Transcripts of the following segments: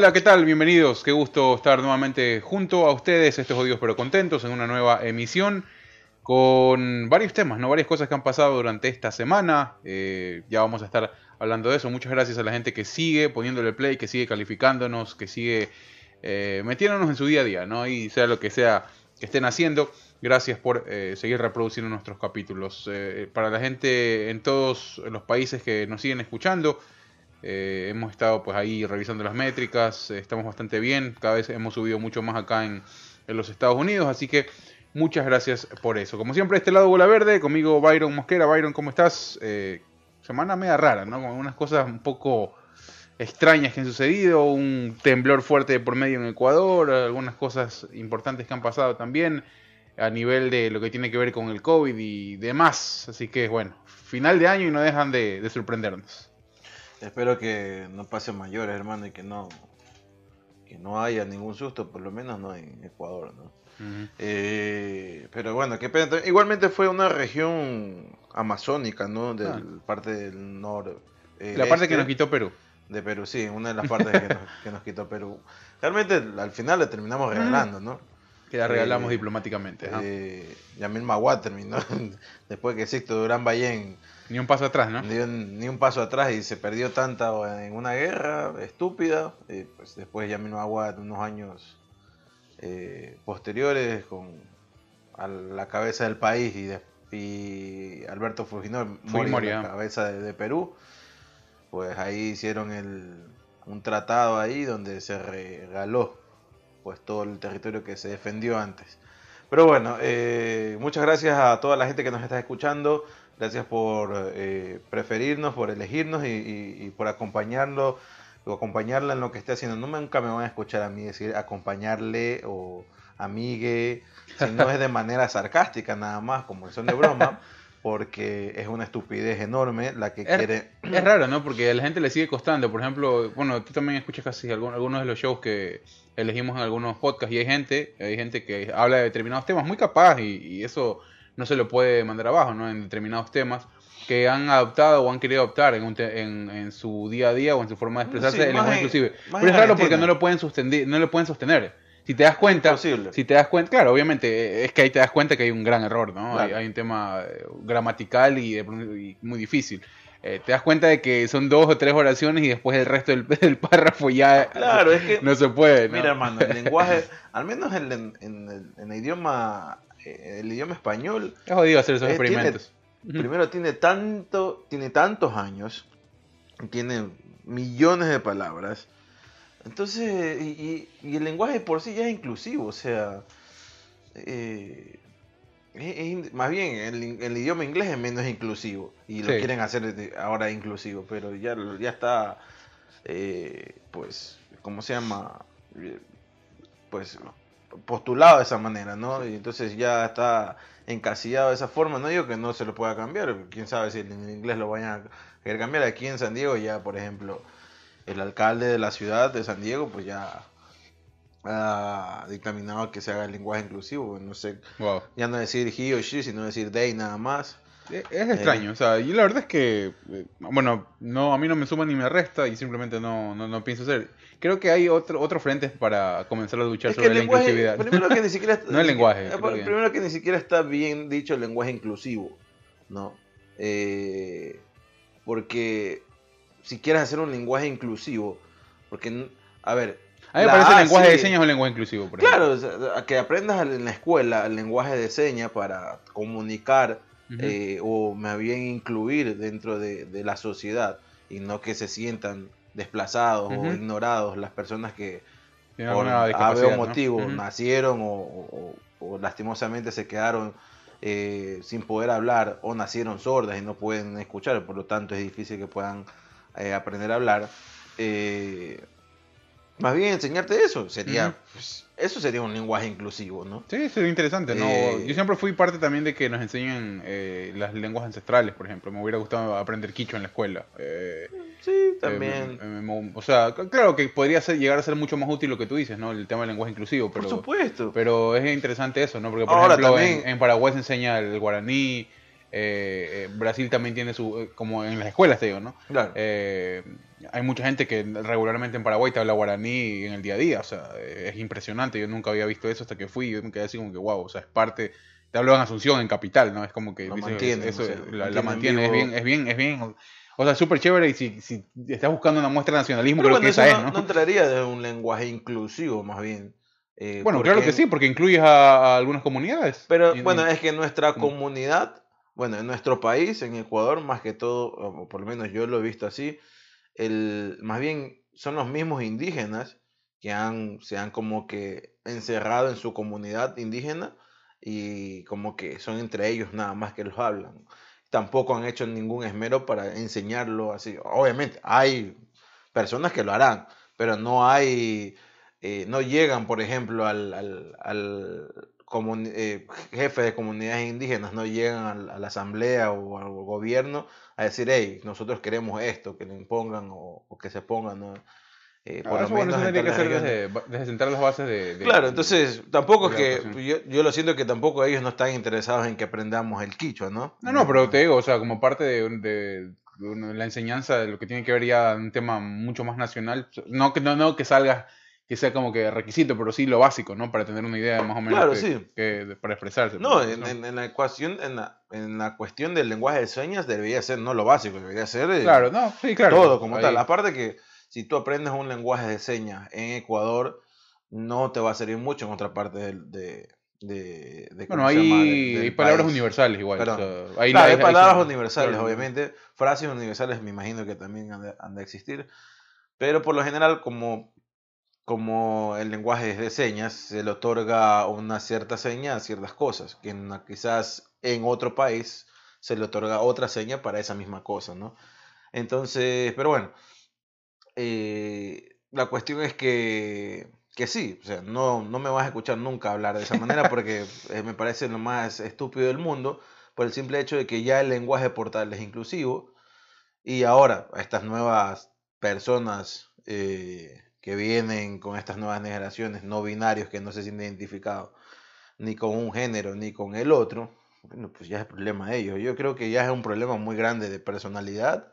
Hola, ¿qué tal? Bienvenidos. Qué gusto estar nuevamente junto a ustedes, estos odios pero contentos, en una nueva emisión con varios temas, ¿no? Varias cosas que han pasado durante esta semana. Eh, ya vamos a estar hablando de eso. Muchas gracias a la gente que sigue poniéndole play, que sigue calificándonos, que sigue eh, metiéndonos en su día a día, ¿no? Y sea lo que sea que estén haciendo. Gracias por eh, seguir reproduciendo nuestros capítulos. para la gente en todos los países que nos siguen escuchando, eh, hemos estado pues ahí revisando las métricas, estamos bastante bien, cada vez hemos subido mucho más acá en, los Estados Unidos, así que muchas gracias por eso. Como siempre, este lado Bola Verde, conmigo Byron Mosquera. Byron, ¿cómo estás? Eh, semana media rara, ¿no? Con unas cosas un poco extrañas que han sucedido, un temblor fuerte por medio en Ecuador, algunas cosas importantes que han pasado también a nivel de lo que tiene que ver con el COVID y demás. Así que bueno, final de año y no dejan de sorprendernos. Espero que no pasen mayores, hermano, y que no, que no haya ningún susto, por lo menos no en Ecuador, ¿no? Eh, pero bueno, qué pena. Igualmente fue una región amazónica, ¿no? De ah. parte del norte. la parte que nos quitó Perú. De Perú, sí, una de las partes que, nos, quitó Perú. Realmente al final la terminamos regalando, ¿no? Que la regalamos eh, diplomáticamente. Eh, Yamil Maguá terminó después que Sixto Durán Ballén ni un paso atrás, ¿no? Ni un, paso atrás y se perdió tanta en una guerra estúpida. Y pues después ya mismo agua unos años eh, posteriores con a la cabeza del país y, y Alberto Fujimori, Fujimori la cabeza de, Perú. Pues ahí hicieron el, un tratado ahí donde se regaló pues todo el territorio que se defendió antes. Pero bueno, eh, muchas gracias a toda la gente que nos está escuchando. Gracias por eh, preferirnos, por elegirnos y, por acompañarlo o acompañarla en lo que esté haciendo. No nunca me van a escuchar a mí decir acompañarle o amigue, si no es de manera sarcástica nada más, como son de broma. porque es una estupidez enorme la que quiere... Es raro, ¿no? Porque a la gente le sigue costando. Por ejemplo, bueno, tú también escuchas casi algunos de los shows que elegimos en algunos podcasts y hay gente, hay gente que habla de determinados temas muy capaz y eso no se lo puede mandar abajo, ¿no? En determinados temas que han adoptado o han querido adoptar en, en, su día a día o en su forma de expresarse el lenguaje inclusive. Pero es raro porque no lo pueden sostener, no lo pueden sostener. Si te das cuenta, si te das cuenta, claro, obviamente es que ahí te das cuenta que hay un gran error, ¿no? Hay, un tema eh, gramatical y, muy difícil. Eh, te das cuenta de que son dos o tres oraciones y después el resto del, del párrafo ya claro, es que, no se puede. Mira, hermano, el lenguaje, al menos en, en el idioma eh, el idioma español. Es jodido hacer esos eh, experimentos. primero tiene tanto, tiene tantos años, tiene millones de palabras. Entonces, y, el lenguaje por sí ya es inclusivo, o sea, eh, más bien el, idioma inglés es menos inclusivo y lo quieren hacer ahora inclusivo, pero ya, ya está, pues, ¿cómo se llama? Pues postulado de esa manera, ¿no? Y entonces ya está encasillado de esa forma. No digo que no se lo pueda cambiar, quién sabe si en inglés lo vayan a querer cambiar. Aquí en San Diego ya, por ejemplo, el alcalde de la ciudad de San Diego, pues ya ha dictaminado que se haga el lenguaje inclusivo. No sé, ya no decir he o she, sino decir they nada más. Es extraño, o sea, y la verdad es que, eh, bueno, no a mí no me suma ni me resta y simplemente no, no, no pienso hacer creo que hay otro, otro frente para comenzar a luchar sobre la inclusividad. Primero que ni siquiera no el lenguaje. Primero que ni siquiera está bien dicho el lenguaje inclusivo, ¿no? Eh, porque si quieres hacer un lenguaje inclusivo, porque, a ver... A mí me parece el lenguaje de señas o lenguaje inclusivo. Por claro, que aprendas en la escuela el lenguaje de señas para comunicar eh, o me bien incluir dentro de, de la sociedad y no que se sientan desplazados o ignorados, las personas que por algún motivo nacieron o, lastimosamente se quedaron eh, sin poder hablar o nacieron sordas y no pueden escuchar, por lo tanto es difícil que puedan eh, aprender a hablar. Eh, más bien enseñarte eso sería pues, eso sería un lenguaje inclusivo, ¿no? Sí, sería interesante, ¿no? Eh, Yo siempre fui parte también de que nos enseñen eh, las lenguas ancestrales, por ejemplo. Me hubiera gustado aprender quicho en la escuela. Eh, sí, también. o sea, claro que podría ser, llegar a ser mucho más útil lo que tú dices, ¿no? El tema del lenguaje inclusivo. Pero, por supuesto. Pero es interesante eso, ¿no? Porque, por ejemplo, en, Paraguay se enseña el guaraní, Eh, eh, Brasil también tiene su, eh, como en las escuelas te digo, ¿no? Claro. Hay mucha gente que regularmente en Paraguay te habla guaraní en el día a día, o sea, es impresionante, yo nunca había visto eso hasta que fui, yo me quedé así como que wow, o sea, es parte, te hablo en Asunción, en Capital, ¿no? Es como que Lo dices, mantienen, eso, o sea, la, mantiene, es bien, es bien, es bien, o sea, súper chévere y si, si estás buscando una muestra de nacionalismo, Pero creo bueno, que esa no, es, no ¿no? entraría de un lenguaje inclusivo, más bien. Eh, Bueno, claro que sí, porque incluyes a, a algunas comunidades. Pero Y- bueno, y- es que nuestra Mm. comunidad, bueno, en nuestro país, en Ecuador, más que todo, o por lo menos yo lo he visto así, más bien son los mismos indígenas que han, se han como que encerrado en su comunidad indígena y como que son entre ellos nada más que los hablan. Tampoco han hecho ningún esmero para enseñarlo así. Obviamente, hay personas que lo harán, pero no hay, eh, no llegan, por ejemplo, al, eh, jefe de comunidades indígenas, no llegan al- a la asamblea o al gobierno a decir, hey, nosotros queremos esto, que lo impongan o, o que se pongan, ¿no? Eh, Ah, eso, bueno, eso en tendría que ser desde, desde sentar las bases de... de- Claro, entonces tampoco es que yo, yo lo siento que tampoco ellos no están interesados en que aprendamos el quichua, ¿no? No, no, pero te digo, o sea, como parte de, de- la enseñanza de lo que tiene que ver ya un tema mucho más nacional, no que no, no que salga, que sea como que requisito, pero sí lo básico, ¿no? Para tener una idea más o menos Claro, que- sí. que- para expresarse. No, pues, en, en- en la ecuación, en la, en la cuestión del lenguaje de señas debería ser no lo básico, debería ser eh, Claro, no, sí, claro. todo como ahí- tal. Aparte que si tú aprendes un lenguaje de señas en Ecuador, no te va a servir mucho en otra parte del- de, de, de, Bueno, hay, palabras país. universales igual. O sea, Claro, hay palabras universales, claro. obviamente. Frases universales me imagino que también han de, han de existir. Pero por lo general, como, como el lenguaje es de señas, se le otorga una cierta seña a ciertas cosas, que en quizás en otro país se le otorga otra seña para esa misma cosa, ¿no? Entonces, pero bueno, eh, la cuestión es que, que sí, o sea, no, no me vas a escuchar nunca hablar de esa manera porque eh, me parece lo más estúpido del mundo por el simple hecho de que ya el lenguaje portal es inclusivo y ahora a estas nuevas personas eh, que vienen con estas nuevas generaciones no binarios que no se sienten identificados ni con un género ni con el otro, bueno, pues ya es problema de ellos. Yo creo que ya es un problema muy grande de personalidad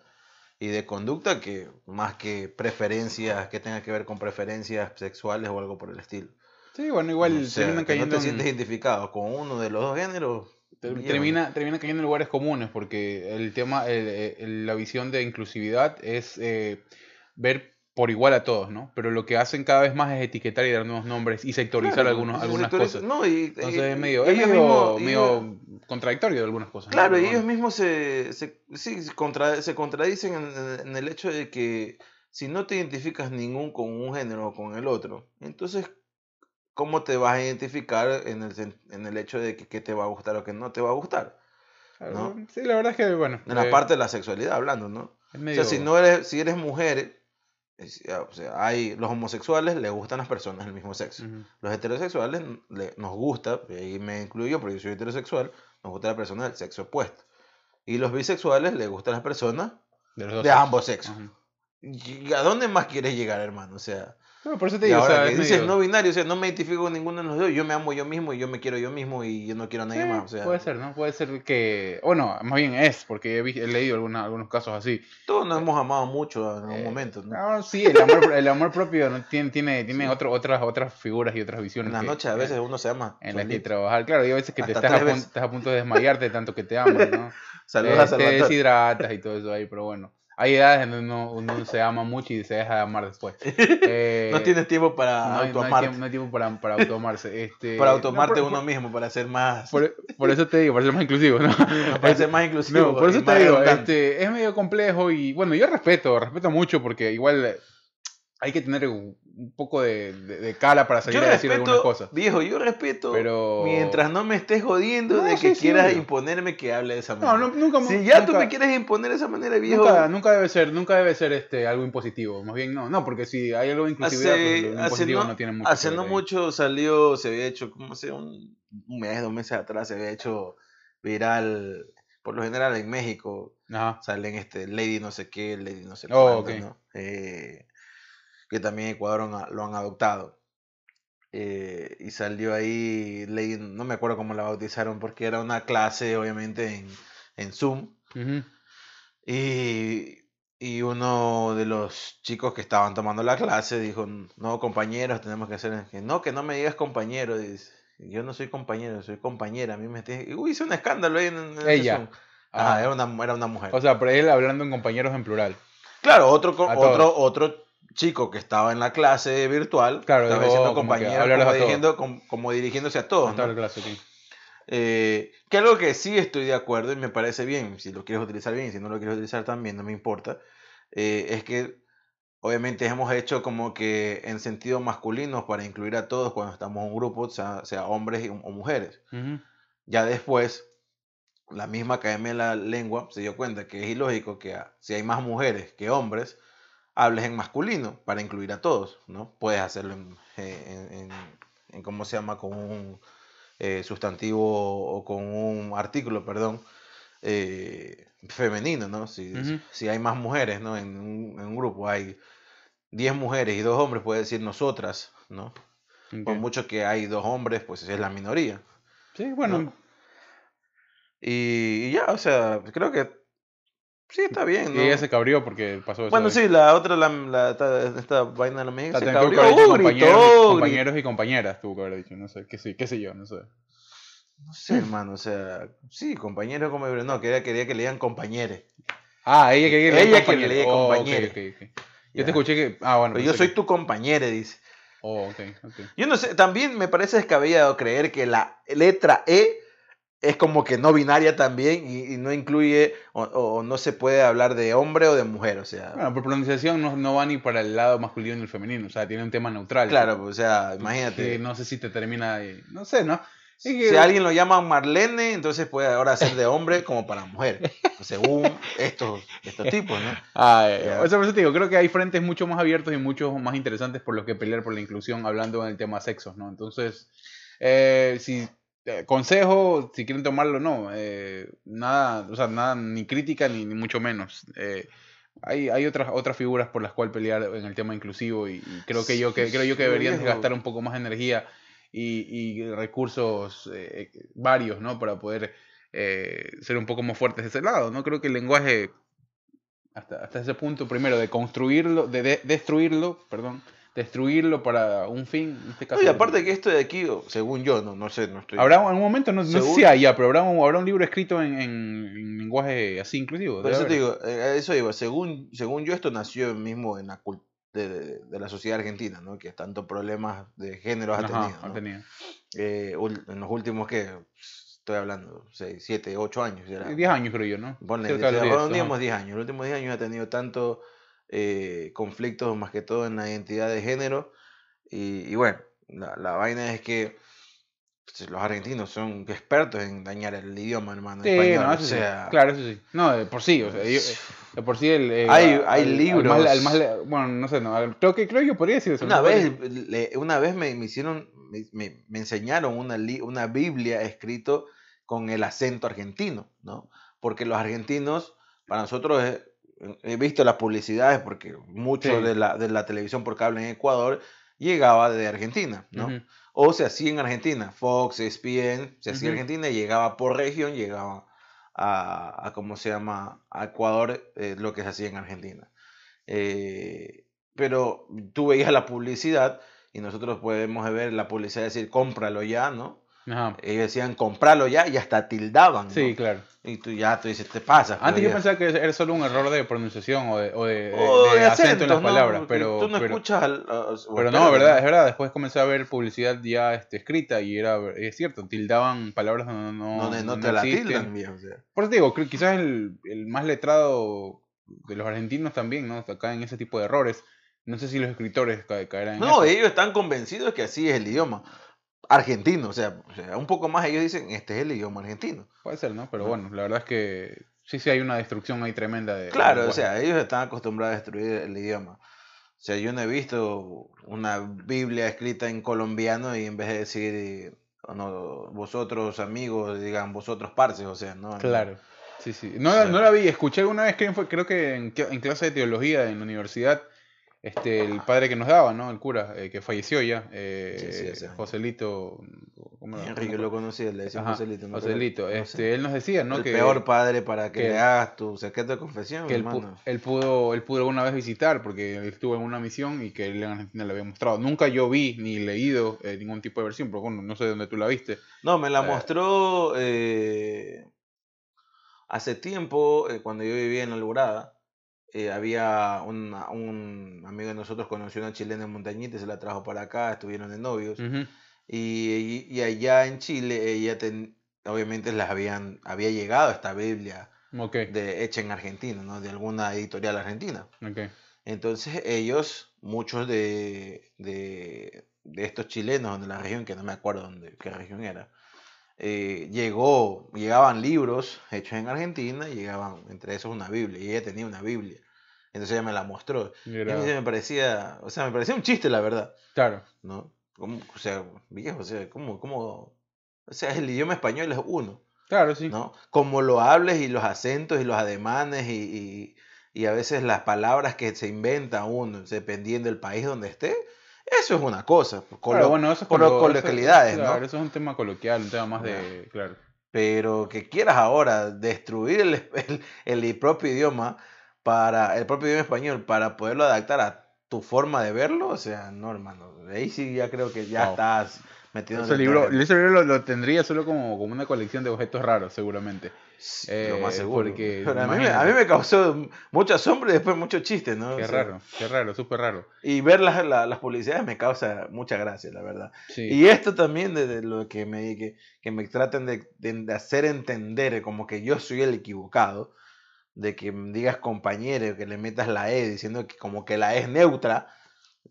y de conducta que más que preferencias que tenga que ver con preferencias sexuales o algo por el estilo. Sí, bueno, igual O sea, terminan que no cayendo te en- sientes identificado con uno de los dos géneros. Termina, termina cayendo en lugares comunes porque el tema, el- el- la visión de inclusividad es eh, ver por igual a todos, ¿no? Pero lo que hacen cada vez más es etiquetar y dar nuevos nombres y sectorizar Claro, algunos, algunas sectoriza- cosas. No, y, Entonces y- es medio, es medio, ellos- contradictorio de algunas cosas. Claro, y ellos mismos se, se, sí, se, contra- se contradicen en, el hecho de que si no te identificas ningún con un género o con el otro, entonces, ¿cómo te vas a identificar en el, en el hecho de que, qué te va a gustar o qué no te va a gustar? Claro, ¿no? Sí, la verdad es que, bueno. En la eh, parte de la sexualidad hablando, ¿no? O sea, si, no eres, si eres mujer, es- o sea, hay, los homosexuales les gustan las personas del mismo sexo. Los heterosexuales le- nos gusta, y ahí me incluyo porque yo soy heterosexual, nos gusta la persona del sexo opuesto. Y los bisexuales les gustan las personas de ambos sexos. ¿Y a dónde más quieres llegar, hermano? O sea, No, por eso te y digo, o ahora sea, que es dices medio- no binario, o sea, no me identifico con ninguno de los dos, yo me amo yo mismo y yo me quiero yo mismo y yo no quiero a nadie Sí, más. O sea, puede ser, ¿no? Puede ser que. Bueno, más bien es, porque he, he leído alguna- algunos casos así. todos nos hemos amado mucho en algún Eh, momento. ¿no? no, sí, el amor, el amor propio ¿no? tiene, tiene, tiene otro- otras, otras figuras y otras visiones. En la que- noche a veces uno se ama. En las que trabajar, claro, y a veces que te estás a, tres pun- veces. estás a punto de desmayarte de tanto que te aman, ¿no? Saludos te, a te deshidratas y todo eso ahí, pero bueno. Hay edades en donde uno, uno se ama mucho y se deja de amar después. Eh, no tienes tiempo para no no hay tiempo, no hay tiempo para, para autoamarse. Este, para no, automarte por- uno mismo, para ser más. Por, por eso te digo, para ser más inclusivo, ¿no? para ser más inclusivo. No, por eso te digo, este, es medio complejo y bueno, yo respeto, respeto mucho porque igual eh, hay que tener un poco de, de, de cala para salir Yo a decir algunas cosas. viejo, yo respeto. Pero- Mientras no me estés jodiendo No, de que sí, quieras imponerme que hable de esa No, manera. no, nunca si ya tú me quieres imponer de esa manera, viejo. Nunca, nunca debe ser, nunca debe ser este algo impositivo, más bien no, no, porque si hay algo de inclusividad, pues, Hace, lo impositivo no, no, tiene mucho. hace no mucho salió, se había hecho, como sé, un, un mes, dos meses atrás, se había hecho viral, por lo general en México, Ajá. salen este Lady no sé qué, Lady no sé Oh, cuánto. ¿no? Eh, que también Ecuador lo han adoptado. Eh, y salió ahí Lady, no me acuerdo cómo la bautizaron, porque era una clase, obviamente, en, en Zoom. Y, y uno de los chicos que estaban tomando la clase dijo, no, compañeros, tenemos que hacer... No, que no me digas compañero, dice. Yo no soy compañero, soy compañera. A mí me tienes... Uy, hizo un escándalo ahí en, Ella. Zoom. Ah. era una, era una mujer. O sea, pero él hablando en compañeros en plural. claro, otro, otro, otro chico que estaba en la clase virtual, Claro, estaba diciendo como compañero, como, todos. dirigiendo, como, como dirigiéndose a todos. ¿no? la clase, ok. Eh, que algo que sí estoy de acuerdo y me parece bien, si lo quieres utilizar bien, si no lo quieres utilizar también, no me importa, eh, es que obviamente hemos hecho como que en sentido masculino para incluir a todos cuando estamos en un grupo, sea, sea hombres y- o mujeres. Ujú. Ya después, la misma Academia de la Lengua se dio cuenta que es ilógico que si hay más mujeres que hombres, hables en masculino para incluir a todos, ¿no? Puedes hacerlo en, en, en- en ¿cómo se llama? Con un eh, sustantivo o con un artículo, perdón, eh, femenino, ¿no? Si, hay más mujeres, ¿no? En un, grupo hay 10 mujeres y dos hombres, puede decir nosotras, ¿no? Ok. Por mucho que hay dos hombres, pues es la minoría. Sí, bueno, ¿no? Y, y ya, o sea, creo que sí está bien, y ¿no? ella se cabrió porque pasó eso. Bueno, de- sí, la otra, la, la- esta, esta vaina de la México se cabrió, dicho compañeros, compañeros y compañeras, tuvo que haber dicho, no sé, qué sé, qué sé yo, no sé. No sé, hermano, o sea, sí, compañeros como no, quería, quería que le digan compañeros. Ah, ella que le Ella que le diga Oh, ok, compañero. ok, ok. Yo te escuché que. Ah, bueno. Pero yo soy que- tu compañero, dice. Oh, ok, ok. Yo no sé, también me parece descabellado creer que la letra E es como que no binaria también y, y no incluye o, o no se puede hablar de hombre o de mujer, o sea, Bueno, por pronunciación no, no va ni para el lado masculino ni el femenino, o sea, tiene un tema neutral. claro, o sea, Que imagínate. no sé si te termina. de- No sé, ¿no? Es que- Si alguien lo llama Marlene, entonces puede ahora ser de hombre como para mujer, según estos, estos tipos, ¿no? Ay, Ya. o sea, por eso te digo, creo que hay frentes mucho más abiertos y mucho más interesantes por los que pelear por la inclusión, hablando en el tema sexos, ¿no? Entonces, eh, si consejo, si quieren tomarlo, no, eh, nada, o sea, nada, ni crítica ni, ni mucho menos. Eh, hay, hay otras otras figuras por las cuales pelear en el tema inclusivo y, y creo que yo que creo yo que deberían gastar un poco más de energía y, y recursos eh, varios, ¿no? Para poder eh, ser un poco más fuertes de ese lado, ¿no? Creo que el lenguaje hasta, hasta ese punto, primero, de construirlo, de, de- destruirlo, perdón, destruirlo para un fin, en este No, caso. y aparte que esto de aquí, según yo, no, no sé, no estoy... Habrá en algún momento, no, no sé si haya, pero habrá un, habrá un libro escrito en, en- en lenguaje así inclusivo. Por eso te digo, eh, eso iba, según, según yo esto nació mismo en la de, de- de la sociedad argentina, ¿no? Que tanto problemas de género ha Ajá, tenido, ha ¿no? tenido. Eh, ul- en los últimos, que Estoy hablando, 6, 7, 8 años. ya era. 10 años creo yo, ¿no? Ponle, Cerca de los 10, redondeemos ajá. 10 años. Los últimos 10 años ha tenido tanto eh, conflictos, más que todo en la identidad de género. Y, y bueno, la, la vaina es que pues, los argentinos son expertos en dañar el idioma, hermano. Sí, español. no, o eso sí. sea, Claro, eso sí. No, de por sí, o sea, yo- de por sí el... eh, Hay- al- hay al libros. más- al más bueno, no sé, no, al- creo que creo yo podría decir eso. Una vez, le- una vez me, me hicieron, me, me- me enseñaron una, li- una Biblia escrito con el acento argentino, ¿no? Porque los argentinos, para nosotros, es- he visto las publicidades, porque mucho Sí. de, la, de la televisión por cable en Ecuador llegaba de Argentina, ¿no? O se hacía en Argentina, Fox, ESPN, se hacía en. Argentina y llegaba por región, llegaba a, a ¿cómo se llama? A Ecuador, eh, lo que se hacía en Argentina. Eh, pero tú veías la publicidad y nosotros podemos ver la publicidad decir cómpralo ya, ¿no? Ajá. Ellos decían compralo ya y hasta tildaban, ¿no? Sí, claro. Y tú ya tú dices, te pasa. Antes yo pensaba que era solo un error de pronunciación o de, o de, de- O de de acento en las ¿no? palabras, pero, tú no pero, escuchas al... pero no, verdad, es verdad. Después comencé a ver publicidad ya este, escrita y era, es cierto, tildaban palabras donde no, no, no te la tildan, viejo, o sea. Por eso te digo, quizás el, el más letrado de los argentinos también, ¿no? Caen en ese tipo de errores. No sé si los escritores ca- caerán en No, eso. ellos están convencidos que así es el idioma argentino. O sea, o sea, un poco más ellos dicen, este es el idioma argentino. Puede ser, ¿no? Pero No. bueno, la verdad es que sí, sí hay una destrucción ahí tremenda de... Claro, o sea, ellos están acostumbrados a destruir el idioma. O sea, yo no he visto una Biblia escrita en colombiano y en vez de decir no, vosotros amigos, digan vosotros parces, o sea, no. no. Claro. Sí, sí. No, O sea- no la vi, escuché una vez, creo, en, que- en clase de teología en la universidad, este, el padre que nos daba, ¿no? El cura, eh, que falleció ya, eh, Sí, sí. Joselito. ¿cómo- Enrique cómo- lo conocía, le decía Ajá, Joselito. ¿no? Joselito, No sé. este, él nos decía, ¿no? el que, peor padre para que, que- le hagas tu secreto de confesión, que él, pu- hermano. él pudo, él pudo alguna vez visitar porque él estuvo en una misión y que él en Argentina le había mostrado. Nunca yo vi ni leído eh, ningún tipo de versión, pero bueno, no sé dónde tú la viste. No, me la Eh. mostró hace tiempo, cuando yo vivía en Alborada. Eh, había una- un amigo de nosotros conoció una chilena en Montañita se la trajo para acá, estuvieron de novios. Ujú. Y, y- y allá en Chile, ella ten- obviamente les habían, había llegado esta Biblia Ok, de, hecha en Argentina, ¿no? De alguna editorial argentina. ok. Entonces ellos, muchos de, de, de estos chilenos de la región, que no me acuerdo dónde, qué región era, eh, llegó, llegaban libros hechos en Argentina, y llegaban entre esos una Biblia, y ella tenía una Biblia. Entonces ella me la mostró. Y Y a mí se me parecía, o sea, me parecía un chiste, la verdad, Claro, ¿no? Como, o sea, viejo, o sea, ¿cómo, cómo? O sea, el idioma español es uno. claro, sí. ¿no? Como lo hables y los acentos y los ademanes y, y- y a veces las palabras que se inventa uno, dependiendo del país donde esté, eso es una cosa. por Claro, colo- bueno, eso es por colo- las eso- coloquialidades, ¿no? Claro, eso es un tema coloquial, un tema más de. Claro. Pero que quieras ahora destruir el, el- el propio idioma para el propio idioma español para poderlo adaptar a tu forma de verlo, o sea, no, hermano. Ahí sí ya creo que ya Wow. estás metido Ese libro, ese libro lo, lo tendría solo como, como una colección de objetos raros, seguramente. Sí, lo más Eh, seguro. porque, Pero a mí, me, a mí me causó mucho asombro y después mucho chiste, ¿no? Qué O sea, raro, qué raro, súper raro. Y ver las, la- las publicidades me causa mucha gracia, la verdad. Sí. Y esto también de, de lo que me, que, que me traten de- de hacer entender como que yo soy el equivocado, de que digas compañero, que le metas la E diciendo que como que la E es neutra.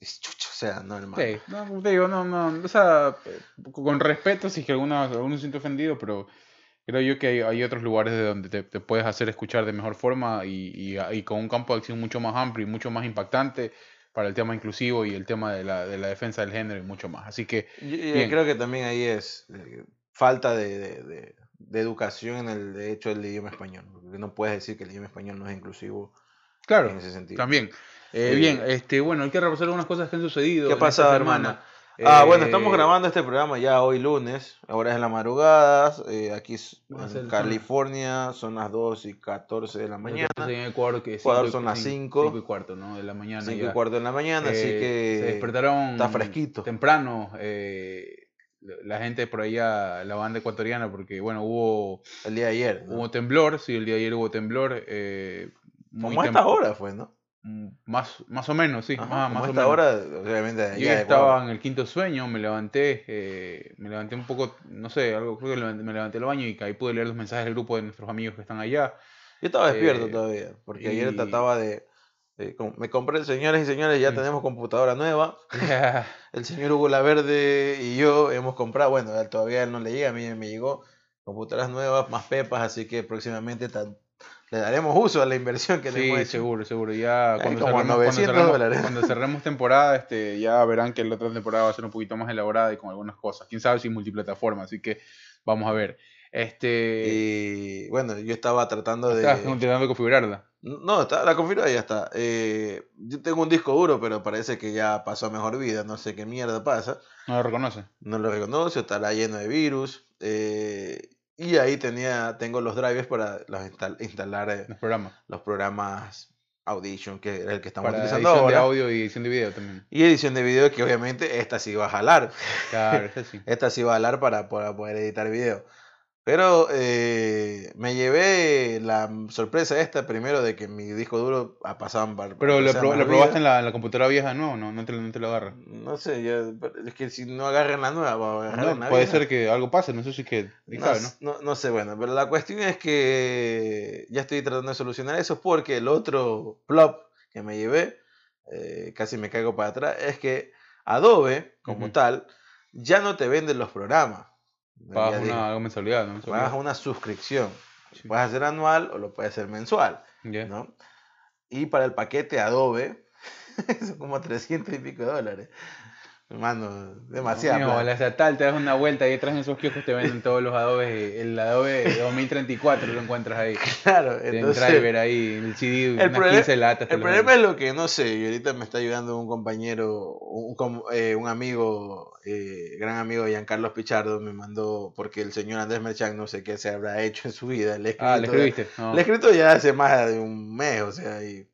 es chucho, o sea, no, hermano. Sí, no, como te digo, no, no, o sea, eh, con respeto si es que alguna, alguno se siente ofendido, pero creo yo que hay, hay otros lugares de donde te, te puedes hacer escuchar de mejor forma y, y, y con un campo de acción mucho más amplio y mucho más impactante para el tema inclusivo y el tema de la, de la defensa del género y mucho más. Así que, Yo- creo que también ahí es eh, falta de, de- de- de educación en el de hecho del idioma español. Porque no puedes decir que el idioma español no es inclusivo claro, en ese sentido. también. Eh. Bien, este, bueno, hay que repasar algunas cosas que han sucedido. ¿Qué semana. hermano? Ah, bueno, Eh, estamos grabando este programa ya hoy lunes, ahora es en la madrugada, eh, aquí en California son las 2 y 14 de la mañana, en Ecuador, que Ecuador son las cinco- 5. cinco y cuarto, ¿no? De la mañana 5 ya. y cuarto de la mañana, así Eh, que se despertaron está fresquito. temprano eh, la gente por allá, la banda ecuatoriana, porque bueno, hubo, el día de ayer, ¿no? hubo temblor, sí, el día de ayer hubo temblor. Eh, como a tem- esta hora fue, ¿no? mm, Más, más o menos, sí, Ajá, más, o menos. hora, obviamente Yo estaba en el quinto sueño, me levanté, eh, me levanté un poco, no sé, algo, creo que me levanté al baño y ahí pude leer los mensajes del grupo de nuestros amigos que están allá. Yo estaba despierto Eh, todavía, porque ayer trataba de... com- me compré, señores y señores, ya Mm. tenemos computadora nueva. El señor Hugo Laverde y yo hemos comprado, bueno, todavía él no le llega, a mí me llegó computadoras nuevas, más pepas, así que próximamente le daremos uso a la inversión que le Sí, hemos hecho. seguro, seguro. Ya cuando como cerremos, cuando 900 cerremos- dólares. cuando cerremos temporada, este, ya verán que la otra temporada va a ser un poquito más elaborada y con algunas cosas. Quién sabe si multiplataforma, así que vamos a ver. Este, Y bueno, yo estaba tratando de... estás intentando configurarla. No, está, la configurada ya está. Eh, yo tengo un disco duro, pero parece que ya pasó a mejor vida, no sé qué mierda pasa. No lo reconoce. no lo reconoce, estará lleno de virus. eh, y ahí tenía, tengo los drivers para los instal- instalar eh, Los programas. los programas Audition, que es el que estamos Para utilizando edición de ahora. audio y edición de video también. Y edición de video, que obviamente esta sí va a jalar. Claro, este sí. Esta sí va a jalar para, para poder editar video. Pero eh, me llevé la sorpresa esta primero de que mi disco duro ha pasado par- Pero lo, pro- probaste en la, en la computadora vieja, no, no, no te, no te lo agarra. No sé, yo- pero es que si no agarran la nueva, va a agarrar No, puede vieja. ser que algo pase, no sé si es que. No, sabe, ¿no? no, no sé, bueno, pero la cuestión es que ya estoy tratando de solucionar eso porque el otro plop que me llevé, eh, casi me caigo para atrás, es que Adobe, como tal, ya no te vende los programas. Pagas una algo mensualidad, ¿no? pagas una suscripción. Sí. Puedes hacer anual o lo puedes hacer mensual. ¿no? Y para el paquete Adobe, son como 300 y pico de dólares. Hermano, demasiado. Plata. la estatal te das una vuelta y detrás de esos kioscos te venden todos los adobes. eh, El adobe 2034 lo encuentras ahí. Claro, Tiene entonces. driver ahí, el CD, El, unas proble- 15 latas. el problema es lo que no sé, y ahorita me está ayudando un compañero, un, eh, un amigo, eh, gran amigo Giancarlos Pichardo, me mandó, porque el señor Andrés Merchan no sé qué se habrá hecho en su vida. Le he Ah, ¿le escrito- escribiste? No. Le he escrito ya hace más de un mes, o sea, y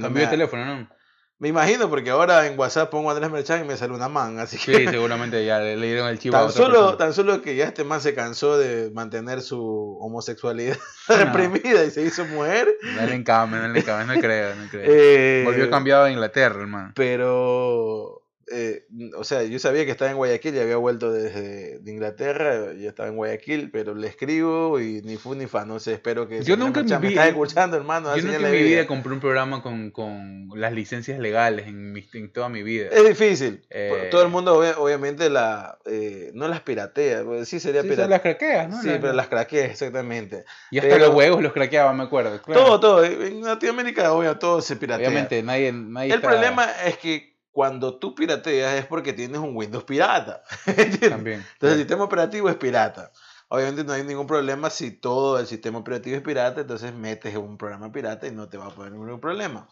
Cambió de teléfono, ¿no? Me imagino porque ahora en WhatsApp pongo Andrés Merchan y me sale una man, así que Sí, seguramente ya le, le dieron el chivo a tan otra solo, persona. tan solo que ya este man se cansó de mantener su homosexualidad No. reprimida y se hizo mujer. Dale en cambio, dale en cambio, no creo, no creo. Eh, Volvió cambiado a Inglaterra, hermano. Pero, eh, o sea, yo sabía que estaba en Guayaquil y había vuelto desde de Inglaterra, y estaba en Guayaquil, pero le escribo y ni fu ni fa, no sé, espero que... Yo nunca Merchan mi me estás escuchando, hermano, Yo nunca en mi vida compré un programa con, con las licencias legales en, mi- en toda mi vida. Es difícil, Eh, todo el mundo obvia- obviamente la, eh, no las piratea, pues sí sería Sí, son las craqueas, ¿no? Sí, Las- pero las craquea, exactamente. Y hasta pero- los huevos los craqueaba, me acuerdo. claro. Todo, todo, en Latinoamérica, obvio, todo se piratea. Obviamente, nadie, nadie El está- problema es que cuando tú pirateas es porque tienes un Windows pirata. También. Entonces el sistema operativo es pirata. Obviamente no hay ningún problema si todo el sistema operativo es pirata, entonces metes un programa pirata y no te va a poner ningún problema.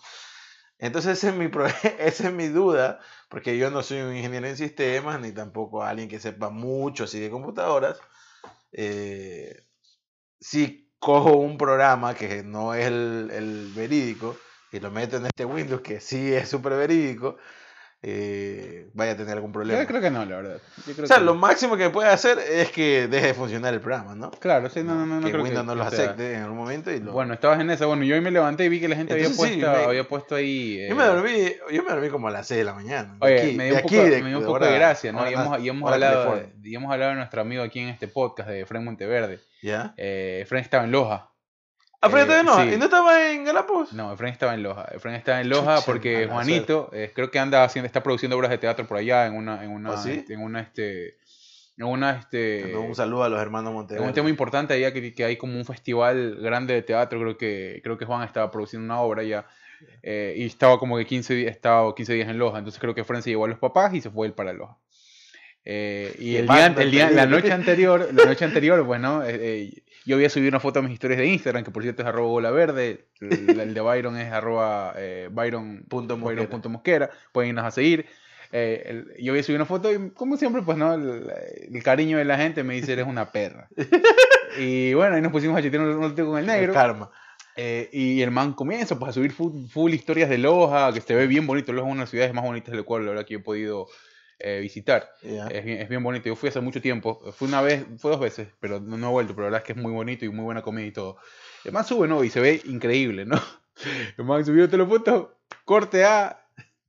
Entonces ese es mi, esa es mi duda, porque yo no soy un ingeniero en sistemas, ni tampoco alguien que sepa mucho así de computadoras. Eh, si cojo un programa que no es el, el verídico y lo meto en este Windows que sí es súper verídico, eh, vaya a tener algún problema. Yo creo que no, la verdad. Yo creo O sea, que lo no. máximo que puede hacer es que deje de funcionar el programa, ¿no? Claro, sí, no, no, no, que creo Windows que, no lo que sea. acepte en algún momento y lo... Bueno, estabas en esa. Bueno, yo hoy me levanté y vi que la gente había sí, puesto, me- había puesto ahí. yo me eh, dormí, yo me dormí como a las 6 de la mañana. Oye, aquí- me dio un poco, de- me dio un poco de gracia, ¿no? hora Y hemos, y hemos hablado, y hemos hablado de nuestro amigo aquí en este podcast de Fren Monteverde. ¿Ya? Eh, Efren estaba en Loja. Ah, Eh, todavía no, sí. ¿y no estaba en Galapagos? No, Efren estaba en Loja. Efren estaba en Loja Chucha, porque Juanito, eh, creo que anda haciendo, está produciendo obras de teatro por allá en una, en una, ¿Ah, sí? en una, este, en una, este, un saludo a los hermanos Es Monteverde. un tema importante allá que, que hay como un festival grande de teatro, creo que, creo que Juan estaba produciendo una obra ya. eh, y estaba como que 15, días, estaba 15 días en Loja, entonces creo que Fran se llevó a los papás y se fue él para Loja. Eh, y el día, banda el día- la noche anterior, la noche anterior, no, Eh, yo había subido una foto a mis historias de Instagram, que por cierto es arroba bola verde, el, el de Byron es arroba eh, Byron, Punto Byron Mosquera. punto Mosquera, pueden irnos a seguir. Eh, el- yo había subido una foto y como siempre, pues no, el, el cariño de la gente me dice eres una perra. y bueno, ahí nos pusimos a chatear un ratito con el negro. karma. eh, y el man comienza pues, a subir full, full historias de Loja, que se ve bien bonito. Loja es una de las ciudades más bonitas del cual la verdad que yo he podido eh, visitar. Es bien, es bien bonito. Yo fui hace mucho tiempo. Fui una vez, fue dos veces, pero no, no he vuelto. Pero la verdad es que es muy bonito y muy buena comida y todo. El man sube, ¿no? Y se ve increíble, ¿no? El man subió telefoto, corte A.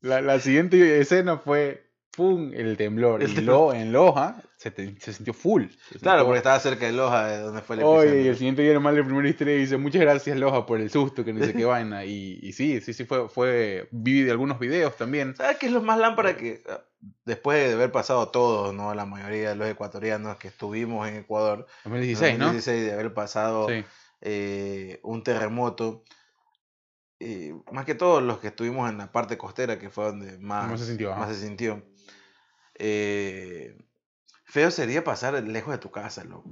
La, la siguiente escena fue, ¡pum! El temblor. El y temblor. lo, en Loja se, te- se sintió full. Se Claro, sintió- porque estaba cerca de Loja, de donde fue el Oye, y epicentro. el siguiente día el mal de primera historia dice, muchas gracias Loja por el susto, que no sé qué vaina. Y, y sí, sí, sí, fue, fue, vi de algunos videos también. ¿Sabes qué es lo más lámpara que después de haber pasado todos, no la mayoría de los ecuatorianos que estuvimos en Ecuador, 2016, en ¿no? 2016, de haber pasado Sí. eh, un terremoto, y más que todos los que estuvimos en la parte costera, que fue donde más, Más se sintió, ajá. más se sintió, eh, feo sería pasar lejos de tu casa, loco.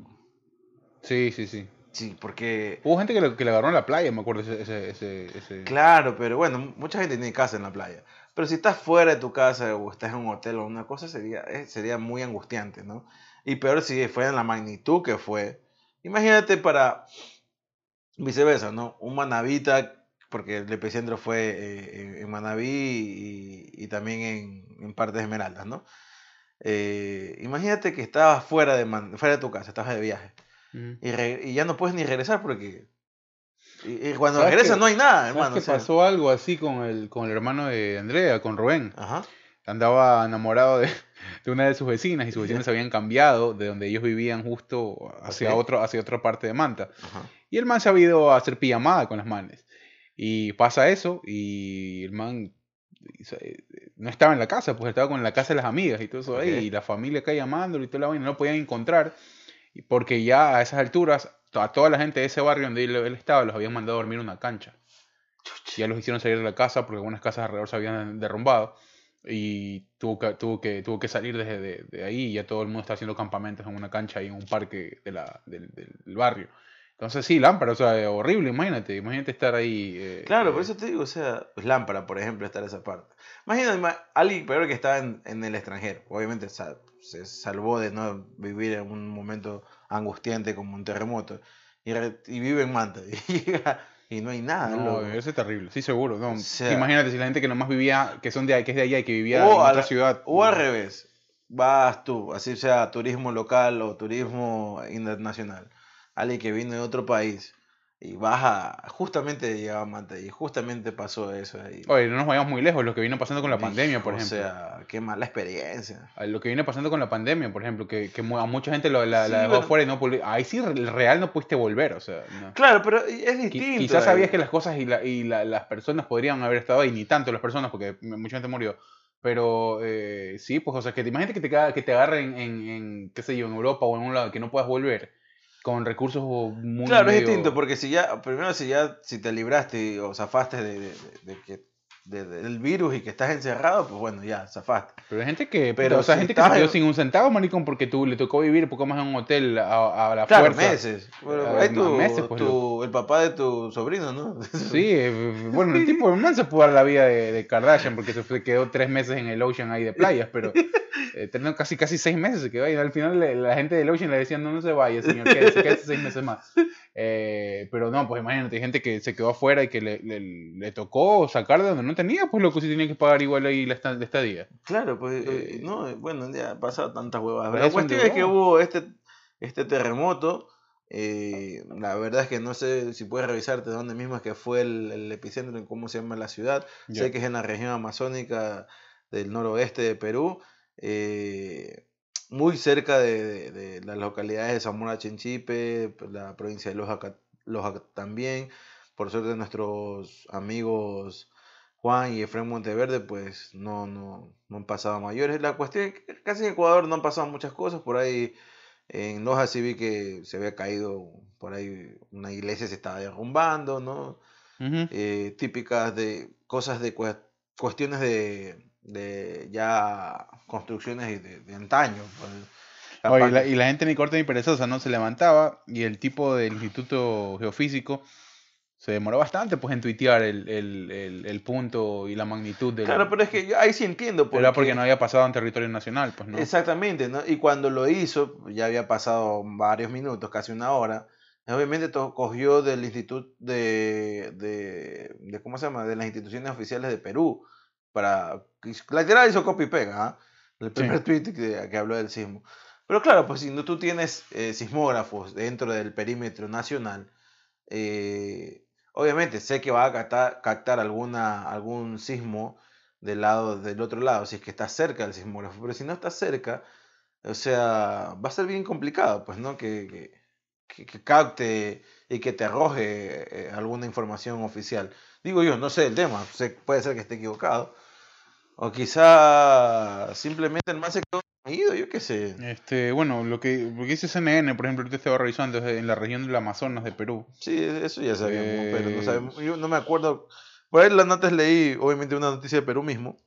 Sí, sí, sí. Sí, porque Hubo gente que le, que le agarró en la playa, me acuerdo ese... ese, ese, Claro, pero bueno, mucha gente tiene casa en la playa. Pero si estás fuera de tu casa o estás en un hotel o una cosa, sería, eh, sería muy angustiante, ¿no? Y peor si fue en la magnitud que fue. Imagínate para viceversa, ¿no? Un manavita, porque el epicentro fue eh, en- en Manabí y, y también en, en partes esmeraldas, ¿no? Eh, imagínate que estabas fuera de, Man- fuera de tu casa, estabas de viaje y, re- y ya no puedes ni regresar porque... Y, y cuando ¿Sabes regresas no hay nada, ¿Sabes hermano. que o sea. pasó algo así con el, con el hermano de Andrea, con Rubén? Ajá. Andaba enamorado de, de una de sus vecinas y sus vecinas se habían cambiado de donde ellos vivían justo hacia, otro, hacia otra parte de Manta. Ajá. Y el man se ha ido a hacer pijamada con las manes. Y pasa eso y el man no estaba en la casa, pues estaba con la casa de las amigas y todo eso ahí. Y la familia acá llamándolo y toda la vaina, no lo podían encontrar. Porque ya a esas alturas, a toda la gente de ese barrio donde él, él estaba, los habían mandado a dormir en una cancha. Ya los hicieron salir de la casa porque algunas casas alrededor se habían derrumbado. y tuvo que, tuvo que, tuvo que salir desde de, de ahí y ya todo el mundo está haciendo campamentos en una cancha y en un parque de la, del, del barrio. Entonces sí, lámpara, o sea, horrible, imagínate, imagínate estar ahí. eh, Claro, por eh, eso te digo, o sea, pues lámpara, por ejemplo, estar esa parte. Imagínate ma- alguien peor que estaba en, en el extranjero. Obviamente se salvó de no vivir en un momento angustiante como un terremoto. Y, re- y vive en Manta. Y llega y no hay nada. No, loco. debe ser terrible, sí, seguro. No, O sea- imagínate si la gente que nomás vivía, que son de que es de allá y que vivía O en a otra la- ciudad. O al revés, vas tú, así sea turismo local o turismo internacional, alguien que vino de otro país y vas a, justamente llegaba a Manta y justamente pasó eso ahí. Oye, no nos vayamos muy lejos, lo que vino pasando con la pandemia, por O ejemplo. sea, qué mala experiencia. A Lo que viene pasando con la pandemia, por ejemplo, que, que a mucha gente lo, la, Sí, la dejó bueno. fuera y no Ahí sí, re- real no pudiste volver, o sea. no. Claro, pero es distinto. Quizás sabías que las cosas y, la- y la- las personas podrían haber estado ahí, ni tanto las personas, porque mucha gente murió. Pero eh, sí, pues, o sea, que te imagínate que te, que te agarren en, en, qué sé yo, en Europa o en un lado que no puedas volver con recursos muy. Claro, es distinto, porque si ya, primero si ya, si te libraste o zafaste de, de- de- de que, de- del virus y que estás encerrado, pues bueno, ya, zafaste. Pero hay gente que, Pero o sea, si gente que se quedó sin un centavo, maricón, porque tú le tocó vivir poco más en un hotel a, a la Claro, fuerza. meses. Bueno, más tu, meses, pues, tu- el papá de tu sobrino, ¿no? Sí, eh, bueno, el tipo man se pudo dar la vida de, de Kardashian porque se quedó tres meses en el Ocean ahí de playas, pero eh, casi casi seis meses se quedó ahí. Al final le- la gente del Ocean le decía, no, no se vaya, señor, quédese, quédese seis meses más. Eh, pero no, pues imagínate, hay gente que se quedó afuera y que le, le, le tocó sacar de donde no tenía, pues lo que sí tenía que pagar igual ahí la esta- la estadía. Claro, pues, Eh, eh, no, bueno, ya ha pasado tantas huevadas. Pero La cuestión de es que hubo este, este terremoto. eh, la verdad es que no sé si puedes revisarte dónde mismo es que fue el, el epicentro y cómo se llama la ciudad. Sé que es en la región amazónica del noroeste de Perú. eh, muy cerca de, de- de las localidades de Zamora Chinchipe, pues, la provincia de Loja, también. Por suerte nuestros amigos Juan y Efraín Monteverde pues no, no, no han pasado mayores. La cuestión es que casi en Ecuador no han pasado muchas cosas. Por ahí en Loja sí vi que se había caído, por ahí una iglesia se estaba derrumbando, ¿no? Eh, típicas de cosas de cue- cuestiones de, de ya construcciones de, de- de antaño. pues. Oye, y, la, que- y la gente ni corta ni perezosa, ¿no? Se levantaba y el tipo del Instituto Geofísico se demoró bastante pues en tuitear el, el, el, el punto y la magnitud del... Claro, pero es que yo ahí sí entiendo. Era porque no había pasado en territorio nacional, pues, ¿no? Exactamente, ¿no? Y cuando lo hizo, ya había pasado varios minutos, casi una hora. Obviamente to- cogió del instituto de, de, de- ¿cómo se llama? De las instituciones oficiales de Perú. Para, literal hizo copy y pega, ¿ah? El primer tweet que, que habló del sismo. Pero claro, pues si no tú tienes eh, sismógrafos dentro del perímetro nacional, eh, obviamente sé que va a captar, captar alguna, algún sismo del lado del otro lado, si es que está cerca del sismógrafo, pero si no está cerca, o sea, va a ser bien complicado, pues, ¿no? Que, que, que- que capte y que te arroje eh, alguna información oficial. Digo yo, no sé el tema, puede ser que esté equivocado, o quizá simplemente el más se quedó dormido, yo qué sé. Este, bueno, lo que, lo que dice CNN, por ejemplo, ahorita estaba revisando, en la región del Amazonas de Perú. Sí, eso ya sabíamos, pero no Eh, sabemos, yo no me acuerdo. Por ahí las notas leí, obviamente, una noticia de Perú mismo,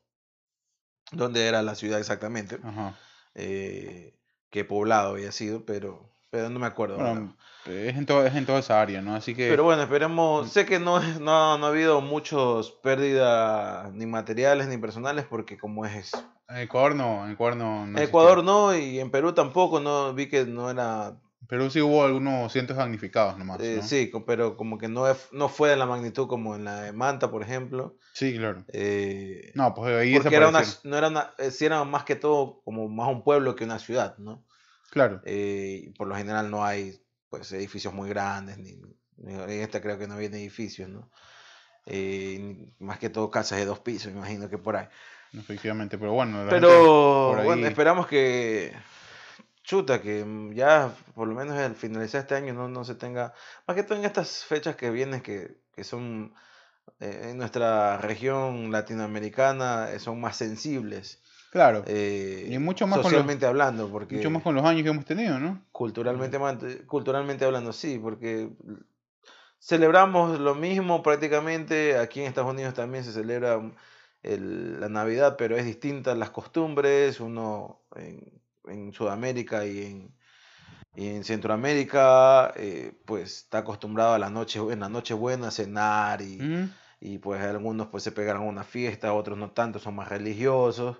donde era la ciudad exactamente. Ajá. eh, qué poblado había sido, pero, pero no me acuerdo. Bueno, es en, todo, es en toda esa área, ¿no? Así que... Pero bueno, esperemos. Sé que no, no, no ha habido muchos pérdidas ni materiales ni personales, porque como es. En Ecuador no, en Ecuador no. no En existía. Ecuador no, y en Perú tampoco, no vi que no era. Perú sí hubo algunos cientos damnificados nomás, eh, ¿no? Sí, pero como que no, no fue de la magnitud como en la de Manta, por ejemplo. Sí, claro. eh, No, pues ahí porque era una, no era una, eh, sí era más que todo como más un pueblo que una ciudad, ¿no? Claro. Eh, por lo general no hay pues edificios muy grandes, ni, ni- en esta creo que no había edificios, ¿no? Eh, más que todo casas de dos pisos, me imagino que por ahí. Efectivamente, pero bueno. Pero ahí- bueno, esperamos que chuta, que mm, ya por lo menos al finalizar este año no, no se tenga, más que todo en estas fechas que vienen que, que son eh, en nuestra región latinoamericana eh, son más sensibles. Claro. eh, Y mucho más con los- socialmente hablando, porque Mucho más con los años que hemos tenido, ¿no? Culturalmente, culturalmente hablando, sí, porque celebramos lo mismo prácticamente. Aquí en Estados Unidos también se celebra el- la Navidad, pero es distinta las costumbres. Uno en, en Sudamérica y en, y en Centroamérica, eh, pues está acostumbrado a la noche, en la noche buena a cenar y, Ujú. y pues algunos pues se pegan a una fiesta, otros no tanto, son más religiosos,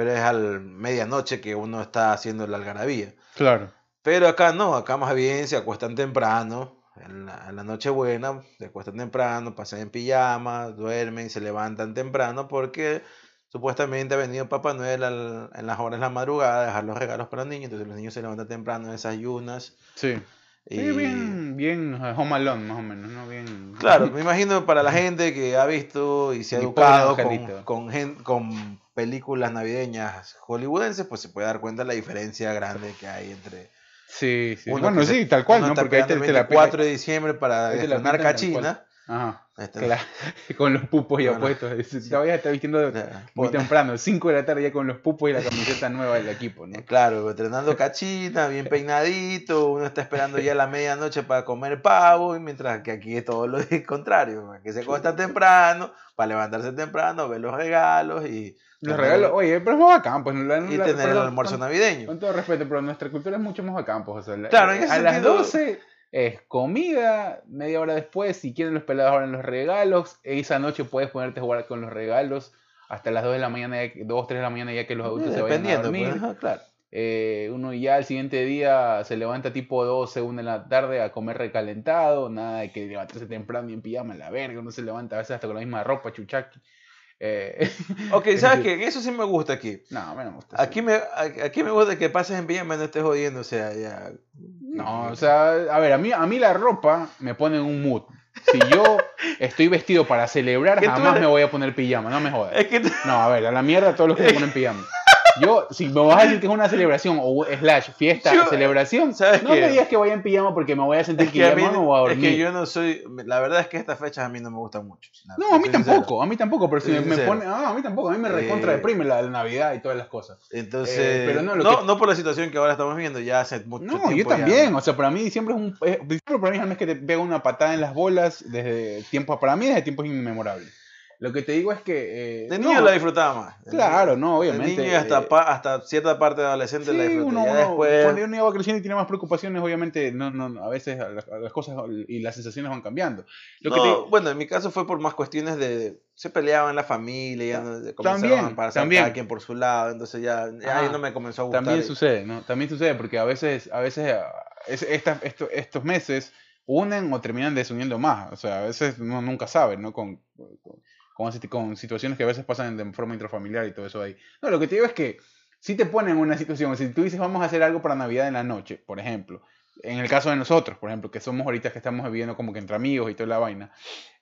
pero es al medianoche que uno está haciendo la algarabía. Claro. Pero acá no, acá más bien se acuestan temprano, en la, en la noche buena, se acuestan temprano, pasan en pijama, duermen, se levantan temprano porque supuestamente ha venido Papá Noel al- en las horas de la madrugada a dejar los regalos para los niños, entonces los niños se levantan temprano, desayunas. Sí. Y... Sí, bien, bien Home Alone, más o menos, ¿no? Bien. Claro, me imagino para la gente que ha visto y se ha educado con, con películas navideñas hollywoodenses, pues se puede dar cuenta la diferencia grande que hay entre Sí, sí. uno Bueno, que se- sí, tal cual, uno ¿no? Porque ahí te, la el 24 de diciembre para la estrenar cachina. Ajá. Este, Claro, con los pupos ya Bueno, puestos. Todavía está vistiendo muy pon- temprano, 5 de la tarde ya con los pupos y la camiseta nueva del equipo, ¿no? Claro, estrenando cachina, bien peinadito, uno está esperando ya la medianoche para comer pavo, y mientras que aquí es todo lo contrario, que se acuesta temprano, para levantarse temprano, ver los regalos y, Los regalos, oye, pero es más bacán, pues. la- y la- tener el almuerzo con- navideño. Con todo respeto, pero nuestra cultura es mucho más bacán, pues. O sea, la- Claro, en ese a las sentido- 12 es comida, media hora después, si quieren los pelados abren los regalos, esa noche puedes ponerte a jugar con los regalos hasta las 2 de la mañana, ya que- 2, 3 de la mañana ya que los adultos se vayan a dormir. pues, ajá, claro. Eh, uno ya al siguiente día se levanta tipo 12, 1 de la tarde a comer recalentado, nada de que levantarse temprano y en pijama, la verga, uno se levanta a veces hasta con la misma ropa, chuchaqui. Eh, Ok, ¿sabes qué? Eso sí me gusta aquí. no, a mí no me gusta. Aquí me, aquí me gusta que pases en pijama y no estés jodiendo, o sea, ya. No, o sea, a ver, a mí, a mí la ropa me pone en un mood. Si yo estoy vestido para celebrar, jamás eres- me voy a poner pijama, no me jodas. Es que No, a ver, a la mierda todos los que se ponen pijama. Yo, si me vas a decir que es una celebración o slash fiesta, Yo- celebración, ¿sabes no qué? me digas que vaya en pijama porque me voy a sentir es que, que, a mí, no voy a es dormir. que yo no soy. La verdad es que estas fechas a mí no me gustan mucho. No, a mí sincero. tampoco, a mí tampoco, pero si me, pone, ah, a mí tampoco, a mí me recontra Eh, deprime la, la Navidad y todas las cosas. Entonces, Eh, pero no, no, no, por la situación que ahora estamos viendo, ya hace mucho No, tiempo. yo ya- también, o sea, para mí diciembre es un, es- para mí es el mes que te pega una patada en las bolas desde tiempos, para mí desde tiempos inmemorables. Lo que te digo es que... eh, De no, niño la disfrutaba más. Claro, no, obviamente, De niño hasta, eh, pa- hasta cierta parte de adolescente la Sí, disfruté. uno, uno- después. cuando uno va creciendo y tiene más preocupaciones, obviamente, no, no, a veces las, las cosas y las sensaciones van cambiando. Lo que No, te- Bueno, en mi caso fue por más cuestiones de. Se peleaban la familia, ya no, comenzaban para también. cada quien por su lado, entonces ya, ya ahí no me comenzó a gustar. También y- sucede, ¿no? También sucede porque a veces, a veces ah, es- estas- esto- estos meses unen o terminan desuniendo más. O sea, a veces uno nunca sabe, ¿no? Con, con, con con situaciones que a veces pasan de forma intrafamiliar y todo eso ahí. No, lo que te digo es que si te ponen en una situación, si tú dices vamos a hacer algo para Navidad en la noche, por ejemplo, en el caso de nosotros, por ejemplo, que somos ahorita que estamos viviendo como que entre amigos y toda la vaina,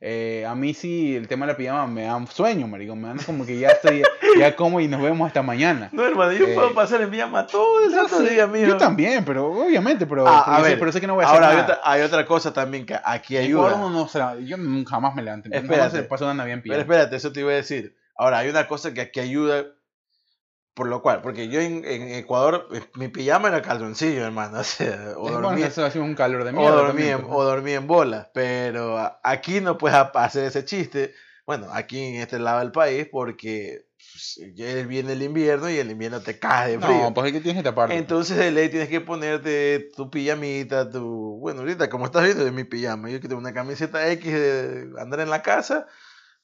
eh, a mí sí el tema de la pijama me da sueño, marico, me da como que ya estoy, ya como y nos vemos hasta mañana. No, hermano, yo Eh, puedo pasar en pijama todo el santo día, mijo. Yo también, pero obviamente, pero, Ah, pero a yo sé- ver, pero sé que no voy a hacer Ahora hay nada. otra, hay otra cosa también que aquí ayuda. No la- yo jamás me levanté. Jamás Espérate. se pasó una Navidad en Pero pijama. espérate, eso te iba a decir. Ahora, hay una cosa que aquí ayuda, por lo cual, porque yo en, en Ecuador, eh, mi pijama era calzoncillo, hermano. O sea, o Es bueno, dormía, eso hacía un calor de o dormía, también, en- pues, o dormía en bolas. Pero aquí no puedes hacer ese chiste. Bueno, aquí en este lado del país, porque pues, viene el invierno y el invierno te cae de frío. No, pues es que tienes que taparte. Entonces de ley tienes que ponerte tu pijamita, tu... Bueno, ahorita como estás viendo de mi pijama, yo que tengo una camiseta X de andar en la casa,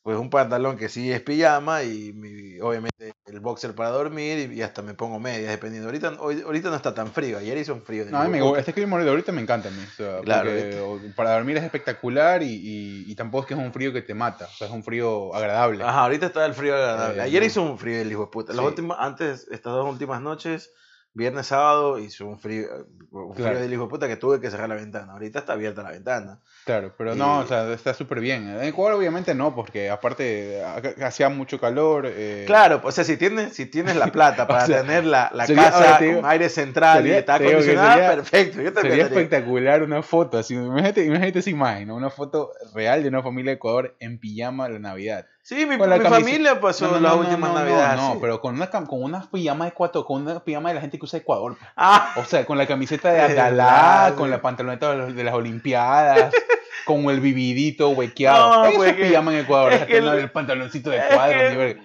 pues un pantalón que sí es pijama y mi- obviamente el boxer para dormir y, y hasta me pongo medias dependiendo. Ahorita, hoy- ahorita no está tan frío, ayer hizo un frío. No, a mí me, hijo de gusta- este clima de ahorita me encanta a mí. o sea, Claro, porque, para dormir es espectacular y, y- y tampoco es que es un frío que te mata. O sea, es un frío agradable. Ajá, ahorita está el frío agradable. Eh, Ayer hizo un frío el hijo de puta. Las Sí. últimas, antes, estas dos últimas noches, viernes, sábado, hizo un frío, un frío del hijo de puta que tuve que cerrar la ventana. Ahorita está abierta la ventana. Claro, pero no, o sea, está súper bien. En Ecuador obviamente no, porque aparte acá hacía mucho calor. eh, Claro, o sea, si tienes, si tienes la plata para sea, tener la, la sería- casa digo- con aire central sería- y está acondicionada, sería- perfecto. Yo Sería espectacular una foto así. Imagínate, imagínate esa imagen, ¿no? una foto real de una familia de Ecuador en pijama la Navidad. Sí, mi, la mi familia pasó No, no, las no, no, últimas no, así. pero con una, con una pijama de Ecuador, con una pijama de la gente que usa Ecuador. pues. Ah, O sea, con la camiseta de verdad, con sí. la pantaloneta de, los- de las Olimpiadas. con el vividito huequeado. No, Eso pues pijama en Ecuador. es que el- del pantaloncito de cuadro. que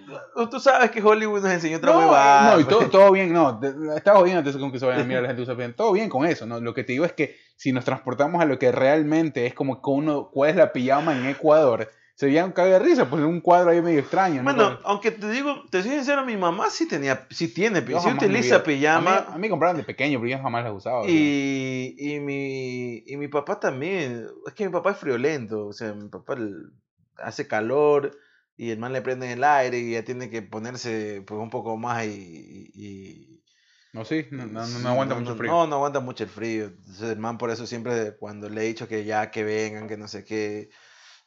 tú sabes que Hollywood nos enseñó otra No, huevada. no, y todo, todo bien, no, estás jodiendo entonces con que se vayan a mirar la gente usa bien. Todo bien con eso, ¿no? Lo que te digo es que si nos transportamos a lo que realmente es como que uno, ¿cuál es la pijama en Ecuador? Sería un cague de risa, pues un cuadro ahí medio extraño, ¿no? Bueno, aunque te digo, te soy sincero, mi mamá sí tenía, sí tiene, Yo sí utiliza pijama. A mí, a mí compraron de pequeño, pero yo jamás las usaba. Y, y, mi, y mi papá también. Es que mi papá es friolento. O sea, mi papá el- hace calor y el man le prende el aire y ya tiene que ponerse pues, un poco más y. y- No, sí, no, no, no aguanta mucho no, frío. No, no aguanta mucho el frío. Entonces el man por eso siempre cuando le he dicho que ya que vengan, que no sé qué,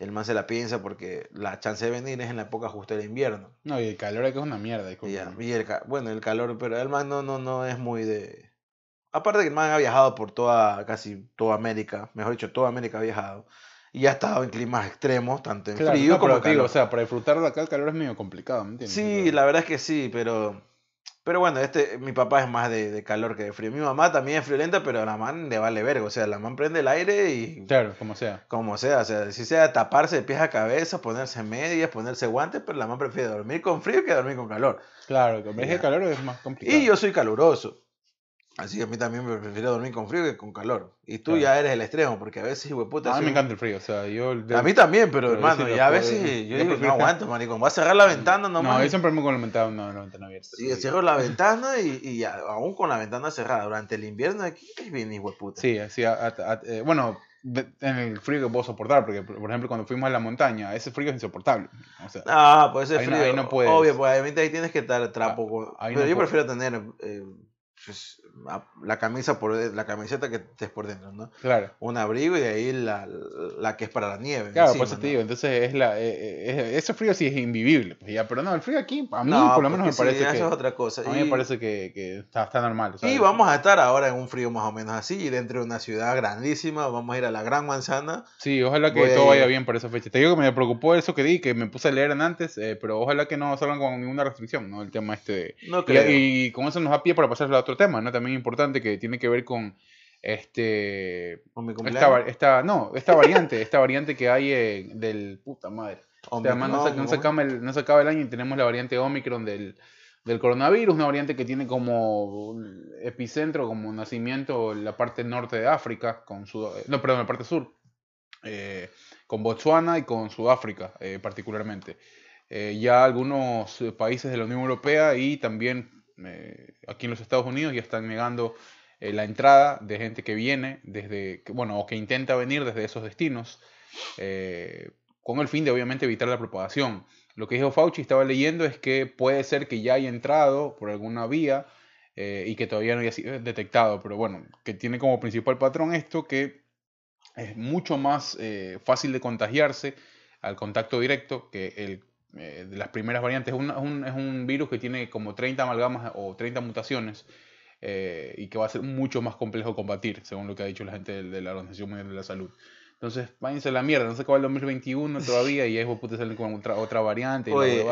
el man se la piensa porque la chance de venir es en la época justo del invierno. No, y el calor aquí es una mierda. Y, ya, y el, bueno, el calor, pero el man no, no, no es muy de... Aparte que el man ha viajado por toda, casi toda América, mejor dicho, toda América ha viajado. Y ha estado en climas extremos, tanto en Claro, frío no, como pero digo, calor. o sea, para disfrutar de acá el calor es medio complicado, ¿me entiendes? sí, Pero- la verdad es que sí, pero... Pero bueno, este, mi papá es más de, de calor que de frío. Mi mamá también es friolenta, pero a la man le vale verga. O sea, la man prende el aire y Claro, como sea. como sea. O sea, si sea taparse de pies a cabeza, ponerse medias, ponerse guantes, pero la man prefiere dormir con frío que dormir con calor. Claro, Ya. el calor es más complicado. Y yo soy caluroso. Así que a mí también me prefiero dormir con frío que con calor. Y tú Claro. ya eres el extremo, porque a veces, hueputa, A mí soy me encanta el frío, o sea, yo... A mí también, pero, Pero hermano, ya a veces yo yo digo, prefiero no aguanto, maricón. Voy a cerrar la ventana No, nomás. yo siempre me con la ventana, no, la ventana abierta. Sí, cierro la ventana y, y ya, aún con la ventana cerrada. Durante el invierno aquí es bien hijueputa. Sí, sí, a- a- a- eh, bueno, de- en el frío que puedo soportar, porque por ejemplo cuando fuimos a la montaña, ese frío es insoportable. O sea, Ah, pues ese Ahí no- frío. ahí no puedes. Obvio, pues obviamente ahí tienes que estar trapo. con- Ah, ahí pero no yo puedes. prefiero tener eh, pues, la camisa por la camiseta que estés por dentro, ¿no? claro. Un abrigo y de ahí la, la que es para la nieve. Claro, encima, por eso te ¿no? digo, entonces es la, eh, eh, ese frío sí es invivible, pues, ya, pero no, el frío aquí, a mí No, por lo menos me porque sí, parece que, eso es otra cosa. a mí y, me parece que, que está, está normal. ¿sabes? y vamos a estar ahora en un frío más o menos así, y dentro de una ciudad grandísima, vamos a ir a la Gran Manzana. Sí, ojalá que Voy todo vaya bien para esa fecha. Te digo que me preocupó eso que di, que me puse a leer en antes, eh, pero ojalá que no salgan con ninguna restricción, ¿no? El tema este de... No Y, creo. y con eso nos da pie para pasar a otro tema, ¿no? También importante que tiene que ver con este mi esta, no, esta variante, esta variante que hay eh, del puta madre. o O sea, además no, se, acaba el, no se acaba el año y tenemos la variante Omicron del, del coronavirus, una variante que tiene como epicentro, como nacimiento la parte norte de África, con Sud- no, perdón, la parte sur, eh, con Botswana y con Sudáfrica eh, particularmente. Eh, ya algunos países de la Unión Europea y también aquí en los Estados Unidos ya están negando eh, la entrada de gente que viene desde, bueno, o que intenta venir desde esos destinos, eh, con el fin de obviamente evitar la propagación. Lo que dijo Fauci, estaba leyendo, es que puede ser que ya haya entrado por alguna vía eh, y que todavía no haya sido detectado, pero bueno, que tiene como principal patrón esto que es mucho más fácil de contagiarse al contacto directo que el eh, de las primeras variantes. Es un, un- es un virus que tiene como 30 amalgamas o 30 mutaciones eh, y que va a ser mucho más complejo combatir, según lo que ha dicho la gente de, de la Organización Mundial de la Salud. Entonces, váyanse a la mierda, no se acaba el 2021 todavía y es puta salen con otra, otra variante. y Oye,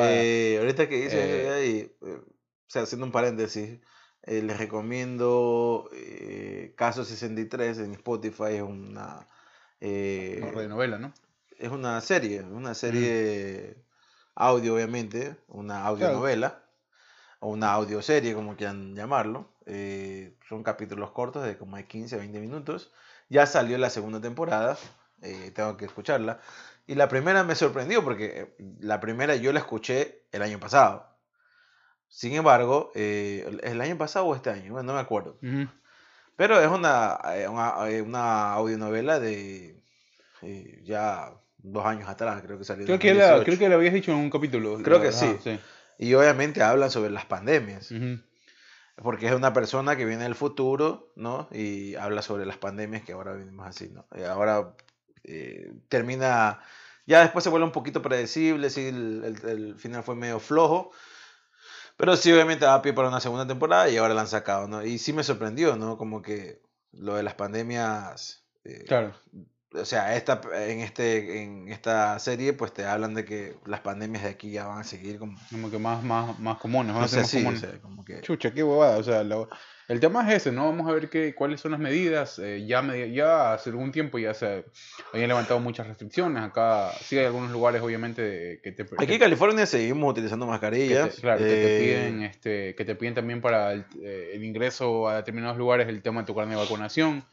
eh, ahorita que dices, o sea, haciendo un paréntesis, les recomiendo Caso 63 en Spotify, es una, eh, Una radionovela, ¿no? es una serie, una serie audio, obviamente, una audionovela, o una audioserie, como quieran llamarlo. eh, son capítulos cortos de como de 15, 20 minutos. Ya salió la segunda temporada, eh, tengo que escucharla. Y la primera me sorprendió porque eh, la primera yo la escuché el año pasado. Sin embargo, eh, el año pasado o este año, bueno, no me acuerdo. Pero es una, una, una audionovela de ya dos años atrás, creo que salió. Creo, que la, 2018. creo que lo habías dicho en un capítulo. Creo que Ajá, sí. Y obviamente hablan sobre las pandemias, Ujú. porque es una persona que viene del futuro, ¿no? Y habla sobre las pandemias que ahora vivimos así, ¿no? Y ahora eh, termina, ya después se vuelve un poquito predecible, sí, el, el- el final fue medio flojo, pero sí obviamente da pie para una segunda temporada y ahora la han sacado, ¿no? Y sí me sorprendió, ¿no? Como que lo de las pandemias... eh, Claro. O sea, esta, en, este, en esta serie pues te hablan de que las pandemias de aquí ya van a seguir como... Como que más, más, más comunes, van No a ser sé, más sí, o comunes. sea, como que... Chucha, qué huevada. O sea, lo- El tema es ese, ¿no? Vamos a ver qué, cuáles son las medidas. Eh, ya, medi- ya hace algún tiempo ya se habían levantado muchas restricciones. Acá sí hay algunos lugares, obviamente, de- que te, Aquí que- en California seguimos utilizando que mascarillas. te- claro, que te eh, piden, este, que te piden también para el, eh, el ingreso a determinados lugares el tema de tu carnet de vacunación.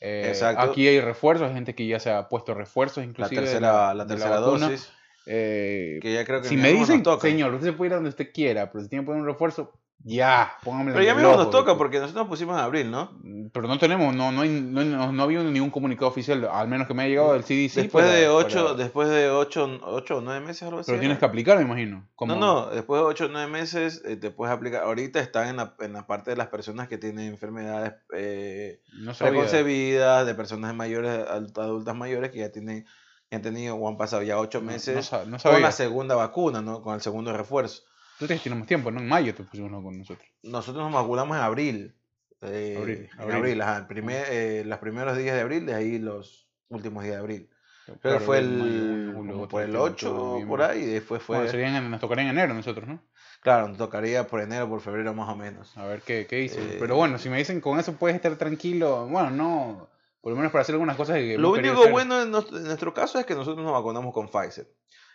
Eh, Exacto. Aquí hay refuerzos, hay gente que ya se ha puesto refuerzos, la inclusive. de tercera, la tercera vacuna. dosis. Eh, Que ya creo que si me dicen, toca. señor, usted se puede ir a donde usted quiera, pero si tiene que poner un refuerzo, ya, póngame Pero ya mismo nos toca porque nosotros nos pusimos en abril, ¿no? Pero no tenemos, no, no, hay, no, no, no ha habido ningún comunicado oficial, al menos que me haya llegado del CDC. después para- de ocho, para- después de ocho, ocho o nueve meses algo así. Pero tienes que aplicar, me imagino. como- No, no, después de 8 o 9 meses eh, te puedes aplicar. Ahorita están en la, en la parte de las personas que tienen enfermedades eh, No sabía. preconcebidas, de personas mayores, adult- adultas mayores que ya tienen ya han tenido o han pasado ya 8 No- meses no sa- no con sabía. la segunda vacuna, ¿no? Con el segundo refuerzo. Tener más tiempo, ¿no? En mayo te pusimos uno con nosotros. Nosotros nos vacunamos en abril. eh, Abril, en abril. abril, ajá, el primer, eh, los primeros días de abril, de ahí los últimos días de abril. Creo Claro, que fue mayo, el, junio, julio, como agosto, por el septiembre, 8 octubre, por ahí, y después fue, Bueno, serían en- nos tocaría en enero nosotros, ¿no? claro, nos tocaría por enero, por febrero más o menos. A ver qué, qué dicen. Eh, Pero bueno, si me dicen con eso puedes estar tranquilo, bueno, no, por lo menos para hacer algunas cosas que Lo único bueno en nuestro, en nuestro caso es que nosotros nos vacunamos con Pfizer.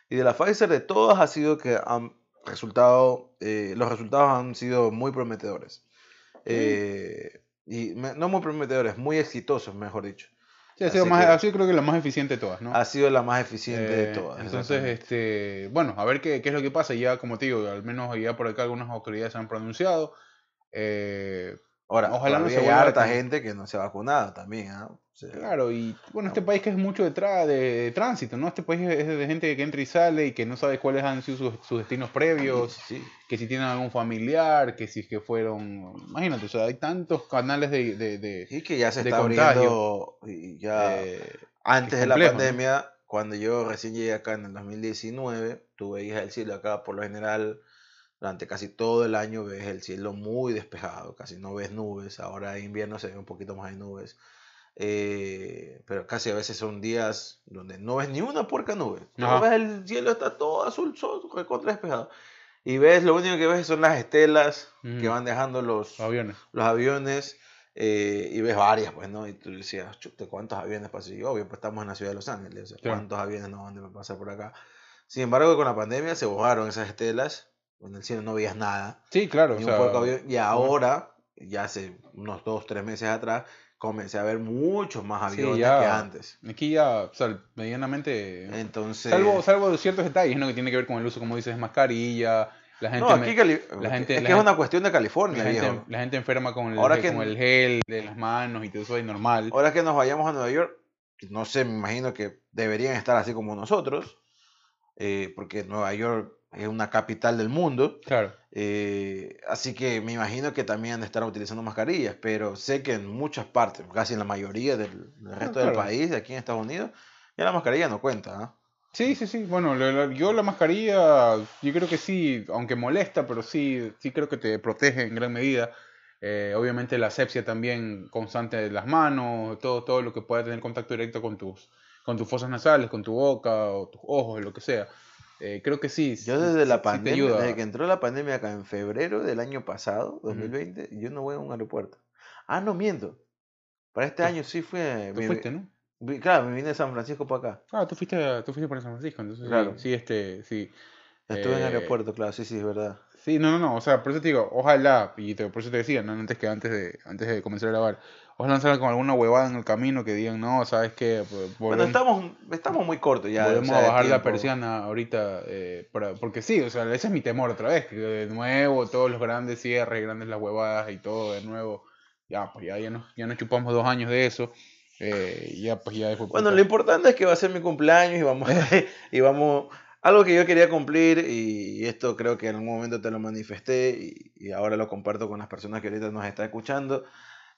Y de la Pfizer de todas ha sido que han resultado, eh, los resultados han sido muy prometedores. Eh, y me- no muy prometedores, muy exitosos, mejor dicho. Sí, ha sido, más, ha sido creo que la más eficiente de todas, ¿no? Ha sido la más eficiente de Eh, todas. Entonces, este, bueno, a ver qué, qué es lo que pasa. Ya, como te digo, al menos ya por acá algunas autoridades se han pronunciado. Eh, Ahora, ojalá no se hay vuelva harta tan- gente que no se ha vacunado también. ¿ah? Claro, y bueno, este país que es mucho de, tra- de, tránsito, ¿no? Este país es de gente que entra y sale y que no sabe cuáles han sido sus, sus destinos previos, sí. que si tienen algún familiar, que si es que fueron, imagínate, o sea, hay tantos canales de... de, de- Y que ya se está abriendo. Y ya eh, Antes es de la pandemia, cuando yo recién llegué acá en el 2019, tú veías el cielo acá, por lo general, durante casi todo el año ves el cielo muy despejado, casi no ves nubes. Ahora en invierno se ve un poquito más de nubes. Eh, pero casi a veces son días donde no ves ni una puerca nube. Ajá. ves el cielo está todo azul, sol, recontra despejado. Y ves, lo único que ves son las estelas que Ujú. van dejando los, aviones. los aviones eh, y ves varias, pues, ¿no? Y tú decías, chute, ¿cuántos aviones pasan? Y yo, obvio, pues estamos en la ciudad de Los Ángeles, o sea, Claro. ¿cuántos aviones no van a pasar por acá? Sin embargo, con la pandemia se borraron esas estelas, en el cielo no veías nada, Sí, claro, ni un sea, y ahora, ya hace unos dos, tres meses atrás, comencé a ver muchos más Sí, aviones ya. que antes. aquí ya, o sea, medianamente... Entonces, Salvo, salvo de ciertos detalles, ¿no? Que tiene que ver con el uso, como dices, de mascarilla, la gente, no, aquí me- Cali- la gente- es la que es una cuestión de California, la, gente, la gente enferma con el, Ahora gel- que- con el gel de las manos y todo eso es normal. Ahora que nos vayamos a Nueva York, no sé, me imagino que deberían estar así como nosotros, eh, porque Nueva York es una capital del mundo, Claro. eh, así que me imagino que también han de estar utilizando mascarillas, pero sé que en muchas partes, casi en la mayoría del, del resto del claro. país, de aquí en Estados Unidos, ya la mascarilla no cuenta. ¿ah? Sí, sí, sí. Bueno, la- la- yo la mascarilla, yo creo que sí, aunque molesta, pero sí, sí creo que te protege en gran medida. Eh, obviamente la asepsia también constante de las manos, todo, todo lo que pueda tener contacto directo con tus, con tus fosas nasales, con tu boca o tus ojos, lo que sea. Eh, creo que sí. Yo desde sí- la pandemia, desde que entró la pandemia acá en febrero del año pasado, 2020, yo no voy a un aeropuerto. Ah, no miento. Para este Tú- año sí fue. Tú me- fuiste, ¿no? vi- claro, me vine de San Francisco para acá. Ah, tú fuiste, tú fuiste para San Francisco, entonces Claro. sí, este, sí. Estuve en el Eh, aeropuerto, claro, sí, sí, es verdad. Sí, no, no, no, o sea, por eso te digo, ojalá, y te- por eso te decía, ¿no? antes que antes de, antes de comenzar a grabar, no salgan con alguna huevada en el camino que digan, no, ¿sabes qué? Pues, Bueno, estamos, estamos muy cortos ya. o sea, de bajar la persiana ahorita, eh, para- porque sí, o sea, ese es mi temor otra vez, que de nuevo todos los grandes cierres, grandes las huevadas y todo de nuevo, ya, pues ya, ya, nos, ya nos chupamos dos años de eso, eh, ya, pues ya después... Bueno, lo importante es que va a ser mi cumpleaños y vamos, y vamos, algo que yo quería cumplir y esto creo que en algún momento te lo manifesté y, y ahora lo comparto con las personas que ahorita nos están escuchando.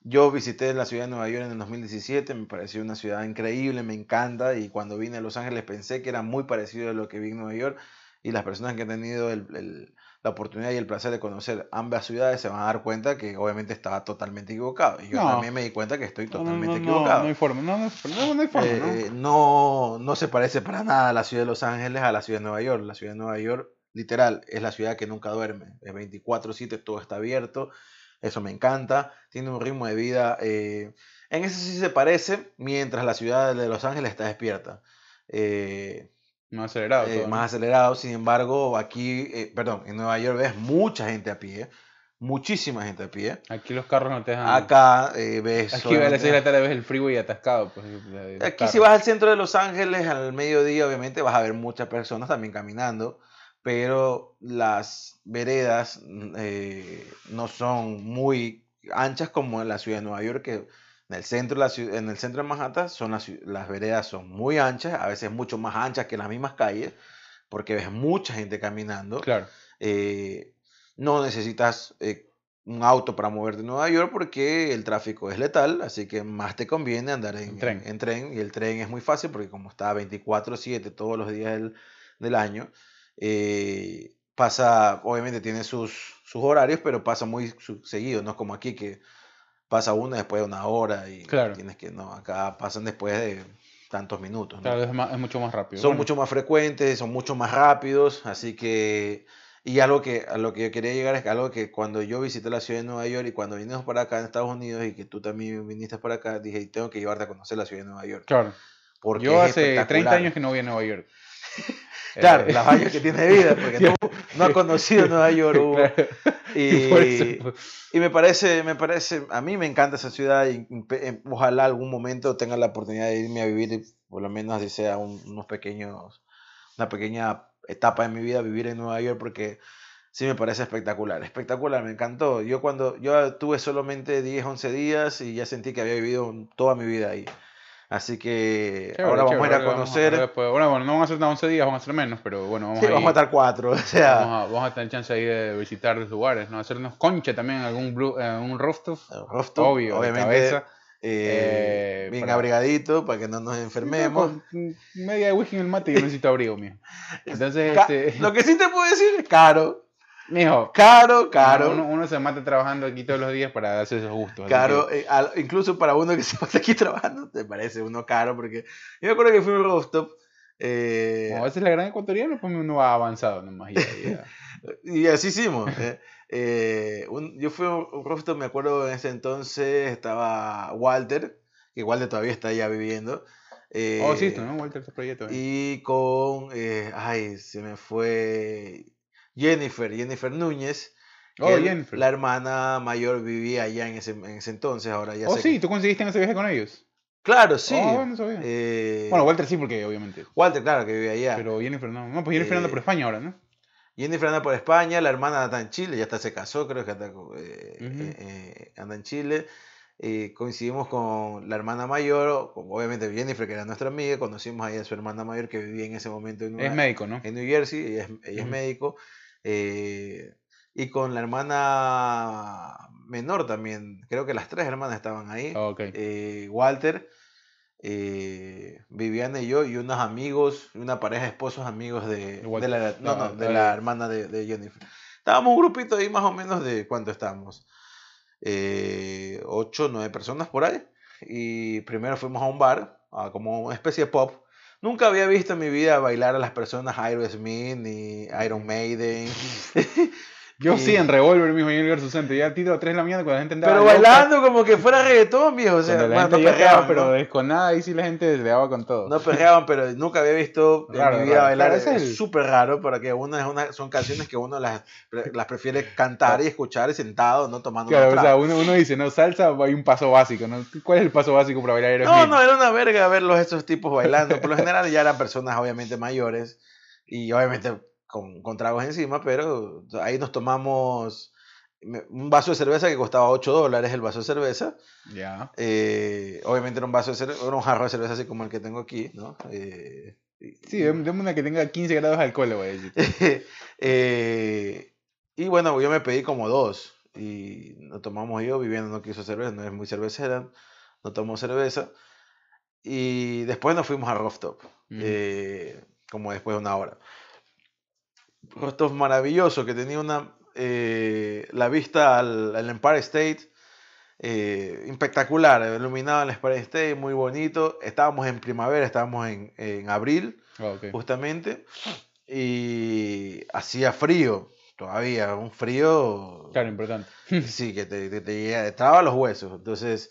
Yo visité la ciudad de Nueva York en el 2017, me pareció una ciudad increíble, me encanta y cuando vine a Los Ángeles pensé que era muy parecido a lo que vi en Nueva York y las personas que han tenido el- el- la oportunidad y el placer de conocer ambas ciudades se van a dar cuenta que obviamente estaba totalmente equivocado y yo No. también me di cuenta que estoy totalmente no, no, equivocado. No, hay forma, no, no, no, no hay forma, ¿no? Eh, no, no se parece para nada a la ciudad de Los Ángeles a la ciudad de Nueva York. La ciudad de Nueva York, literal, es la ciudad que nunca duerme. Es 24/7, todo está abierto. Eso me encanta. Tiene un ritmo de vida. eh, en eso sí se parece, mientras la ciudad de Los Ángeles está despierta. Eh, Más acelerado. eh, todo, ¿no? más acelerado. Sin embargo, aquí, eh, perdón, en Nueva York ves mucha gente a pie. Muchísima gente a pie. Aquí los carros no te dejan. Acá eh, ves. Aquí a las 6 de obviamente- la tarde ves el freeway atascado. Pues, Aquí carros. si vas al centro de Los Ángeles al mediodía, obviamente vas a ver muchas personas también caminando, pero las veredas mm, eh, no son muy anchas como en la ciudad de Nueva York, que en el centro la en el centro de Manhattan son las, las veredas son muy anchas, a veces mucho más anchas que las mismas calles, porque ves mucha gente caminando. Claro. Eh, no necesitas eh, un auto para moverte en Nueva York porque el tráfico es letal, así que más te conviene andar en, En tren. en- en tren. Y el tren es muy fácil porque como está 24/7 todos los días del, del año, eh, pasa, obviamente tiene sus, sus horarios, pero pasa muy seguido, no es como aquí que pasa una después de una hora y Claro. tienes que, no, acá pasan después de tantos minutos. ¿no? Claro, es, más- es mucho más rápido. son Bueno, mucho más frecuentes, son mucho más rápidos, así que y algo que a lo que yo quería llegar es que algo que cuando yo visité la ciudad de Nueva York y cuando vinimos para acá en Estados Unidos y que tú también viniste para acá, dije, tengo que llevarte a conocer la ciudad de Nueva York. Claro. Porque Yo hace 30 espectacular. años que no voy a Nueva York. Claro, Eh, las años que tiene de vida, porque tú no has conocido Nueva York. Hugo, claro, y, pues, y me parece, me parece, a mí me encanta esa ciudad y pe- ojalá algún momento tenga la oportunidad de irme a vivir, por lo menos así sea un- unos pequeños, una pequeña etapa de mi vida vivir en Nueva York porque sí me parece espectacular, espectacular, me encantó. Yo cuando, yo tuve solamente 10, 11 días y ya sentí que había vivido toda mi vida ahí. Así que chévere, ahora vamos chévere, a ir a conocer. ahora después- bueno, bueno, no van a ser 11 días, van a ser menos, pero bueno, vamos Sí, a ir- vamos a estar cuatro, o sea, Vamos a, vamos a tener chance ahí de visitar los lugares, ¿no? Hacernos concha también, algún blue, eh, un rooftop, rooftop, obvio, de obviamente, cabeza. eh, eh, bien para- abrigadito para que no nos enfermemos. No, media de whisky en el mate yo necesito abrigo, mijo. Entonces, este, Lo que sí te puedo decir es caro, mijo, caro, caro, Uno, uno se mata trabajando aquí todos los días para darse esos gustos. caro. eh, al- incluso para uno que se pasa aquí trabajando, te parece uno caro porque yo me acuerdo que fui a un rooftop eh, Como a veces la gran ecuatoriana, pues uno va avanzado nomás. ya- ya. y así hicimos. eh, eh, un- yo fui a un rooftop, me acuerdo en ese entonces estaba Walter, que Walter todavía está allá viviendo. eh, oh, sí, ¿no? Walter, ese proyecto. Y con, ay, se me fue Jennifer, Jennifer Núñez. Oh, él- Jennifer. La hermana mayor vivía allá en ese, en ese entonces, ahora ya Oh, sé sí, que- ¿tú conseguiste en ese viaje con ellos? Claro, sí. Oh, no sabía. Eh, Bueno, Walter sí, porque obviamente. Walter, claro, que vivía allá. Pero Jennifer no. No, pues Jennifer anda por Eh, España ahora, ¿no? Jennifer anda por España, la hermana está en Chile, ya hasta se casó, creo que anda, co- eh, anda en Chile. Coincidimos con la hermana mayor, obviamente Jennifer, que era nuestra amiga, conocimos ahí a su hermana mayor que vivía en ese momento en Es médico, ¿no? en New Jersey, ella es, ella es médico. Eh, y con la hermana menor también, creo que las tres hermanas estaban ahí. Oh, eh, Walter, eh, Viviana y yo, y unos amigos, una pareja de esposos amigos de, la, no, no, Ah, de la ya. hermana de, de Jennifer. Estábamos un grupito ahí más o menos de cuánto estamos. Eh, ocho, nueve personas por ahí. Y primero fuimos a un bar, a como una especie de pop. Nunca había visto en mi vida bailar a las personas Aerosmith ni Iron Maiden. Yo y- sí, en Revolver, mismo, y en el versus Center. Ya tiro a 3 de la mañana cuando la gente andaba. Pero loca, bailando como que fuera reggaetón, viejo. O sea, gente no perreaban, pero ¿no? desconada, ahí sí la gente le daba con todo. No perreaban, pero nunca había visto Raro, en mi vida raro. bailar. Claro, es el- súper raro, porque una, es una, son canciones que uno las, las prefiere cantar y escuchar sentado, no tomando Claro, una o sea, uno, uno dice, no, salsa, hay un paso básico, ¿no? ¿Cuál es el paso básico para bailar No, Aerosmith? no, era una verga verlos estos tipos bailando. Por lo general ya eran personas obviamente mayores y obviamente con, con tragos encima, pero ahí nos tomamos un vaso de cerveza que costaba 8 dólares el vaso de cerveza. Ya. Eh, obviamente era un vaso de cerveza, era un jarro de cerveza así como el que tengo aquí, ¿no? Eh, Sí, dame una que tenga 15 grados de alcohol, decir. Eh, y bueno, yo me pedí como dos. Y nos tomamos yo, Viviana no quiso cerveza, no es muy cervecera, no tomó cerveza. Y después nos fuimos a Rooftop, Mm. como después de una hora. Rooftop maravilloso, que tenía una, eh, la vista al, al Empire State, eh, espectacular, iluminado el Empire State, muy bonito. Estábamos en primavera, estábamos en, en abril Ah, justamente, y hacía frío, todavía un frío. Claro, importante. Sí, que te, te, te los huesos. Entonces,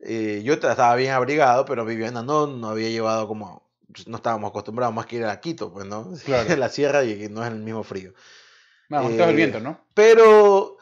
eh, yo estaba bien abrigado, pero Viviana no, no había llevado como. Pues, No estábamos acostumbrados más que ir a Quito, pues, ¿no? Claro. la sierra y no es el mismo frío. Vamos, todo el Eh, viento, ¿no? Pero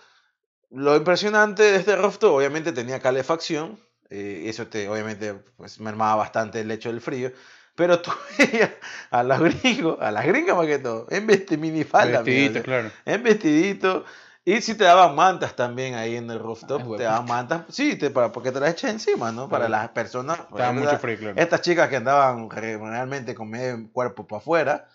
lo impresionante de este rooftop, obviamente tenía calefacción, eh, y eso te, obviamente, pues mermaba bastante el hecho del frío. Pero tú veías a los gringos, a las gringas más que todo, en minifalda, Vestidito, o sea, claro. en vestidito. Y si te daban mantas también ahí en el rooftop, Ay, te daban mantas, sí, te, para, porque te las echas encima, ¿no? Para las personas. mucho frío, claro. Estas chicas que andaban re- realmente con medio cuerpo para afuera,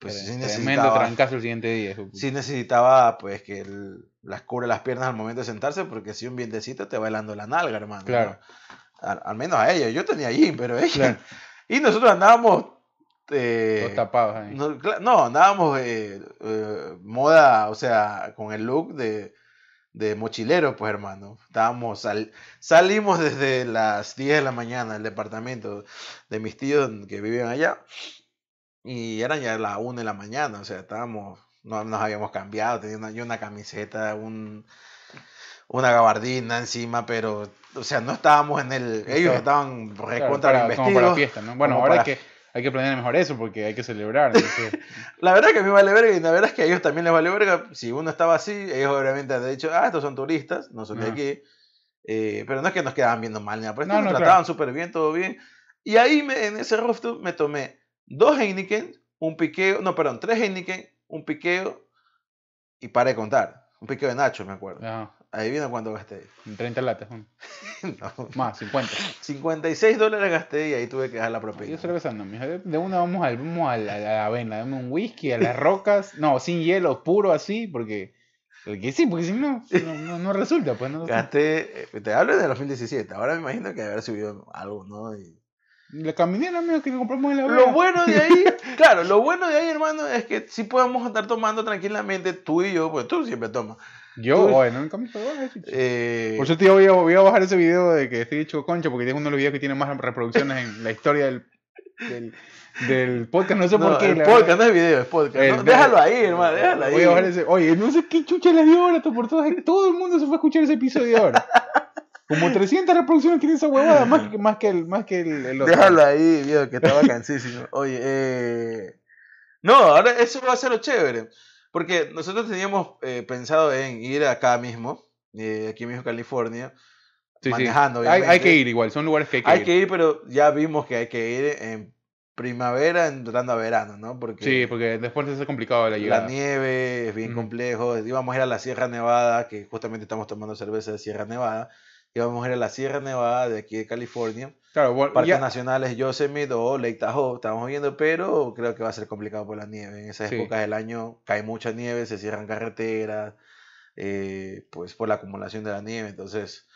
pues sí necesitaba, trancazo el siguiente día. sí necesitaba pues que el- las cubre las piernas al momento de sentarse, porque si un vientecito te va helando la nalga, hermano. Claro. ¿no? Al, al menos a ella, yo tenía jean, pero ella. Claro. Y nosotros andábamos. Eh, Todos tapados ahí. no, no, andábamos eh, eh, moda, o sea, con el look de, de mochilero, pues hermano. Estábamos sal- salimos desde las 10 de la mañana del departamento de mis tíos que vivían allá y eran ya las 1 de la mañana, o sea, estábamos, no nos habíamos cambiado, tenía una, yo una camiseta, un, una gabardina encima, pero, o sea, no estábamos en el, ellos Claro. estaban Claro, recontra para- bien como para fiesta, ¿no? Bueno, ahora para- que, hay que planear mejor eso porque hay que celebrar. entonces, La verdad que a mí vale verga y la verdad es que a ellos también les vale verga. Si uno estaba así, ellos obviamente han dicho, ah, estos son turistas, no son de aquí. Eh, pero no es que nos quedaban viendo mal, ni nada, por eso No, nos no, trataban claro. súper bien, todo bien. Y ahí me- en ese rooftop me tomé dos Heineken, un piqueo, no, perdón, tres Heineken, un piqueo y paré de contar. Un piqueo de Nacho, me acuerdo. ajá, Adivina cuánto gasté. en 30 latas. ¿no? Más, 50. 56 dólares gasté y ahí tuve que dejar la Yo propina. cervezando, mija. De, de una vamos, al, vamos a, la, a la avena, dame un whisky, a las rocas. No, sin hielo, puro así, porque. Porque sí, porque si no, no, no, resulta, pues no. Gasté, eh, te hablo de 2017, ahora me imagino que haber subido algo, ¿no? Y- La caminera, amigo, que compramos en la Lo bueno de ahí, claro, lo bueno de ahí, hermano, es que sí podemos estar tomando tranquilamente, tú y yo, pues tú siempre tomas. Yo, oye, nunca me pegó eso. Eh, Por cierto, yo voy a, voy a bajar ese video de que estoy hecho concha, porque es uno de los videos que tiene más reproducciones en la historia del, del, del podcast. No sé no, por qué. el podcast verdad. no es video, es podcast. El- ¿no? Déjalo ahí, hermano, déjalo ahí. Voy a bajar ese. Oye, no sé qué chucha le dio ahora por todas. Todo el mundo se fue a escuchar ese episodio ahora. Como 300 reproducciones tiene esa huevada, más que, más que el, más que el, el otro. Déjalo ahí, viejo, que estaba cansísimo. Oye, eh... No, ahora eso va a ser lo chévere. Porque nosotros teníamos eh, pensado en ir acá mismo, eh, aquí mismo California, Sí, sí. manejando. Hay, hay obviamente. que ir igual, son lugares que hay que Hay ir. que ir, pero ya vimos que hay que ir en primavera, entrando a verano, ¿no? Porque, Sí, porque después hace complicado la la llegada. nieve es bien complejo. Íbamos a ir a la Sierra Nevada, que justamente estamos tomando cerveza de Sierra Nevada. Íbamos a ir a la Sierra Nevada de aquí de California. Claro, bueno, Parques ya- nacionales Yosemite o Lake Tahoe, estamos viendo, pero creo que va a ser complicado por la nieve. En esas Sí. épocas del año cae mucha nieve, se cierran carreteras, eh, pues por la acumulación de la nieve. Entonces,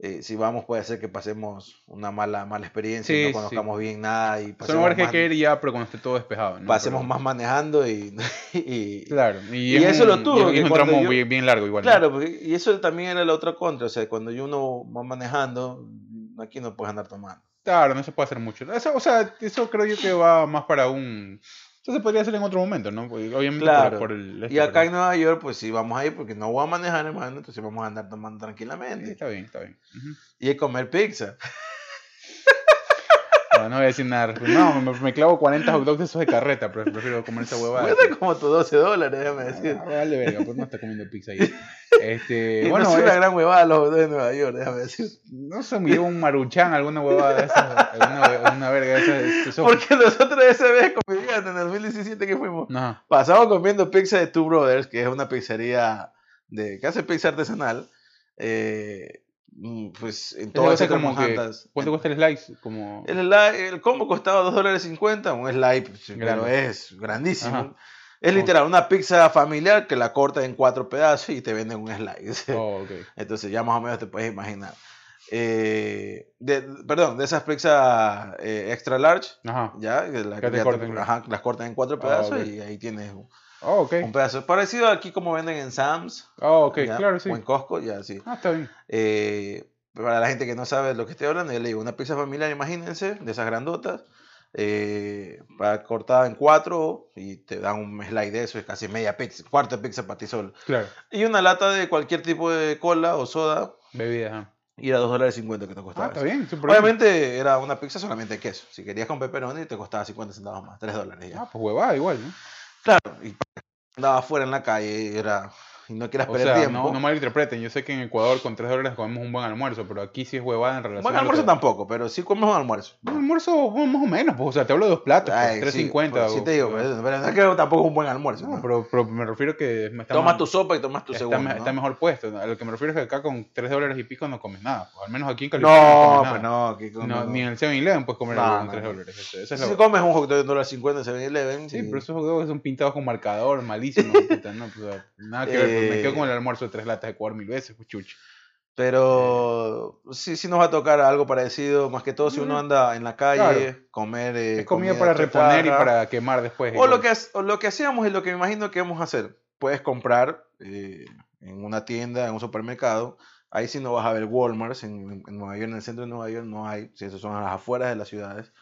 eh, si vamos puede ser que pasemos una mala, mala experiencia y no sí. conozcamos bien nada y pasemos, más, que ir ya, pero cuando esté todo despejado. ¿no? pasemos Pero- más manejando y... y- Claro, y, Y es eso lo tuvo, es un tramo yo- bien, bien largo igual. ¿no? Claro, porque- y eso también era la otra contra, o sea, cuando uno va manejando, aquí no puedes andar tomando. Claro, no se puede hacer mucho. Eso, o sea, eso creo yo que va más para un... Eso se podría hacer en otro momento, ¿no? Porque obviamente por- Claro. por, el... Y este, acá pero- en Nueva York, pues sí, vamos a ir porque no voy a manejar, hermano, entonces vamos a andar tomando Sí, tranquilamente. está bien, está bien. Ujú. Y es comer pizza. No, no voy a decir nada. No, me, me clavo 40 hot dogs de esos de carreta, pero prefiero comer esa huevada. Cuesta como tus 12 dólares, déjame decir. Ah, vale, verga, pues no está comiendo pizza ahí. Este, Y bueno, no es es- una gran huevada los hot dogs de Nueva York, déjame decir. no sé, me llevo un maruchan, alguna huevada de esas, alguna, una verga de esas. esos- Porque nosotros esa vez, comediante, en el 2017 que fuimos, No, pasamos comiendo pizza de Two Brothers, que es una pizzería de, que hace pizza artesanal. Eh, pues en cosa esas como que. ¿cuánto cuesta el slice? Como, El, el combo costaba 2 dólares 50, un slide, pues, Grande. es grandísimo. Ajá. Es literal, una pizza familiar que la corta en cuatro pedazos y te venden un slide. oh, ok. Entonces ya más o menos te puedes imaginar. Eh, de- perdón, de esas pizzas eh, extra large, Ajá. ya, la- Que te ya corten. ajá, las cortan en cuatro Ah, pedazos ok. y ahí tienes un, Oh, ok. un pedazo. Parecido aquí como venden en Sam's Oh, ok, ya, claro, sí. o en Costco, ya sí. Ah, está bien. Eh, para la gente que no sabe de lo que estoy hablando, yo le digo una pizza familiar, imagínense, de esas grandotas. eh, para- cortada en cuatro y te dan un slide de eso, es casi media pizza, cuarto de pizza para ti solo. Claro, Y una lata de cualquier tipo de cola o soda bebidas. ajá. y era 2 dólares 50 que te Ah, costaba. está bien, súper bien. Obviamente era una pizza solamente de queso. Si querías con pepperoni te costaba 50 centavos más, 3 dólares ya. Ah, pues huevada igual, ¿no? Claro, y andaba afuera en la calle era y no quieras O perder sea, tiempo. no, no malinterpreten. Yo sé que en Ecuador con 3 dólares comemos un buen almuerzo, pero aquí sí es huevada en relación Buen a almuerzo que- tampoco, pero sí comes un almuerzo. Un almuerzo más o menos, pues, o sea, te hablo de dos platos, pues, Ay, 3.50. Sí, pues, sí te digo, pero, pero no es que tampoco es un buen almuerzo. No, ¿no? pero, pero me refiero que está Tomas tu sopa y tomas tu está, segundo. me- ¿no? está mejor puesto. A lo que me refiero es que acá con 3 dólares y pico no comes nada. pues, al menos aquí en California no, No, comes pues nada. no, aquí como- No, Ni en el 7-Eleven puedes comer No, algo con no, 3 no. dólares. Eso, eso es Si lo- comes un hot dog de $1.50 en 7-Eleven, Sí, pero esos hot dogs son pintados con marcador, malísimos. no, pues, nada que ver, pues, me Eh, quedo con el almuerzo de tres latas de Ecuador mil veces, pues chucho. Pero sí, sí nos va a tocar algo parecido, más que todo si uno Ujú. anda en la calle, Claro. comer eh, Es comida para reponer y para quemar después. O lo, que, o lo que hacíamos y lo que me imagino que vamos a hacer. Puedes comprar eh, en una tienda, en un supermercado. Ahí sí no vas a ver Walmart. En, en Nueva York, en el centro de Nueva York, no hay. Si esos son a las afueras de las ciudades.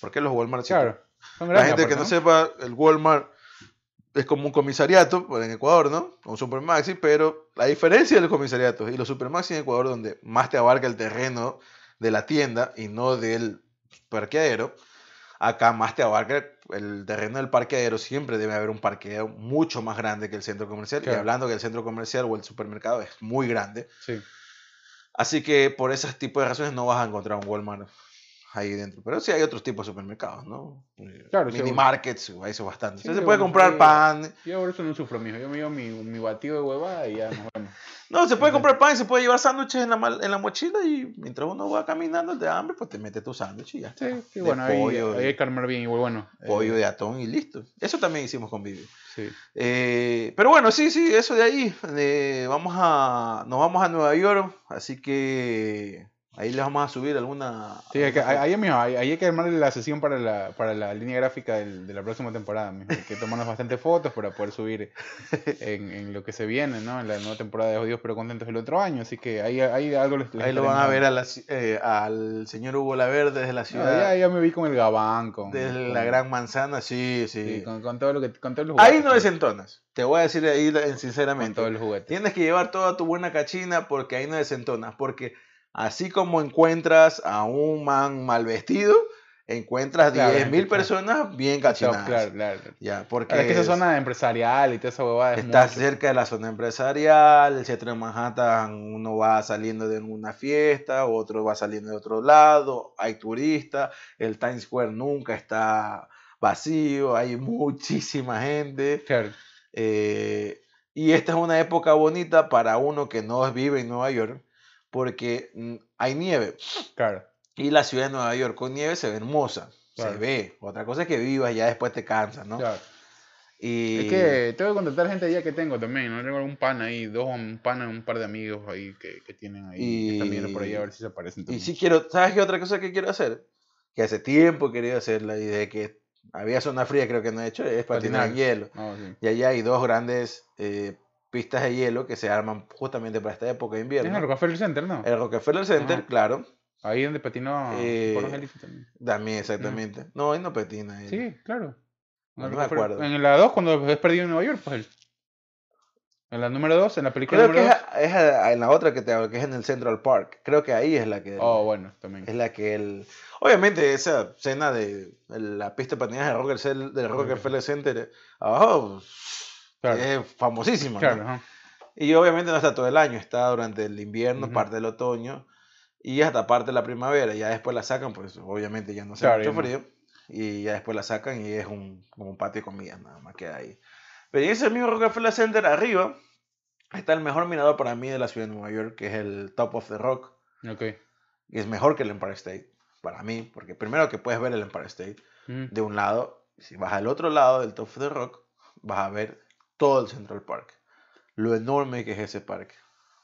Porque los Walmart sí Claro. son La gente que aparte, no sepa, el Walmart es como un comisariato en Ecuador, ¿no? Un supermaxi, pero la diferencia de los comisariatos y los supermaxi en Ecuador, donde más te abarca el terreno de la tienda y no del parqueadero, acá más te abarca el terreno del parqueadero. Siempre debe haber un parqueadero mucho más grande que el centro comercial. Y Claro. hablando que el centro comercial o el supermercado es muy grande. Sí. Así que por ese tipo de razones no vas a encontrar un Walmart ahí dentro. Pero sí hay otros tipos de supermercados, ¿no? Eh, Claro, Mini bueno. markets, hay eso bastante. Entonces se puede comprar ahí- pan. Yo por eso no sufro, mijo. Yo me llevo mi, mi batido de huevada y ya. No, se puede comprar pan y se puede llevar sándwiches en la, en la mochila y mientras uno va caminando de hambre, pues te metes tu sándwich y ya está. Sí, sí, bueno, ahí, pollo, ahí hay que armar bien igual, bueno. eh, pollo de atón y listo. Eso también hicimos con Vivi. Sí. Eh, pero bueno, sí, sí, eso de ahí. eh, vamos a, nos vamos a Nueva York, así que ahí les vamos a subir alguna... Sí, hay que, ahí, mijo, ahí- ahí hay que armar la sesión para la, para la línea gráfica del- de la próxima temporada. mijo. Hay que tomarnos bastantes fotos para poder subir en, en lo que se viene, ¿no? En la nueva temporada de Jodidos pero Contentos el otro año. Así que ahí, ahí algo les, les Ahí lo van a ver a la eh, al señor Hugo Laverde desde la No, ciudad, ya, ya me vi con el gabán, con, desde con- la Gran Manzana, sí, sí. sí, con, con todo lo que con todos los Ahí no desentonas. Te voy a decir ahí la- con sinceramente. todos los juguetes. Tienes que llevar toda tu buena cachina porque ahí no desentonas. Porque así como encuentras a un man mal vestido, encuentras Claro, 10.000 gente, claro. personas bien cachinadas. claro, claro. Ya, porque es que esa es- zona empresarial y toda esa huevada es mucho. cerca de la zona empresarial, el centro de Manhattan, uno va saliendo de una fiesta, otro va saliendo de otro lado, hay turistas, el Times Square nunca está vacío, hay muchísima gente. Claro. Eh, y esta es una época bonita para uno que no vive en Nueva York, porque mm, hay nieve. Claro. Y la ciudad de Nueva York con nieve se ve hermosa. Claro. Se ve. Otra cosa es que vivas y ya después te cansas, ¿no? claro. Y Es que tengo que contratar gente allá que tengo también, ¿no? Tengo un pan ahí, dos, un pan, un par de amigos ahí que, que tienen ahí. que están viendo por ahí a ver si se aparecen Y sí quiero, ¿sabes qué otra cosa que quiero hacer? Que hace tiempo querido hacerla y de que había zona fría creo que no he hecho, es patinar en Patinar. hielo. No, sí. Y allá hay dos grandes eh, pistas de hielo que se arman justamente para esta época de invierno. en el Rockefeller Center, ¿no? El Rockefeller Center, Ajá. claro, Ahí donde patinó Eh, Elite también. también exactamente. No, él no patina. él. Sí, claro. No me acuerdo. En la 2, cuando es perdido en Nueva York, pues él. En la número 2, en la película Creo que número es, 2. es a- en la otra que te hablo, que es en el Central Park. Creo que ahí es la que... Oh, bueno, también. Es la que él... Obviamente esa escena de la pista de patinaje del Rockefeller, del Rockefeller Center abajo Claro, es famosísima. ¿no? claro, ajá. Y obviamente no está todo el año, está durante el invierno, Ujú. parte del otoño y hasta parte de la primavera. Ya después la sacan, pues obviamente ya no hace Claro, mucho no. frío. Y ya después la sacan y es un, como un patio de comida, nada más queda ahí. Pero en ese mismo Rockefeller Center, arriba, está el mejor mirador para mí de la ciudad de Nueva York, que es el Top of the Rock. Ok. Y es mejor que el Empire State, para mí, porque primero que puedes ver el Empire State Mm. de un lado, si vas al otro lado del Top of the Rock, vas a ver todo el Central Park. Lo enorme que es ese parque.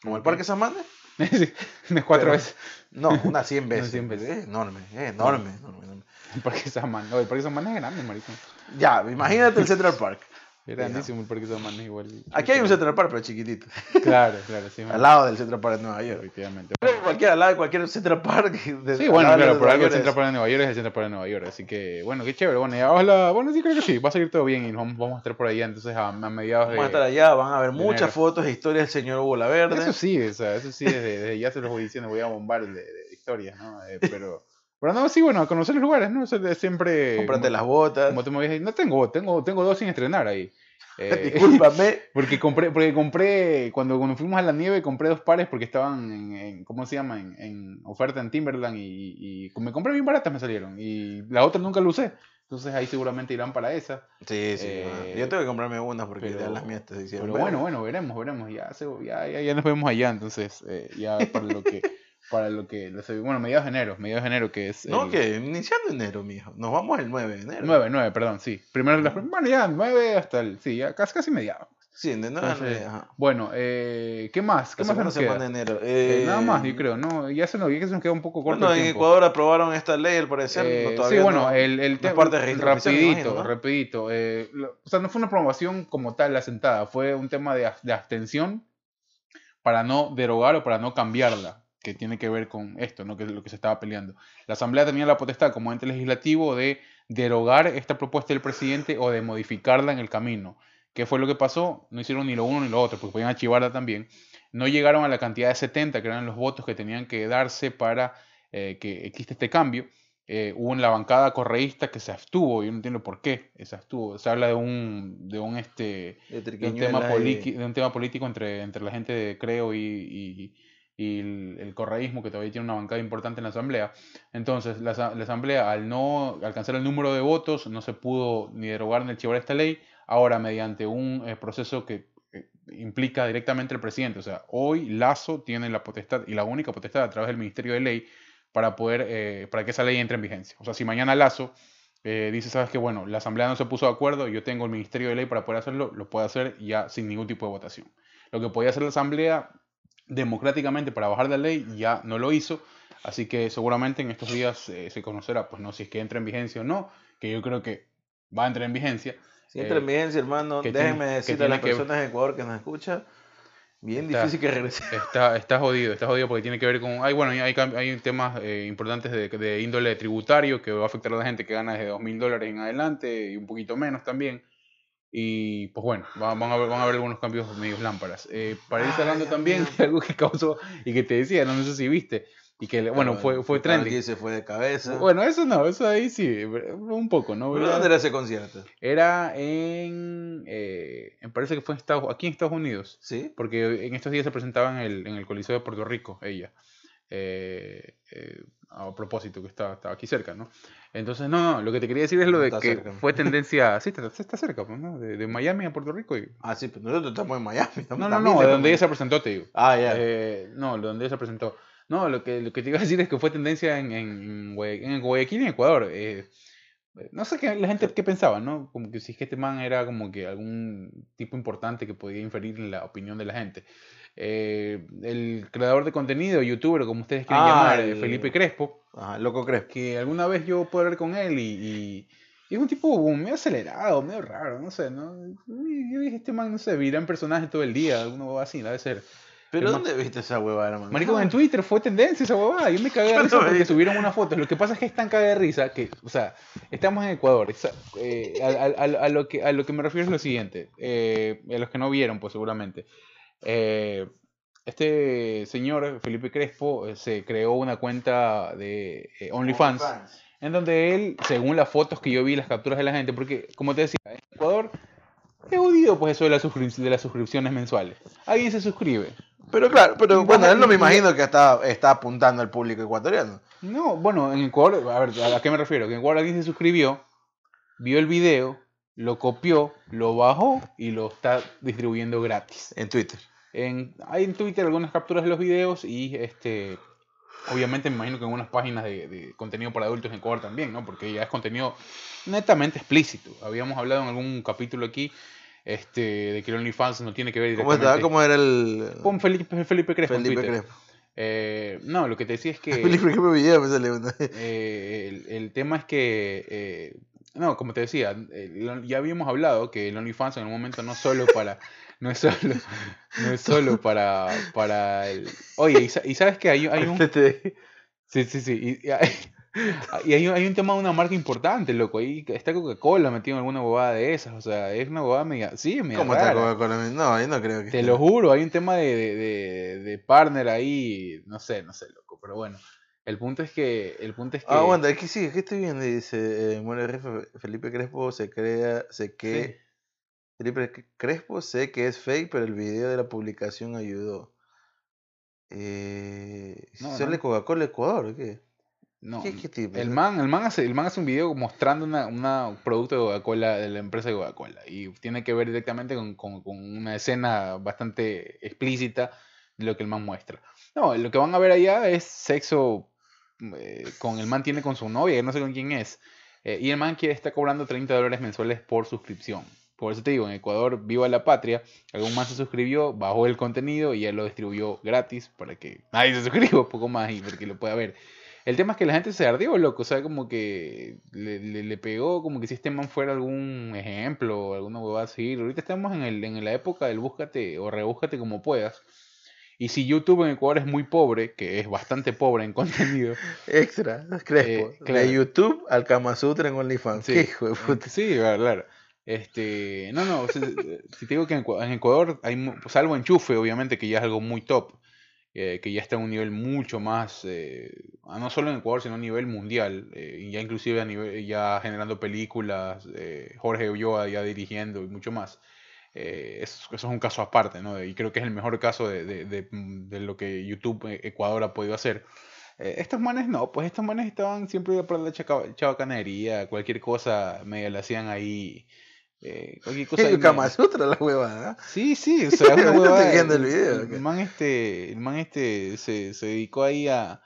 Como el. Parque Samana, Sí, unas cuatro Pero- veces. no, unas 100 veces. 100 veces. Es enorme, es enorme, enorme, enorme. El Parque Samán. No, el Parque Samán es grande, marico. Ya, imagínate el Central Park. Es grandísimo el Parque Samanes igual. Aquí hay un Central Park, pero chiquitito. Claro, claro, sí. al lado del Central Park de Nueva York. Efectivamente. Cualquier, al lado de cualquier Central Park. de- Sí, bueno, claro, por algo el Central Park de Nueva York es el Central Park de Nueva York. Así que, bueno, qué chévere. Bueno, ya ojalá, bueno, sí creo que sí, va a salir todo bien y nos vamos, vamos a estar por allá entonces a, a mediados de... Vamos a estar allá, van a ver muchas enero. fotos e historias del señor Hugo Laverde. Eso sí, o sea, eso sí, desde, desde ya se los voy diciendo, voy a bombar de, de historias, ¿no? Eh, pero, pero no, sí, bueno, a conocer los lugares, ¿no? O sea, de siempre... Cómprate como- las botas. Como no tengo, tengo, tengo dos sin estrenar ahí. Eh, Discúlpame. porque compré, porque compré, cuando, cuando fuimos a la nieve, compré dos pares porque estaban en, en- ¿cómo se llama? En, en oferta en Timberland y, y me compré bien baratas me salieron. Y la otra nunca la usé. Entonces ahí seguramente irán para esa. Sí, sí. Eh. Yo tengo que comprarme unas porque pero- ya las mías te hicieron. Pero bueno, bueno, veremos, veremos. Ya, ya, ya nos vemos allá. Entonces, eh, ya para lo que, para lo que, bueno, mediados de enero, mediados de enero que es... No, el- que iniciando enero, mijo. Nos vamos el 9 de enero. 9, 9, perdón, sí. Primero, las, bueno, ya 9 hasta el, sí, ya casi, casi mediados. Sí, de 9 a Entonces, 9. Ajá. Bueno, eh, ¿qué más? ¿Qué La más segunda nos queda? de enero. Eh, Eh, nada más, yo creo, ¿no? Ya se nos, ya que se nos queda un poco corto Bueno, el en tiempo. Ecuador aprobaron esta ley, al parecer. Eh, no, sí, bueno, no- el, el tema, rapidito, imagino, ¿no? rapidito. lo- o sea, no fue una aprobación como tal la sentada, fue un tema de abstención para no derogar o para no cambiarla, que tiene que ver con esto, ¿no? Que es lo que se estaba peleando. La Asamblea tenía la potestad como ente legislativo de derogar esta propuesta del presidente o de modificarla en el camino. ¿Qué fue lo que pasó? No hicieron ni lo uno ni lo otro, porque podían archivarla también. No llegaron a la cantidad de 70, que eran los votos que tenían que darse para eh, que exista este cambio. Eh, hubo en la bancada correísta que se abstuvo, yo no entiendo por qué se abstuvo. Se habla de un, de un, este, de de un, tema, de un tema político entre, entre la gente de Creo y, y- y el, el correísmo, que todavía tiene una bancada importante en la Asamblea. Entonces, la, asa- la Asamblea, al no alcanzar el número de votos, no se pudo ni derogar ni archivar esta ley. Ahora, mediante un eh, proceso que eh, implica directamente al presidente, o sea, hoy Lazo tiene la potestad y la única potestad a través del Ministerio de Ley para poder, eh, para que esa ley entre en vigencia. O sea, si mañana Lazo dice, sabes que bueno, la Asamblea no se puso de acuerdo, yo tengo el Ministerio de Ley para poder hacerlo, lo puede hacer ya sin ningún tipo de votación. Lo que podía hacer la Asamblea democráticamente para bajar la ley ya no lo hizo, así que seguramente en estos días eh, se conocerá, pues no, si es que entra en vigencia o no, que yo creo que va a entrar en vigencia. Si entra en eh, vigencia, hermano, déjenme decirle a las personas de Ecuador que nos escuchan, bien Está- difícil que regrese. Está, está jodido, está jodido porque tiene que ver con... Hay, bueno, hay, hay temas eh, importantes de, de índole tributario que va a afectar a la gente que gana desde 2 mil dólares en adelante y un poquito menos también. Y pues bueno, va- van a ver, van a haber algunos cambios medios lámparas. Eh, para ir cerrando Dios también, algo que causó y que te decía, no, sé si viste, y que bueno, fue, fue Ricardo trending. Se fue de cabeza. Bueno, eso no, eso ahí sí, un poco, ¿no? ¿Pero ¿Dónde era ese concierto? Era en, eh, me parece que fue en Estados, aquí en Estados Unidos. ¿Sí? Porque en estos días se presentaba en el, en el Coliseo de Puerto Rico, ella. Eh, eh, a propósito, que está, está aquí cerca, ¿no? Entonces, no, no, lo que te quería decir es lo de Está que cerca. fue tendencia. Sí, está, está cerca, pues, ¿no? De, de Miami a Puerto Rico. y- Ah, sí, pero nosotros estamos en Miami. estamos No, no, no, de de donde ella se presentó, te digo. Ah, ya. Eh, no, de donde ella se presentó. No, lo que, lo que te iba a decir es que fue tendencia en, en, en Guay- en Guayaquil y en Ecuador. No sé qué la gente qué pensaba, ¿no? Como que si es que este man era como que algún tipo importante que podía inferir en la opinión de la gente. Eh, el creador de contenido, youtuber, como ustedes quieren Ah, llamar, el- Felipe Crespo, Ajá, loco Crespo. que alguna vez yo pude hablar con él y, y- y es un tipo como medio acelerado, medio raro, no sé, ¿no? Yo dije, este man, no sé, virá en personaje todo el día, alguno así, debe ser. ¿Pero el dónde viste esa huevada, hermano? Marico, en Twitter fue tendencia esa huevada. Yo me cagué de risa no porque subieron unas fotos. Lo que pasa es que es tan caga de risa que, o sea, estamos en Ecuador. esa- eh, a, a- a- a lo que, a lo que me refiero es lo siguiente. eh, a los que no vieron, pues seguramente. Eh, este señor, Felipe Crespo, eh, se creó una cuenta de eh, OnlyFans. En donde él, según las fotos que yo vi, las capturas de la gente, porque como te decía, en Ecuador es jodido pues eso de, las suscrip- de las suscripciones mensuales. Alguien se suscribe. Pero claro, pero bueno, él no me imagino que está, está apuntando al público ecuatoriano. No, bueno, en Ecuador, a ver, ¿a qué me refiero? Que en Ecuador alguien se suscribió, vio el video, lo copió, lo bajó y lo está distribuyendo gratis. En Twitter. En, hay en Twitter algunas capturas de los videos y este obviamente me imagino que en unas páginas de, de contenido para adultos en Ecuador también, ¿no? Porque ya es contenido netamente explícito. Habíamos hablado en algún capítulo aquí este, de que el OnlyFans no tiene que ver ¿Cómo directamente estaba? ¿Cómo era el. con Felipe, Felipe Crespo en Felipe Twitter. Crespo? Eh, no, lo que te decía es que Felipe Crespo video me sale una. eh, el, el tema es que eh, No, como te decía, ya habíamos hablado que el OnlyFans en un momento no solo para. No es solo, no es solo para, para el... Oye, y, y sabes que hay, hay un... Sí, sí, sí. Y, y hay, y hay un- tema de una marca importante, loco. Ahí está Coca-Cola metido en alguna bobada de esas. O sea, es una bobada media... Sí, media ¿Cómo está rara. Coca-Cola? No, yo no creo que. Te esté. lo juro, hay un tema de, de, de- de partner ahí, no sé, no sé, loco, pero bueno, el punto es que, el punto es que, Ah, aguanta, aquí sí, aquí estoy viendo. Dice: eh, Felipe Crespo se crea, se que. Felipe Crespo sé que es fake, pero el video de la publicación ayudó. Eh, No, ¿Sale no. Coca-Cola Ecuador o qué? no, ¿Qué- qué tipo? el man, el man hace, el man hace un video mostrando una, una producto de Coca-Cola, de la empresa de Coca-Cola, y tiene que ver directamente con, con- con una escena bastante explícita de lo que el man muestra. No, lo que van a ver allá es sexo eh, con el man tiene con su novia, que no sé con quién es, eh, y el man quiere está cobrando 30 dólares mensuales por suscripción. Por eso te digo, en Ecuador, viva la patria, algún man se suscribió, bajó el contenido y él lo distribuyó gratis para que nadie se suscriba un poco más y porque lo pueda ver. El tema es que la gente se ardió, loco, o sea, como que le, le- le pegó, como que si este man fuera algún ejemplo, alguna huevada a seguir. Ahorita estamos en, el, en la época del búscate o rebúscate como puedas. Y si YouTube en Ecuador es muy pobre, que es bastante pobre en contenido, Extra, Crespo. Eh, claro. De YouTube al Kama Sutra en OnlyFans. Sí. ¿Qué hijo de puta? Sí, claro, claro. Este, no, no, si, si te digo que en Ecua- en Ecuador hay, salvo enchufe, obviamente, que ya es algo muy top, eh, que ya está a un nivel mucho más, eh, no solo en Ecuador, sino a nivel mundial, eh, ya inclusive a nivel, ya generando películas, eh, Jorge Ulloa ya dirigiendo y mucho más. Eh, eso, eso es un caso aparte, ¿no? Y creo que es el mejor caso de, de- de- de lo que YouTube eh, Ecuador ha podido hacer. Eh, estos manes no, pues estos manes estaban siempre por la chabacanería, cualquier cosa medio la hacían ahí. Eh, cualquier cosa El Kama medio- Sutra la huevada. Sí, sí, o sea, una huevada, estoy viendo el man este, el man este se, se dedicó ahí a,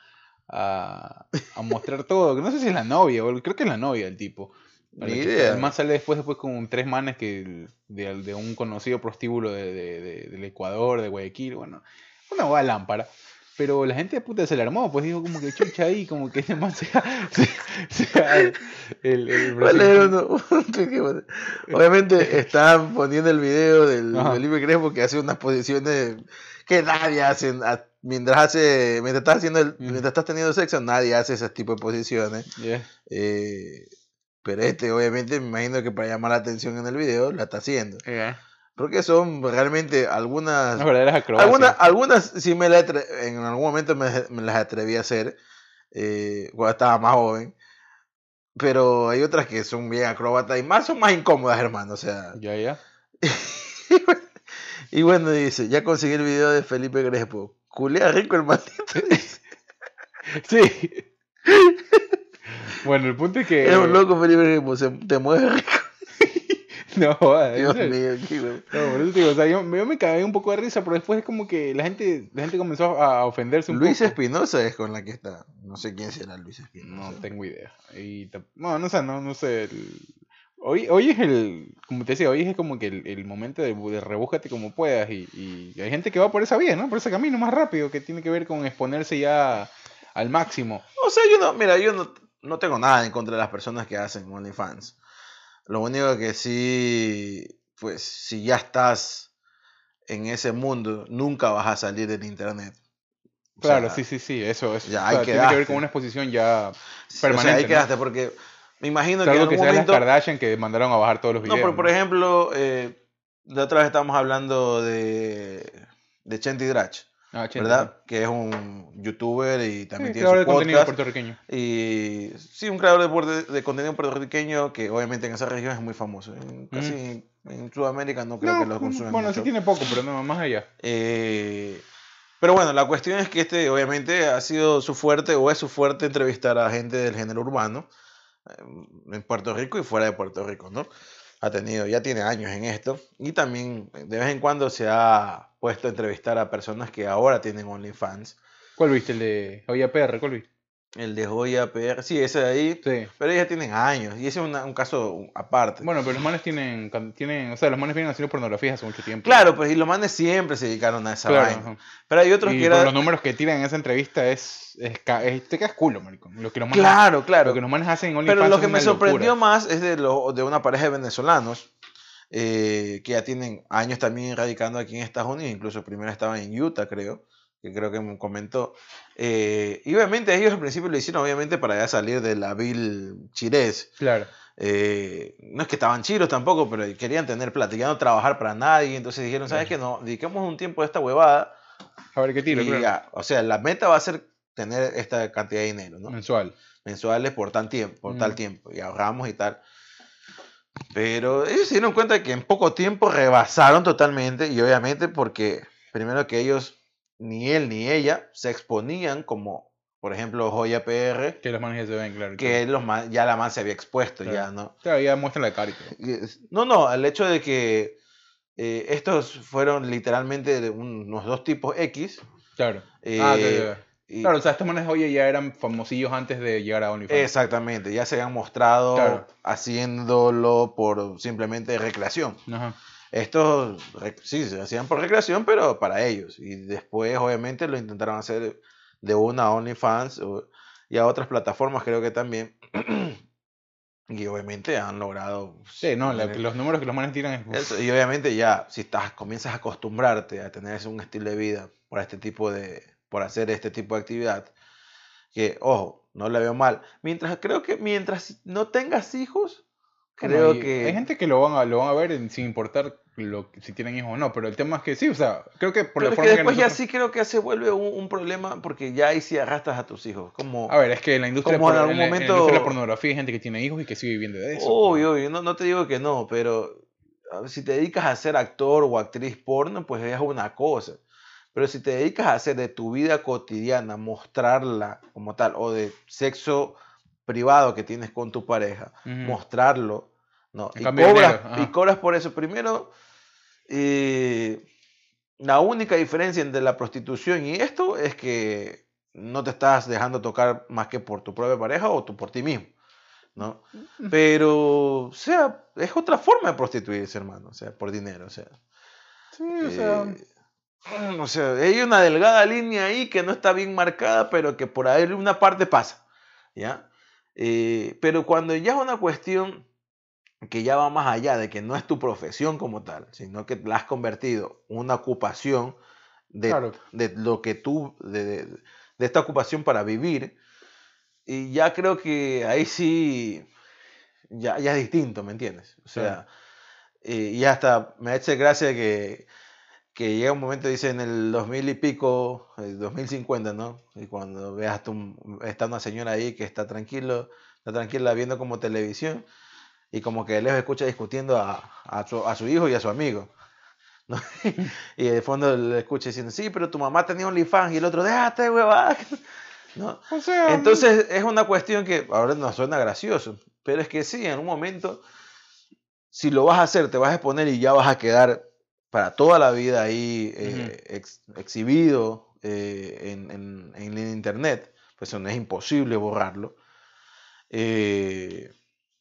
a, a mostrar todo. que No sé si es la novia, o creo que es la novia el tipo. Ni idea. El man sale después, después con tres manes que de, de un conocido prostíbulo de, de- de- del Ecuador, de Guayaquil, bueno, una hueá lámpara. Pero la gente de puta se le armó, pues dijo como que chucha ahí, como que ese man sea, sea- sea el, el, uno- Obviamente están poniendo el video del. Felipe Crespo que hace unas posiciones que nadie hace. a- Mientras hace, mientras estás haciendo el- mientras estás teniendo sexo, nadie hace ese tipo de posiciones. Ya. Eh, pero este, obviamente, me imagino que para llamar la atención en el video, la está haciendo. Ya. Porque son realmente algunas. Algunas, algunas sí me las en algún momento me, me las atreví a hacer eh, cuando estaba más joven. Pero hay otras que son bien acróbatas y más son más incómodas, hermano. O sea. Ya, ya. y bueno, dice, ya conseguí el video de Felipe Crespo. Culea rico el maldito. Sí. bueno, el punto es que. Es un loco Felipe Crespo, se, te mueves rico. No, Dios mío, qué güey. No, por eso te digo, o sea, yo, yo me cagué un poco de risa, pero después es como que la gente, la gente comenzó a ofenderse un Luis poco. Espinosa es con la que está. No sé quién será Luis No Espinosa. tengo idea. Y no, no sé, no, no sé. el- Hoy, hoy es el, como te decía, hoy es como que el, el momento de, de rebúscate como puedas y, y hay gente que va por esa vía, ¿no? Por ese camino más rápido que tiene que ver con exponerse ya al máximo. O sea, yo no, mira, yo no, no tengo nada en contra de las personas que hacen OnlyFans. Lo único que sí, pues, si ya estás en ese mundo, nunca vas a salir del internet. O Claro, sea, sí, sí, sí, eso, eso. ya o sea, tiene que ver con una exposición ya O sea, permanente. ahí ¿no? quedaste, porque me imagino que en que algún sean las momento... Kardashian que mandaron a bajar todos los No, videos. pero por ejemplo, eh, de otra vez estamos hablando de, de Chenti Drach, Ah, ¿verdad? Que es un youtuber y también Sí, tiene creador su de contenido puertorriqueño. Y sí, un creador de, contenido puertorriqueño que obviamente en esa región es muy famoso. En, casi en Sudamérica no creo No, que lo consumen bueno, mucho. sí tiene poco, pero no, más allá. Eh, pero bueno, la cuestión es que este obviamente ha sido su fuerte o es su fuerte entrevistar a gente del género urbano eh, en Puerto Rico y fuera de Puerto Rico, ¿no? Ha tenido, ya tiene años en esto y también de vez en cuando se ha puesto a entrevistar a personas que ahora tienen OnlyFans. ¿Cuál viste? El de Oye PR, ¿cuál viste? El de Joya PR, sí, ese de ahí. Sí. Pero ellos ya tienen años. Y ese es una- un caso aparte. Bueno, pero los manes tienen, tienen, o sea, los manes vienen haciendo pornografía hace mucho tiempo. claro, pues y los manes siempre se dedicaron a esa Claro, vaina. ajá. Pero hay otros Y que eran. los números que tiran en esa entrevista es, es, te quedas culo, maricón. Lo que los manes, Claro, claro. lo que los manes hacen en Pero OnlyFans lo es que me sorprendió locura. más es de, lo, de una pareja de venezolanos eh, que ya tienen años también radicando aquí en Estados Unidos, incluso primero estaban en Utah, creo, que creo que me comentó. Eh, y obviamente ellos al principio lo hicieron, obviamente, para ya salir de la vil chirés. Claro. Eh, no es que estaban chiros tampoco, pero querían tener plata, ya no trabajar para nadie, entonces dijeron, ¿sabes qué? No, dediquemos un tiempo a esta huevada. A ver qué tiro, y claro. ya, o sea, la meta va a ser tener esta cantidad de dinero, ¿no? Mensual. mensuales por tal tiempo, por tal Mm. tiempo, y ahorramos y tal. Pero ellos se dieron cuenta que en poco tiempo rebasaron totalmente, y obviamente porque primero que ellos, ni él ni ella, se exponían como, por ejemplo, Joya PR, Que los manes ya se ven, claro. que los ma- ya la man se había expuesto, Claro. ya, ¿no? Claro, ya muestran la cara No, no, el hecho de que eh, estos fueron literalmente unos dos tipos X. Claro. ah, eh, ya, ya. y- Claro, o sea, estos manes oye ya eran famosillos antes de llegar a OnlyFans. Exactamente, ya se habían mostrado Claro. haciéndolo por simplemente recreación. Ajá. Estos sí se hacían por recreación, pero para ellos. Y después, obviamente, lo intentaron hacer de una a OnlyFans y a otras plataformas, creo que también. y obviamente han logrado. Sí, no, tener los números que los manes tiran es... eso. Y obviamente, ya, si estás, comienzas a acostumbrarte a tener un estilo de vida por este tipo de. por hacer este tipo de actividad, que, ojo, no le veo mal. Mientras, creo que mientras no tengas hijos, creo que. Hay gente que lo van a, lo van a ver en- sin importar lo, que- si tienen hijos o no, pero el tema es que sí, o sea, creo que por Pero la es que forma que después ya nosotros- sí creo que se vuelve un, un problema porque ya ahí sí arrastras a tus hijos. Como, A ver, es que en la industria, Como en algún la- la momento- industria de la pornografía hay gente que tiene hijos y que sigue viviendo de eso. obvio, obvio, no, no te digo que no, pero si te dedicas a ser actor o actriz porno, pues es una cosa. Pero si te dedicas a hacer de tu vida cotidiana, mostrarla como tal, o de sexo privado que tienes con tu pareja, Ujú. mostrarlo, ¿no? Y cobras, y cobras por eso. Primero, eh, la única diferencia entre la prostitución y esto es que no te estás dejando tocar más que por tu propia pareja o tú por ti mismo, ¿no? Pero, o sea, es otra forma de prostituirse, hermano, o sea, por dinero, o sea. Sí, o sea, Eh, o sea, hay una delgada línea ahí que no está bien marcada, pero que por ahí una parte pasa, ¿ya? Eh, pero cuando ya es una cuestión que ya va más allá de que no es tu profesión como tal, sino que la has convertido en una ocupación de, Claro. de lo que tú, de, de- de esta ocupación para vivir, y ya creo que ahí sí, ya, ya es distinto, ¿me entiendes? O sea, eh, y hasta me hace gracia que, que llega un momento, dice en el 2000 y pico, el 2050, ¿no? Y cuando veas tú, está una señora ahí que está tranquilo, está tranquila viendo como televisión y como que lejos escucha discutiendo a, a, su, a su hijo y a su amigo. ¿no? y de fondo le escucha diciendo, sí, pero tu mamá tenía OnlyFans y el otro, déjate, huevada. ¿No? o sea, Entonces es una cuestión que ahora nos suena gracioso, pero es que sí, en un momento, si lo vas a hacer, te vas a exponer y ya vas a quedar para toda la vida ahí eh, ex- exhibido eh, en, en- en internet, pues no es imposible borrarlo. Eh,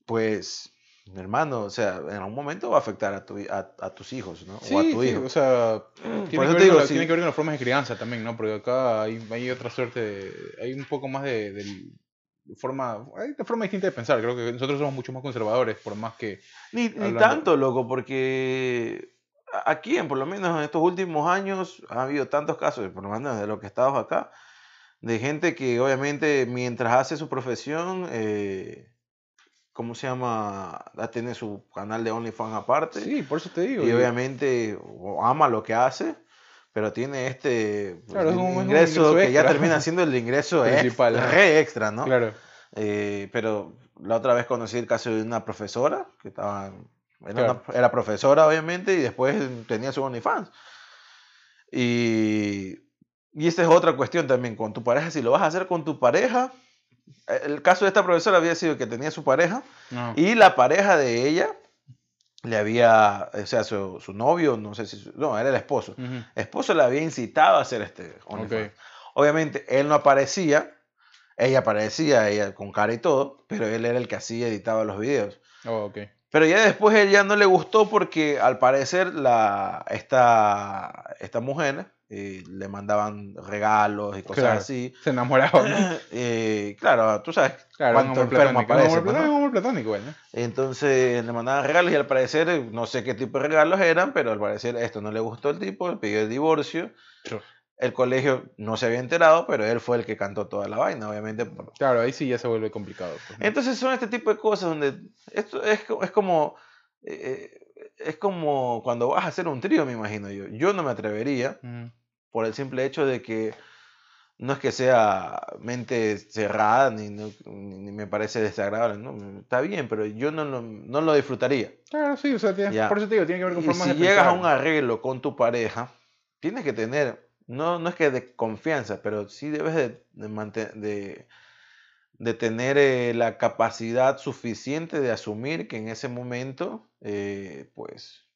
pues, hermano, o sea, en algún momento va a afectar a, tu, a, a tus hijos, ¿no? sí, o a tu sí, hijo. o sea, Por tiene que, ver con digo, la- sí. tiene que ver con las formas de crianza también, ¿no? Porque acá hay, hay otra suerte, de- hay un poco más de, de forma, hay una forma distinta de pensar. Creo que nosotros somos mucho más conservadores, por más que Ni, ni tanto, loco, porque aquí, en, por lo menos en estos últimos años, ha habido tantos casos, por lo menos de lo que estamos acá, de gente que obviamente mientras hace su profesión, eh, ¿cómo se llama? Ya tiene su canal de OnlyFans aparte. sí, por eso te digo. y obviamente ama lo que hace, pero tiene este Claro, es un- es un ingreso, ingreso que ya extra. termina siendo el ingreso Principal, ajá. re extra, ¿no? Claro. Eh, pero la otra vez conocí el caso de una profesora que estaba. Era, Claro. una- era profesora, obviamente, y después tenía su OnlyFans. Y, y esta es otra cuestión también con tu pareja. Si lo vas a hacer con tu pareja, eh, el caso de esta profesora había sido que tenía su pareja No. y la pareja de ella le había, o sea, su, su novio, no sé si, su- no, era el esposo. Ujú. El esposo le había incitado a hacer este OnlyFans. Ok. Obviamente, él no aparecía Ella aparecía, ella con cara y todo, pero él era el que hacía, editaba los videos. Oh, ok. Pero ya después él ya no le gustó porque al parecer la, esta, esta mujer eh, le mandaban regalos y cosas Claro. así. Se enamoraban. ¿no? Eh, claro, tú sabes Claro, cuánto enfermo aparece. pues, ¿no? platónico, igual, ¿no? Entonces le mandaban regalos y al parecer, no sé qué tipo de regalos eran, pero al parecer esto no le gustó al tipo, le pidió el divorcio. Sure. El colegio no se había enterado, pero él fue el que cantó toda la vaina, obviamente. por- Claro, ahí sí ya se vuelve complicado. pues, ¿no? Entonces son este tipo de cosas donde esto es, es como eh, es como cuando vas a hacer un trío, me imagino yo. Yo no me atrevería por el simple hecho de que no es que sea mente cerrada ni, no- ni- me parece desagradable, ¿no? Está bien, pero yo no lo, no lo disfrutaría. Claro, sí, o sea, por eso te digo, tiene que ver con Y formas si de llegas a un arreglo con tu pareja, tienes que tener, no, no es que de confianza, pero sí debes de, de, de- de tener eh, la capacidad suficiente de asumir que en ese momento, eh, pues,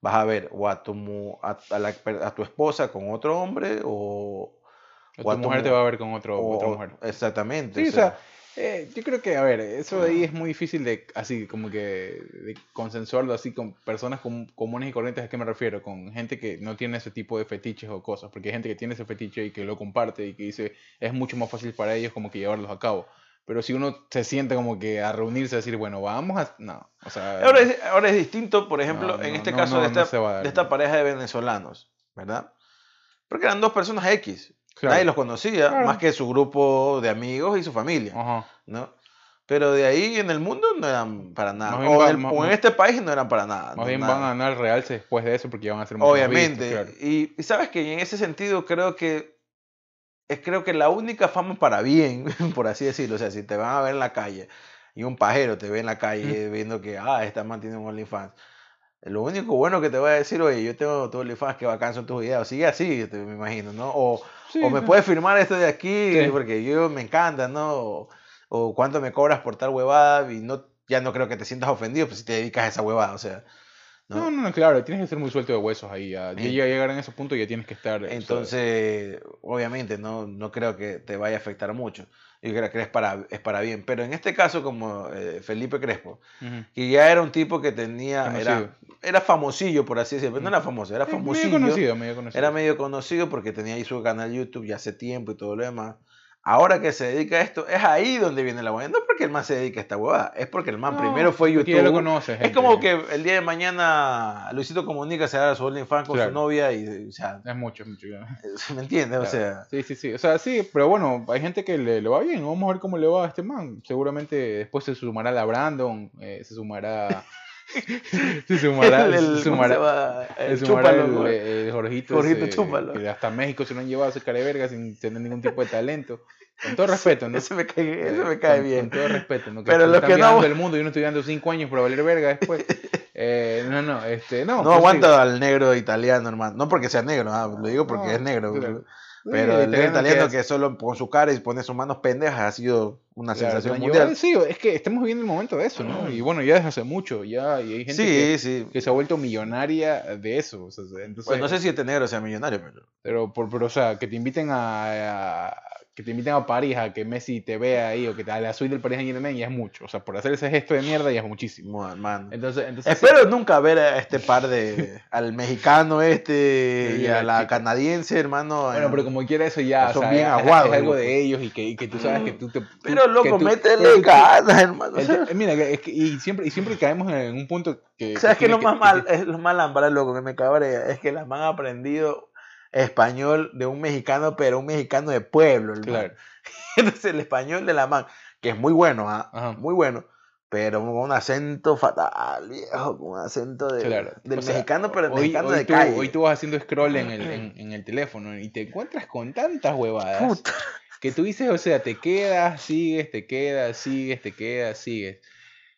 vas a ver o a tu, a, a la a tu esposa con otro hombre o, O o tu tu mujer te va a ver con otro, o- otra mujer. Exactamente. Sí, o o sea, eh, yo creo que, a ver, eso de ahí es muy difícil de, así, como que, de consensuarlo así con personas com- comunes y corrientes, ¿a qué me refiero? Con gente que no tiene ese tipo de fetiches o cosas, porque hay gente que tiene ese fetiche y que lo comparte y que dice, es mucho más fácil para ellos como que llevarlos a cabo. Pero si uno se siente como que a reunirse a decir, bueno, vamos a... No, o sea... Ahora es, ahora es distinto, por ejemplo, No, en no, este no, caso de, esta, dar, de esta pareja de venezolanos, ¿verdad? Porque eran dos personas X. Claro. Nadie los conocía, Claro. más que su grupo de amigos y su familia, Ajá. ¿no? Pero de ahí en el mundo no eran para nada. O, va- en, el- más- o en este país no eran para nada. Más no, bien nada. van a ganar realce después de eso porque van a ser más Obviamente. vistos, claro. y, y sabes que en ese sentido creo que es creo que la única fama para bien, por así decirlo, o sea, si te van a ver en la calle y un pajero te ve en la calle viendo que, ah, esta man tiene un OnlyFans, lo único bueno que te va a decir, oye, yo tengo tu OnlyFans, que bacán son tus videos, sigue así, te- me imagino, ¿no? O, Sí, o me sí. puedes firmar esto de aquí, Sí. porque yo me encanta, ¿no? O, o cuánto me cobras por tal huevada, y no, ya no creo que te sientas ofendido pues, si te dedicas a esa huevada, o sea. ¿no? No, no, no, claro, tienes que ser muy suelto de huesos ahí. Ya, ya En- llega a llegar en ese punto y ya tienes que estar. o sea, Entonces, obviamente, no, no creo que te vaya a afectar mucho. Yo creo que es para, es para bien. Pero en este caso, como eh, Felipe Crespo, que ya era un tipo que tenía, era, Conocido. era famosillo, por así decirlo, pero no era famoso, era famosillo. Medio conocido, medio conocido. Era medio conocido porque tenía ahí su canal YouTube ya hace tiempo y todo lo demás. Ahora que se dedica a esto, es ahí donde viene la huevada. No porque el man se dedica a esta huevada, es porque el man No, primero fue YouTube. lo conoce, es como que el día de mañana Luisito Comunica se haga su OnlyFans con Claro. su novia y, o sea, Es mucho, es mucho. ya. ¿me entiendes? O sea, Sí, sí, sí. O sea, sí, pero bueno, hay gente que le, le va bien. Vamos a ver cómo le va a este man. Seguramente después se sumará la Brandon, eh, se sumará. Se sumará. el, el- se ¿cómo se sumará. llama? El chúpalo, el, ¿no? el Jorgito, Jorgito ese, Chúpalo. que hasta México se lo han llevado a ese cara de verga sin tener ningún tipo de talento. Con todo respeto, ¿no? Ese me cae, ese Eh, me cae con, bien. Con todo respeto, ¿no? Que Pero lo que no- el mundo y uno estudiando cinco años para valer verga después. Eh, no, no, este, no. No, pues sí. aguanta al negro italiano, hermano. No porque sea negro, ah, lo digo porque No, es negro. claro. Pero Sí, el negro italiano hace- que solo con su cara y pone sus manos pendejas ha sido una claro, sensación mundial. lleva- Sí, es que estamos viviendo el momento de eso, ¿no? Y bueno, ya desde hace mucho, ya, y hay gente Sí, que, sí. que se ha vuelto millonaria de eso. o sea, entonces, Pues no sé si este negro sea millonario, pero. pero, por, pero, o sea, que te inviten a, a- que te inviten a París, a que Messi te vea ahí, o que te, a la suite del Paris Saint Germain, ya es mucho. O sea, por hacer ese gesto de mierda ya es muchísimo. Hermano. Entonces, entonces Espero nunca ver a este par de. al mexicano este Sí, y a la canadiense, hermano. Bueno, eh, pero como quiera eso ya, Son o sea, bien es- aguados, es algo loco. de ellos y que, y que tú sabes que tú te... tú- Pero que loco, tú- métele ganas, hermano. el mira, que- es que, y siempre, y siempre caemos en un punto que... ¿Sabes es tienes lo más que- mal? que- Es lo más lámpara, loco, que me cabrea. Es que las man han aprendido español de un mexicano, pero un mexicano de pueblo, hermano. Claro. Entonces el español de la man, que es muy bueno, ¿ah? Muy bueno, pero con un acento fatal, viejo, con un acento de, Claro. del O sea, mexicano, pero el hoy, mexicano hoy de tú, calle. hoy tú vas haciendo scroll en el, en, en el teléfono y te encuentras con tantas huevadas Puta. que tú dices, o sea, te quedas, sigues, te quedas, sigues, te quedas, sigues.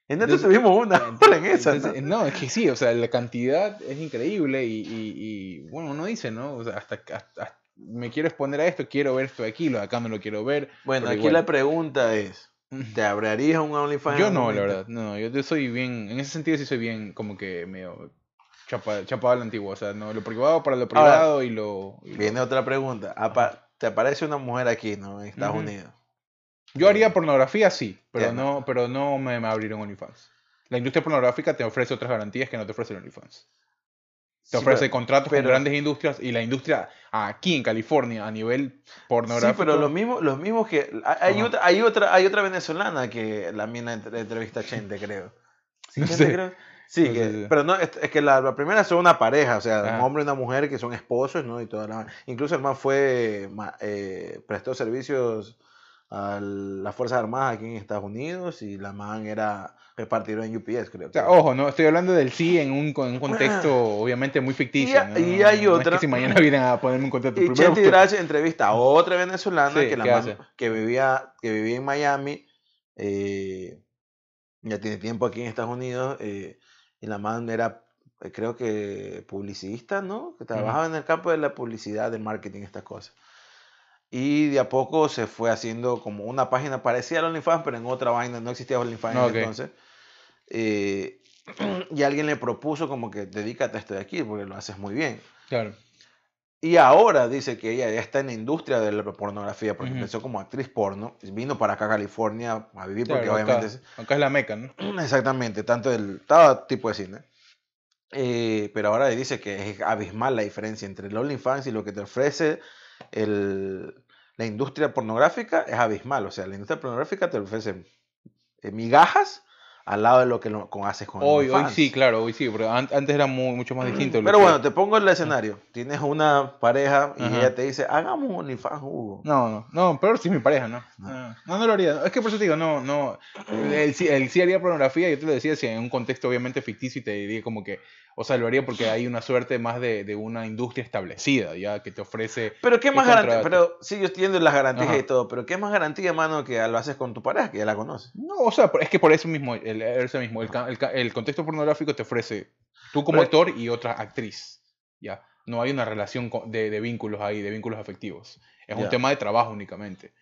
En Entonces- tuvimos una hora en esa. Entonces, ¿no? no, es que sí, o sea, la cantidad es increíble y, y- y, bueno, uno dice, ¿no? O sea, hasta, hasta- hasta- me quiero exponer a esto, quiero ver esto de aquí, lo de acá no lo quiero ver. Bueno, aquí igual. la pregunta es, ¿te abrirías un OnlyFans? Yo no, la verdad, no, yo, yo soy bien, en ese sentido sí soy bien como que medio chapa- chapado a la antigua, o sea, no, lo privado para lo Ahora, privado y lo... y lo- Viene otra pregunta. Apa- te aparece una mujer aquí, ¿no? En Estados. Unidos. Yo haría pornografía, sí, pero no, pero no me, me abriría un OnlyFans. La industria pornográfica te ofrece otras garantías que no te ofrece el OnlyFans. Te Sí, ofrece pero- contratos pero- con grandes industrias y la industria aquí en California a nivel pornográfico. Sí, pero los mismos, los mismos que. Hay Ajá. otra, hay otra, hay otra venezolana que la mina entre- entrevista a Chente, creo. ¿Sí, No Chente, sé. creo? Sí, No que- sé, sí. pero no, es, es que la, la primera son una pareja, o sea, un Ajá. hombre y una mujer que son esposos, ¿no? Y toda la, incluso el man fue, eh, prestó servicios a las Fuerzas Armadas aquí en Estados Unidos y la man era repartidora en UPS, creo. O sea, ojo, no estoy hablando del sí en un, con un contexto obviamente muy ficticio. Y ¿no? y hay No es otra- que si mañana vienen a ponerme un contrato Y. Chente Hidrache entrevista a otra venezolana Sí, que, la ¿qué man- que, vivía, que vivía en Miami, eh, ya tiene tiempo aquí en Estados Unidos, eh, y la man era, eh, creo que publicista, ¿no? Que trabajaba en el campo de la publicidad, del marketing, estas cosas. Y de a poco se fue haciendo como una página parecida a OnlyFans, pero en otra vaina, no existía OnlyFans en Ok. entonces. Eh, y alguien le propuso como que dedícate a esto de aquí, porque lo haces muy bien. Claro. Y ahora dice que ella ya está en la industria de la pornografía, porque Ujú. empezó como actriz porno, vino para acá a California a vivir, porque claro, obviamente acá, es- acá es la meca, ¿no? exactamente, tanto el todo tipo de cine. Eh, pero ahora dice que es abismal la diferencia entre el OnlyFans y lo que te ofrece el- la industria pornográfica, es abismal. O sea, la industria pornográfica te ofrece eh, migajas al lado de lo que lo, con- haces con Hoy, hoy sí, claro, hoy sí, pero an- antes era muy, mucho más distinto. Pero bueno, te pongo el escenario. Tienes una pareja y Ajá. ella te dice, hagamos un OnlyFans, Hugo. No, no, no, peor si mi pareja, ¿no. No. No, no, lo haría. Es que por eso te digo, no, no. Él, sí- él sí haría pornografía, yo te lo decía, si en un contexto obviamente ficticio y te diría como que, o sea, lo haría porque hay una suerte más de, de una industria establecida, ya, que te ofrece... Pero qué ¿Qué más garantía, pero sí, yo entiendo las garantías Ajá. y todo, pero qué más garantía, mano, que lo haces con tu pareja, que ya la conoces. No, o sea, es que por eso mismo, el, eso mismo, el, el contexto pornográfico te ofrece tú como Pero- actor y otra actriz, ya. No hay una relación de, de vínculos ahí, de vínculos afectivos. Es un tema de trabajo únicamente.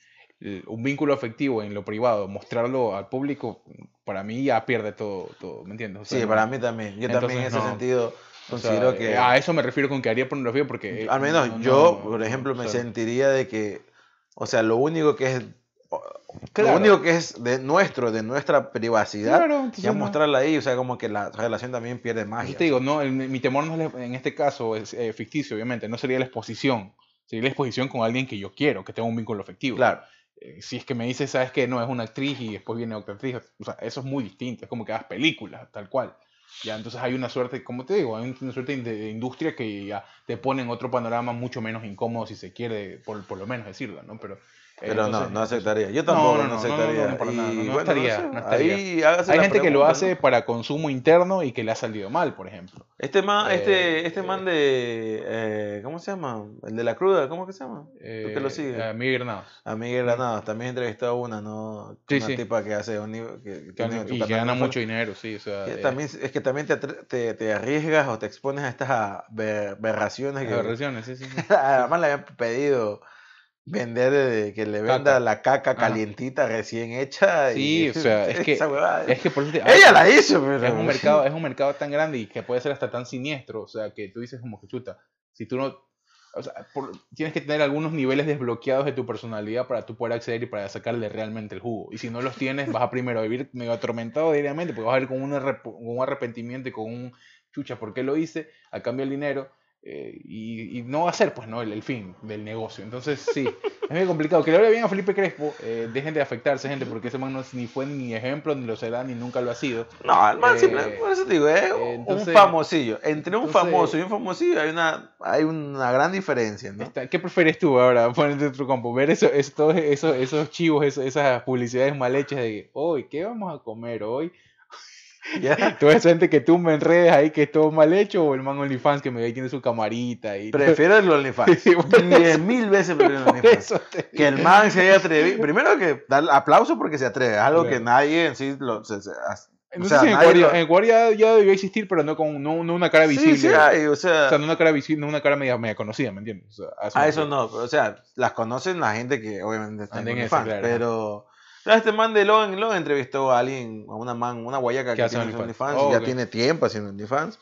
El- un vínculo afectivo en lo privado, mostrarlo al público, para mí ya pierde todo, todo ¿me entiendes? O sea, Sí, para mí también. Yo también en ese no. sentido o sea, considero que, A eso me refiero con que haría pornografía porque... eh, al menos no- yo, no- por ejemplo, me o sea, sentiría de que, o sea, lo único que es, Claro. lo único que es de nuestro, de nuestra privacidad, Claro, ya mostrarla ahí, o sea, como que la relación también pierde magia. eso te digo, no, el- mi temor no es en este caso es eh, ficticio, obviamente, no sería la exposición, sería la exposición con alguien que yo quiero, que tenga un vínculo afectivo. Claro. Eh, si es que me dices, sabes que no, es una actriz y después viene otra actriz, o sea, eso es muy distinto, es como que hagas películas, tal cual. Ya, entonces hay una suerte, como te digo, hay una suerte de, industria que ya te pone en otro panorama mucho menos incómodo, si se quiere, por, por lo menos decirlo, ¿no? Pero, Pero entonces- no, no aceptaría. Yo tampoco no, no, no, aceptaría. no, para nada, no, Y no bueno, estaría, sé, no estaría. Ahí Hay gente que lo hace para consumo interno y que le ha salido mal, por ejemplo. Este man, Eh, este, este eh, man de, eh, ¿cómo se llama? El de la cruda, ¿cómo que se llama? ¿Tú que lo Eh, sigues? a Miguel Granados. A Miguel Granados, también entrevistó a una, ¿no? Sí, una sí. tipa que hace un nivel- que, que su y que gana mucho dinero, sí. O sea, que también, es que también te, te, te arriesgas o te expones a estas aberraciones que aberraciones, sí, sí, sí. además le habían pedido vender eh, que le venda Caca. la caca Ajá. calientita recién hecha Sí, y o sea, es que-. Es que por eso te- ella la hizo pero es un mercado, es un mercado tan grande y que puede ser hasta tan siniestro, o sea, que tú dices como que chuta, si tú no, o sea, por- tienes que tener algunos niveles desbloqueados de tu personalidad para tú poder acceder y para sacarle realmente el jugo. Y si no los tienes, vas a primero vivir medio atormentado diariamente, porque vas a ir con un, arrep- con un arrepentimiento y con un chucha, ¿por qué lo hice? A cambio del dinero. Eh, y, y no va a ser, pues, no, el, el fin del negocio. Entonces, sí, es muy complicado. Que le vaya bien a Felipe Crespo, eh, dejen de afectarse, gente, porque ese man no ni fue ni ejemplo, ni lo será, ni nunca lo ha sido. No, el man Eh, simple- por eso te digo, es un entonces- famosillo. Entre un entonces- famoso y un famosillo hay una, hay una gran diferencia, ¿no? Está- ¿Qué prefieres tú ahora? Ponerte otro campo. Ver eso, eso- esos, esos chivos, eso- esas publicidades mal hechas de hoy, ¿qué vamos a comer hoy? ¿Ya? Toda esa gente que tumba en redes ahí que es todo mal hecho o el man OnlyFans que me ve tiene su camarita y Prefiero el OnlyFans. Sí, Diez mil veces prefiero el OnlyFans. eso te Que el man se haya atrevido. Primero que dar aplauso porque se atreve. Es algo Claro. que nadie en sí lo. se- se-. No o sé sea, si en Ecuador, lo- en ya, debió existir, pero no con no, no una cara Sí, visible. sí hay, o sea, O sea, no una cara visible, no una cara media, media conocida, ¿me entiendes? O sea, a a me eso no, pero, o sea, las conocen la gente que obviamente está en en OnlyFans, claro. pero este man de Logan, Logan entrevistó a alguien, a una man, una guayaca Que hace tiene OnlyFans. Oh, ya tiene tiempo haciendo OnlyFans,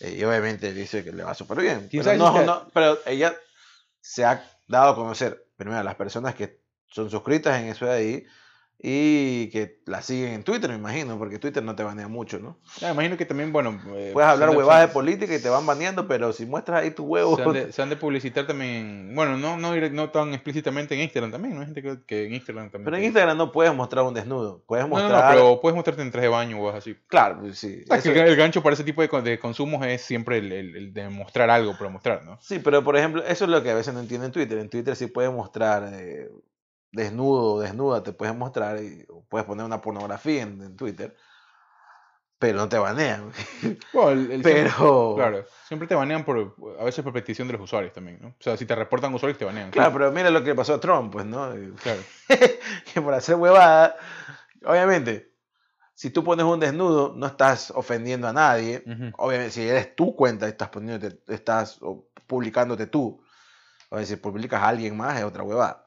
eh, y obviamente dice que le va súper bien. ¿Quién Pero, no, no, pero ella se ha dado a conocer, primero, a las personas que son suscritas en eso de ahí y que la siguen en Twitter, me imagino, porque Twitter no te banea mucho, ¿no? Ah, imagino que también, bueno... eh, Puedes hablar huevadas de política y te van baneando, pero si muestras ahí tu huevo... Se han, de, se han de publicitar también, bueno, no, no, no tan explícitamente en Instagram también, ¿no? Hay gente que, que en Instagram también. Pero en Instagram no puedes mostrar un desnudo, puedes No, no, mostrar... no, pero puedes mostrarte en traje de baño o algo así. Claro, pues sí. Sabes que eso- el, el gancho para ese tipo de, de consumos es siempre el, el- el de mostrar algo para mostrar, ¿no? Sí, pero por ejemplo, eso es lo que a veces no entiendo en Twitter. En Twitter sí puedes mostrar eh, desnudo o desnuda, te puedes mostrar y o puedes poner una pornografía en, en Twitter, pero no te banean. Bueno, el- el pero, siempre- claro, siempre te banean por, a veces por petición de los usuarios también, ¿no? O sea, si te reportan usuarios te banean. claro, pero mira lo que le pasó a Trump, pues, ¿no? Claro. que por hacer huevada, obviamente, si tú pones un desnudo, no estás ofendiendo a nadie. Ujú. Obviamente, si eres tu cuenta, estás poniéndote, estás publicándote tú. O sea, si publicas a alguien más, es otra huevada.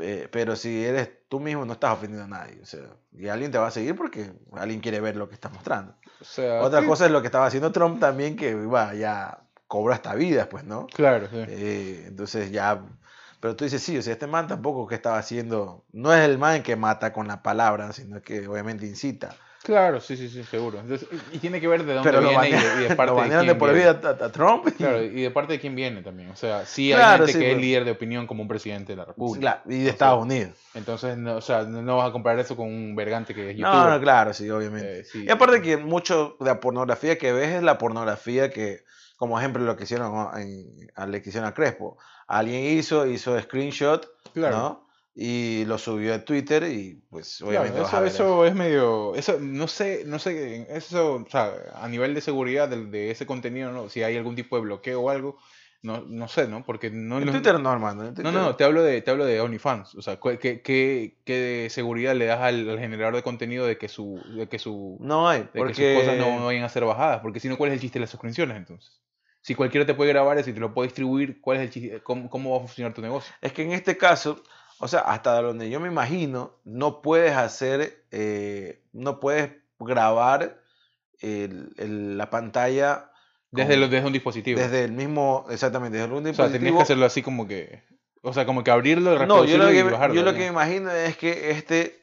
Eh, pero si eres tú mismo, no estás ofendiendo a nadie. O sea, y alguien te va a seguir porque alguien quiere ver lo que estás mostrando. O sea, Otra sí, cosa es lo que estaba haciendo Trump también, que ya cobró hasta vida, pues, ¿no? Claro, sí. Eh, entonces ya. Pero tú dices, sí, o sea, este man tampoco que estaba haciendo. No es el man que mata con la palabra, sino que obviamente incita. Claro, sí, sí, sí, seguro. Entonces, y tiene que ver de dónde Pero viene y de, y de parte de quién de por viene. vida a, a Trump. y- Claro, y de parte de quién viene también. O sea, sí hay Claro, gente sí, que es pero- líder de opinión como un presidente de la República. Claro, y de Estados Unidos. Entonces, no, o sea, no, vas a comparar eso con un vergante que es youtuber. No, no, claro, sí, obviamente. Eh, sí. Y aparte que mucho de la pornografía que ves es la pornografía que, como ejemplo, lo que hicieron en, le hicieron a Crespo. Alguien hizo, hizo screenshot, Claro. ¿no? Y lo subió a Twitter y pues Claro, obviamente vas a eso, ver eso es medio, eso no sé, no sé, eso, o sea, a nivel de seguridad del- de, ese contenido, ¿no? si hay algún tipo de bloqueo o algo, no, no sé, ¿no? Porque no, En Twitter no, hermano. en Twitter- no, no, te hablo de, te hablo de OnlyFans, o sea, ¿qué, qué, qué- seguridad le das al, al generador de contenido de que su, de que su, No hay, de que porque... sus cosas no, no vayan a ser bajadas? Porque si no, ¿cuál es el chiste de las suscripciones entonces? Si cualquiera te puede grabar eso y te lo puede distribuir, ¿cuál es el chiste? ¿Cómo, cómo va a funcionar tu negocio? Es que en este caso, o sea, hasta donde yo me imagino, no puedes hacer, eh, no puedes grabar el- el- la pantalla Desde, lo- desde un dispositivo. desde el mismo, exactamente, desde un o sea, dispositivo. tenías que hacerlo así como que, o sea, como que abrirlo, No, yo lo y que, bajarlo. yo lo que me imagino es que este,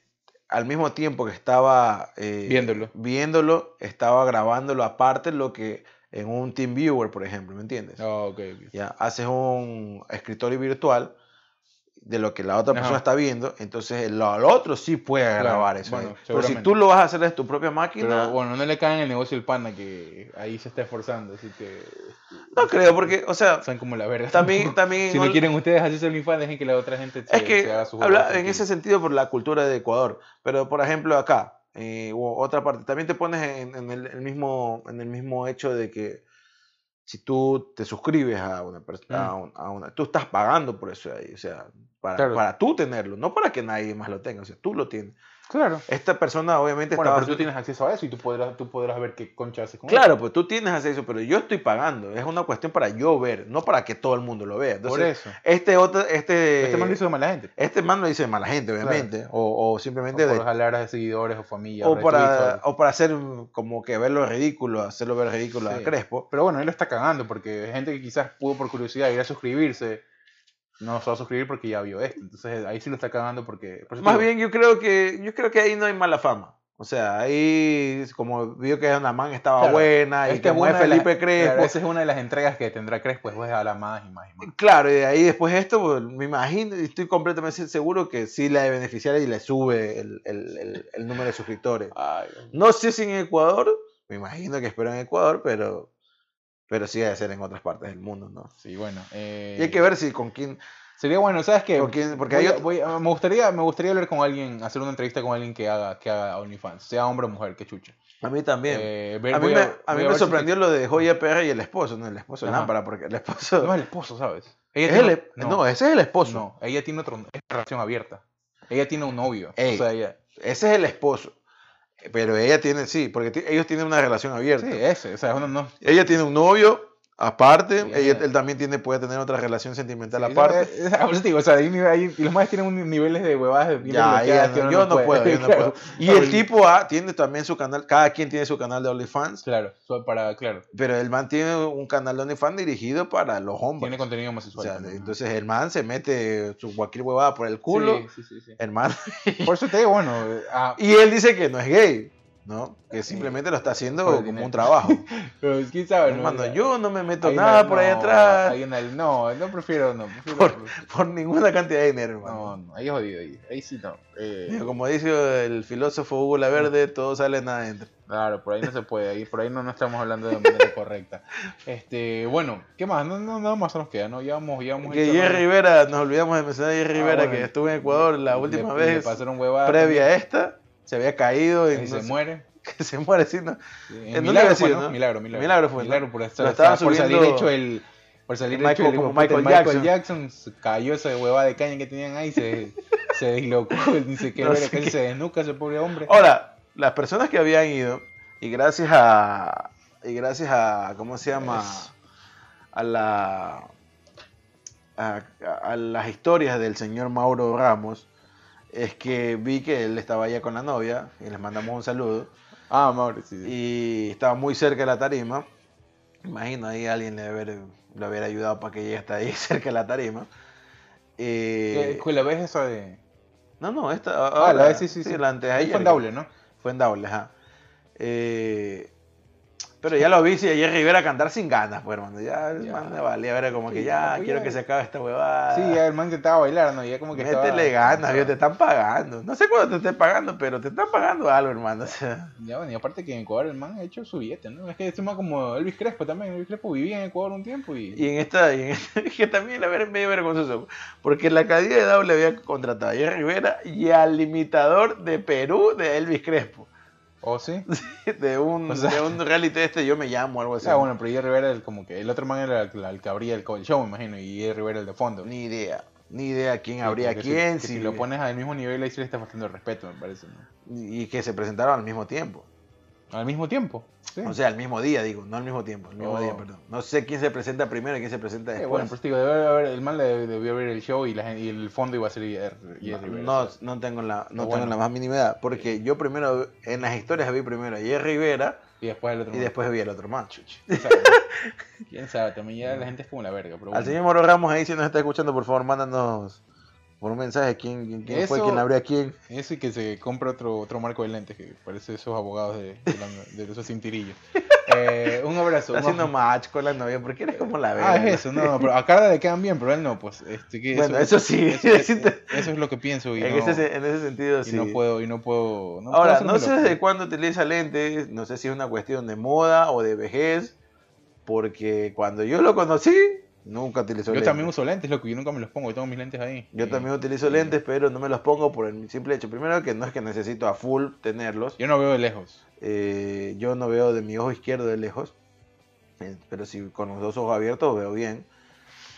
al mismo tiempo que estaba eh, Viéndolo. viéndolo, estaba grabándolo aparte lo que en un TeamViewer, por ejemplo, ¿me entiendes? Ah, ok, ok. Ya haces un escritorio virtual de lo que la otra persona Ajá. está viendo, entonces el, el otro sí puede Claro, grabar eso. bueno. Pero si tú lo vas a hacer desde tu propia máquina, Pero bueno, no le caen el negocio del pana que ahí se está esforzando, así que. no creo, porque, o sea, Son como la verga. también, también si no quieren ustedes hacerse OnlyFans, dejen que la otra gente se, Es que se haga su habla en tranquilo. ese sentido por la cultura de Ecuador, pero por ejemplo acá, eh, u otra parte, también te pones en, en el, el mismo, en el mismo hecho de que si tú te suscribes a una persona, Mm. a una, tú estás pagando por eso ahí, o sea, para, Claro. para tú tenerlo, no para que nadie más lo tenga, o sea, tú lo tienes. Claro. Esta persona obviamente Bueno, estaba pero tú tienes acceso a eso y tú podrás, tú podrás ver qué concha haces con Claro, pues tú tienes acceso, pero yo estoy pagando. Es una cuestión para yo ver, no para que todo el mundo lo vea. eso. Por Entonces, eso. este otro, este, Este man lo hizo de mala gente. este man lo dice de mala gente, obviamente, o, o O simplemente por de, jalar a seguidores o familia. o para, o- o para hacer como que verlo ridículo, hacerlo ver ridículo a Sí. Crespo. Pero bueno, él lo está cagando porque hay gente que quizás pudo por curiosidad ir a suscribirse. No se va a suscribir porque ya vio esto. Entonces ahí sí lo está cagando porque. por Más bien yo creo que yo creo que ahí no hay mala fama. O sea, ahí como vio que una man estaba Claro, buena y que de las- Felipe Crespo. claro, esa es una de las entregas que tendrá Crespo. Después habla más y más y más. Claro, y de ahí después esto, pues, me imagino y estoy completamente seguro que sí la de beneficiar y le sube el, el- el- el número de suscriptores. Ay, No sé si en Ecuador, me imagino que espero en Ecuador, pero, pero sí debe ser en otras partes del mundo, ¿no? sí, bueno. eh, Y hay que ver si con quién, Sería bueno, ¿sabes qué? con quién porque Voy hay a- otro- voy a- me, gustaría, me gustaría hablar con alguien, hacer una entrevista con alguien que haga, que haga OnlyFans, sea hombre o mujer, que chucha. a mí también. Eh, ver- a mí me, a- a mí me si sorprendió lo de Joya PR y el esposo, no el esposo de. Lámpara, porque el esposo... No es el esposo, ¿sabes? Ella es tiene- el, e- no, ese es el esposo. No, ella tiene otro, es relación abierta. Ella tiene un novio. Ey. O sea, ella, Ese es el esposo. Pero ella tiene, sí, porque ellos tienen una relación abierta. sí, o sea, no, Ella tiene un novio Aparte, Sí, ella- él también tiene, puede tener otra relación sentimental Sí, aparte. eso digo, o sea, hay- y los más tienen un niveles de huevadas bien Ya, no, yo no puedo, yo no puedo. Y el tipo A tiene también su canal, cada quien tiene su canal de OnlyFans, Claro, para, claro, pero el man tiene un canal de OnlyFans dirigido para los hombres. tiene contenido O homosexual. sea, también. entonces el man se mete su cualquier huevada por el culo, Sí, sí, sí, sí. el man. Por eso te digo, bueno, ah, Y él dice que no es gay, ¿no? Que simplemente lo está haciendo como dinero. un trabajo. pero quién sabe, ¿no? Hermano, O sea, yo no me meto nada una- por ahí no, atrás hay una- no, no prefiero, no, prefiero. Por- por ninguna cantidad de dinero, hermano. no, no, ahí es jodido, ahí, ahí sí no. Eh, Como dice el filósofo Hugo Laverde, todo sale nada adentro. Claro, por ahí no se puede, ahí, por ahí no, no estamos hablando de manera correcta. Este, bueno, ¿qué más? No, no, nada más nos queda, ¿no? Ya vamos, ya vamos Que Jerry Rivera, nos olvidamos de mencionar a Jerry Ah, Rivera, bueno. que estuvo en Ecuador la última le, vez, Le pasaron huevadas. previa a esta, se había caído y y no se muere. que se muere, sí, ¿no? Sí, ¿En en dónde milagro, fue, ¿no? no? Milagro, milagro. Milagro fue, ¿no? Milagro por, estar, por salir hecho el. Por salir Michael- hecho el como Michael Michael Jackson. Jackson. se cayó esa huevada de caña que tenían ahí, se, se dislocó, dice que No verga, sé qué. se desnuca ese pobre hombre. Ahora, las personas que habían ido, y gracias a. Y gracias a. ¿Cómo se llama? A la. A- a las historias del señor Mauro Ramos, es que vi que él estaba allá con la novia, y les mandamos un saludo, Ah, Mauro, sí. sí. y estaba muy cerca de la tarima. Imagino ahí alguien le haber, le haber ayudado para que llegue hasta ahí cerca de la tarima. Eh, ¿Qué- qué- ¿La esa de.? no, no, esta. Ah, ahora- la vez sí, sí, sí. la antes fue en Daule, ¿no? Fue en Daule, ajá. Eh, pero ya lo vi si ayer Rivera cantar sin ganas, pues hermano. Ya, el man me valía, era como que ya, pues, quiero ya. que se acabe esta huevada. Sí, ya el man intentaba bailar, ¿no? Ya como que estaba- Métele ganas, estaba- vio, te están pagando. No sé cuándo te estén pagando, pero te están pagando algo, hermano. O sea, Ya, bueno, y aparte que en Ecuador el man ha hecho su billete, ¿no? Es que es más como Elvis Crespo también. Elvis Crespo vivía en Ecuador un tiempo y. y en esta, y en esta- que también la verdad es medio vergonzoso, porque la cadena de Daule había contratado a Ayer Rivera y al imitador de Perú de Elvis Crespo. ¿Oh, sí? De un, O sea- de un reality este, yo me llamo, algo así. Ah, bueno, pero Jerry Rivera el, como que el otro man era el, el que abría el, el show, me imagino, y Jerry Rivera el de fondo. Ni idea, ni idea quién Sí, habría porque quién. Si, si- si lo pones al mismo nivel ahí sí le está faltando el respeto, me parece. ¿no? y que se presentaron al mismo tiempo. Al mismo tiempo. Sí. O sea, al mismo día, digo, no al mismo tiempo, al mismo Oh. día, perdón. No sé quién se presenta primero y quién se presenta Eh, después. bueno, pues digo, debe haber, el man le debió abrir el show y, la, y el fondo iba a ser Jerry Jerry Rivera. no, no tengo la, no Pero tengo bueno. la más mínima idea, porque yo primero, en las historias vi primero a Jerry Rivera Y después el otro y man. después vi al otro man. chuchi. ¿Quién sabe? ¿Quién sabe? También ya la gente es como la verga. Pero Al bueno. señor Moro Ramos ahí, si nos está escuchando, por favor, mándanos por un mensaje quién, quién, quién fue Eso- quien abrió a quién. Eso y que se compre otro, otro marco de lentes que parece esos abogados de, de, la- de esos cintirillos. Eh, un abrazo. Está haciendo match con la novia, porque eres como la verga. Ah, es eso, no, no, pero a Carla le quedan bien, pero él no, pues. Este, que Bueno, eso sí, Eso, sí te- eso es lo que pienso y, En, no, ese, en ese sentido, y sí. no puedo, y no puedo. No Ahora, puedo no sé desde cuándo utiliza lentes, no sé si es una cuestión de moda o de vejez, porque cuando yo lo conocí, nunca utilizó Yo lentes. también uso lentes, loco, yo nunca me los pongo, yo tengo mis lentes ahí. Yo también utilizo lentes, pero no me los pongo por el simple hecho. Primero que no es que necesito a full tenerlos. Yo no veo de lejos. Eh, yo no veo de mi ojo izquierdo de lejos, eh, pero si con los dos ojos abiertos veo bien.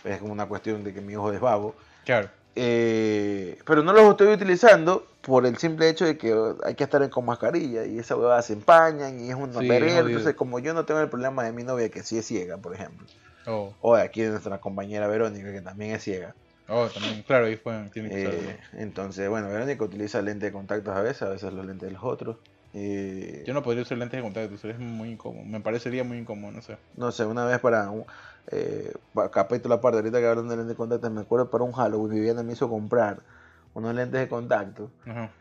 Es como una cuestión de que mi ojo es vago. Claro. Eh, pero no los estoy utilizando por el simple hecho de que hay que estar con mascarilla y esa huevada se empañan y es un Sí, perder. jodido. Entonces, como yo no tengo el problema de mi novia que sí es ciega, por ejemplo, Oh, o de aquí de nuestra compañera Verónica que también es ciega, oh, también, claro, ahí fue, tiene que eh, entonces, bueno, Verónica utiliza lentes de contactos a veces, a veces los lentes de los otros. Eh, Yo no podría usar lentes de contacto, eso es muy incómodo. Me parecería muy incómodo, no sé. no sé, una vez para un eh, capítulo aparte, ahorita que hablan de lentes de contacto, me acuerdo para un Halloween, Viviana me hizo comprar unos lentes de contacto Ajá.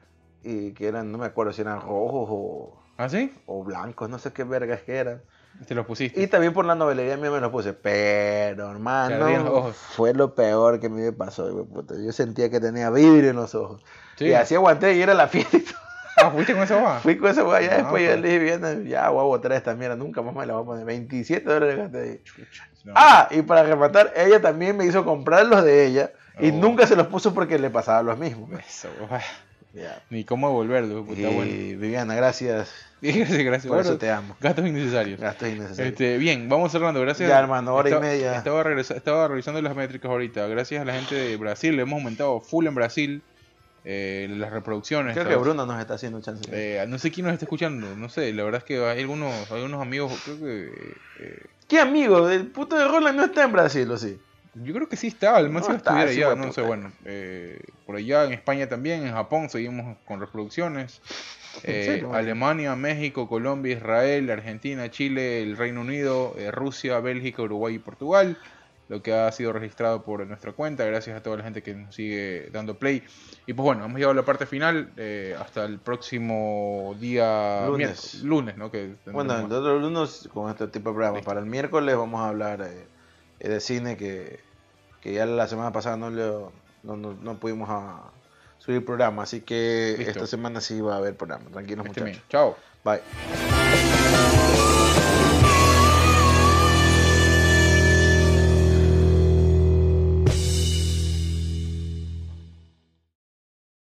y que eran, no me acuerdo si eran rojos o, ¿Ah, sí? o blancos, no sé qué vergas que eran. Te los pusiste. Y también por la novelería mía me los puse, pero los hermano, fue lo peor que me pasó. hijo de puta. Yo sentía que tenía vidrio en los ojos. Sí. Y así aguanté y era la fiesta. y todo. Ah, ¿fuiste con esa hoja? Fui con esa weá, ya Ah, después ya pues. le dije, ya voy a botar esta mierda, nunca más me la voy a poner. 27 dólares gasté ahí. No. Ah, y para rematar, ella también me hizo comprar los de ella y Oh. nunca se los puso porque le pasaba lo mismo. Eso, ah, Ni cómo devolverlo, puta, Y bueno. Viviana, gracias. Gracias, gracias. Por eso te amo. Gastos innecesarios. Gastos innecesarios. Este, bien, vamos cerrando. Gracias. Ya, hermano, hora y Estaba- media. Estaba, regresa- estaba revisando las métricas ahorita. Gracias a la gente de Brasil. Le hemos aumentado full en Brasil. eh, las reproducciones. Creo que Bruno nos está haciendo chance. eh, no sé quién nos está escuchando, no sé, la verdad es que hay algunos, hay algunos amigos, creo que... eh, ¿Qué amigo? El puto de Roland no está en Brasil, ¿o sí? Yo creo que sí está, el más No iba a está, estudiar ese allá, no sé, bueno, eh, por allá en España también, en Japón seguimos con reproducciones. ¿En Eh, serio? Alemania, México, Colombia, Israel, Argentina, Chile, el Reino Unido, eh, Rusia, Bélgica, Uruguay y Portugal. Lo que ha sido registrado por nuestra cuenta. Gracias a toda la gente que nos sigue dando play. Y pues bueno, hemos llegado a la parte final. eh, hasta el próximo día Lunes. lunes, ¿no? Que Bueno, el otro lunes con este tipo de programas. Para el miércoles vamos a hablar de cine que, que ya la semana pasada no, le, no, no, pudimos a subir programa, así que esta semana sí va a haber programa. Tranquilos este muchachos. Chao. Bye.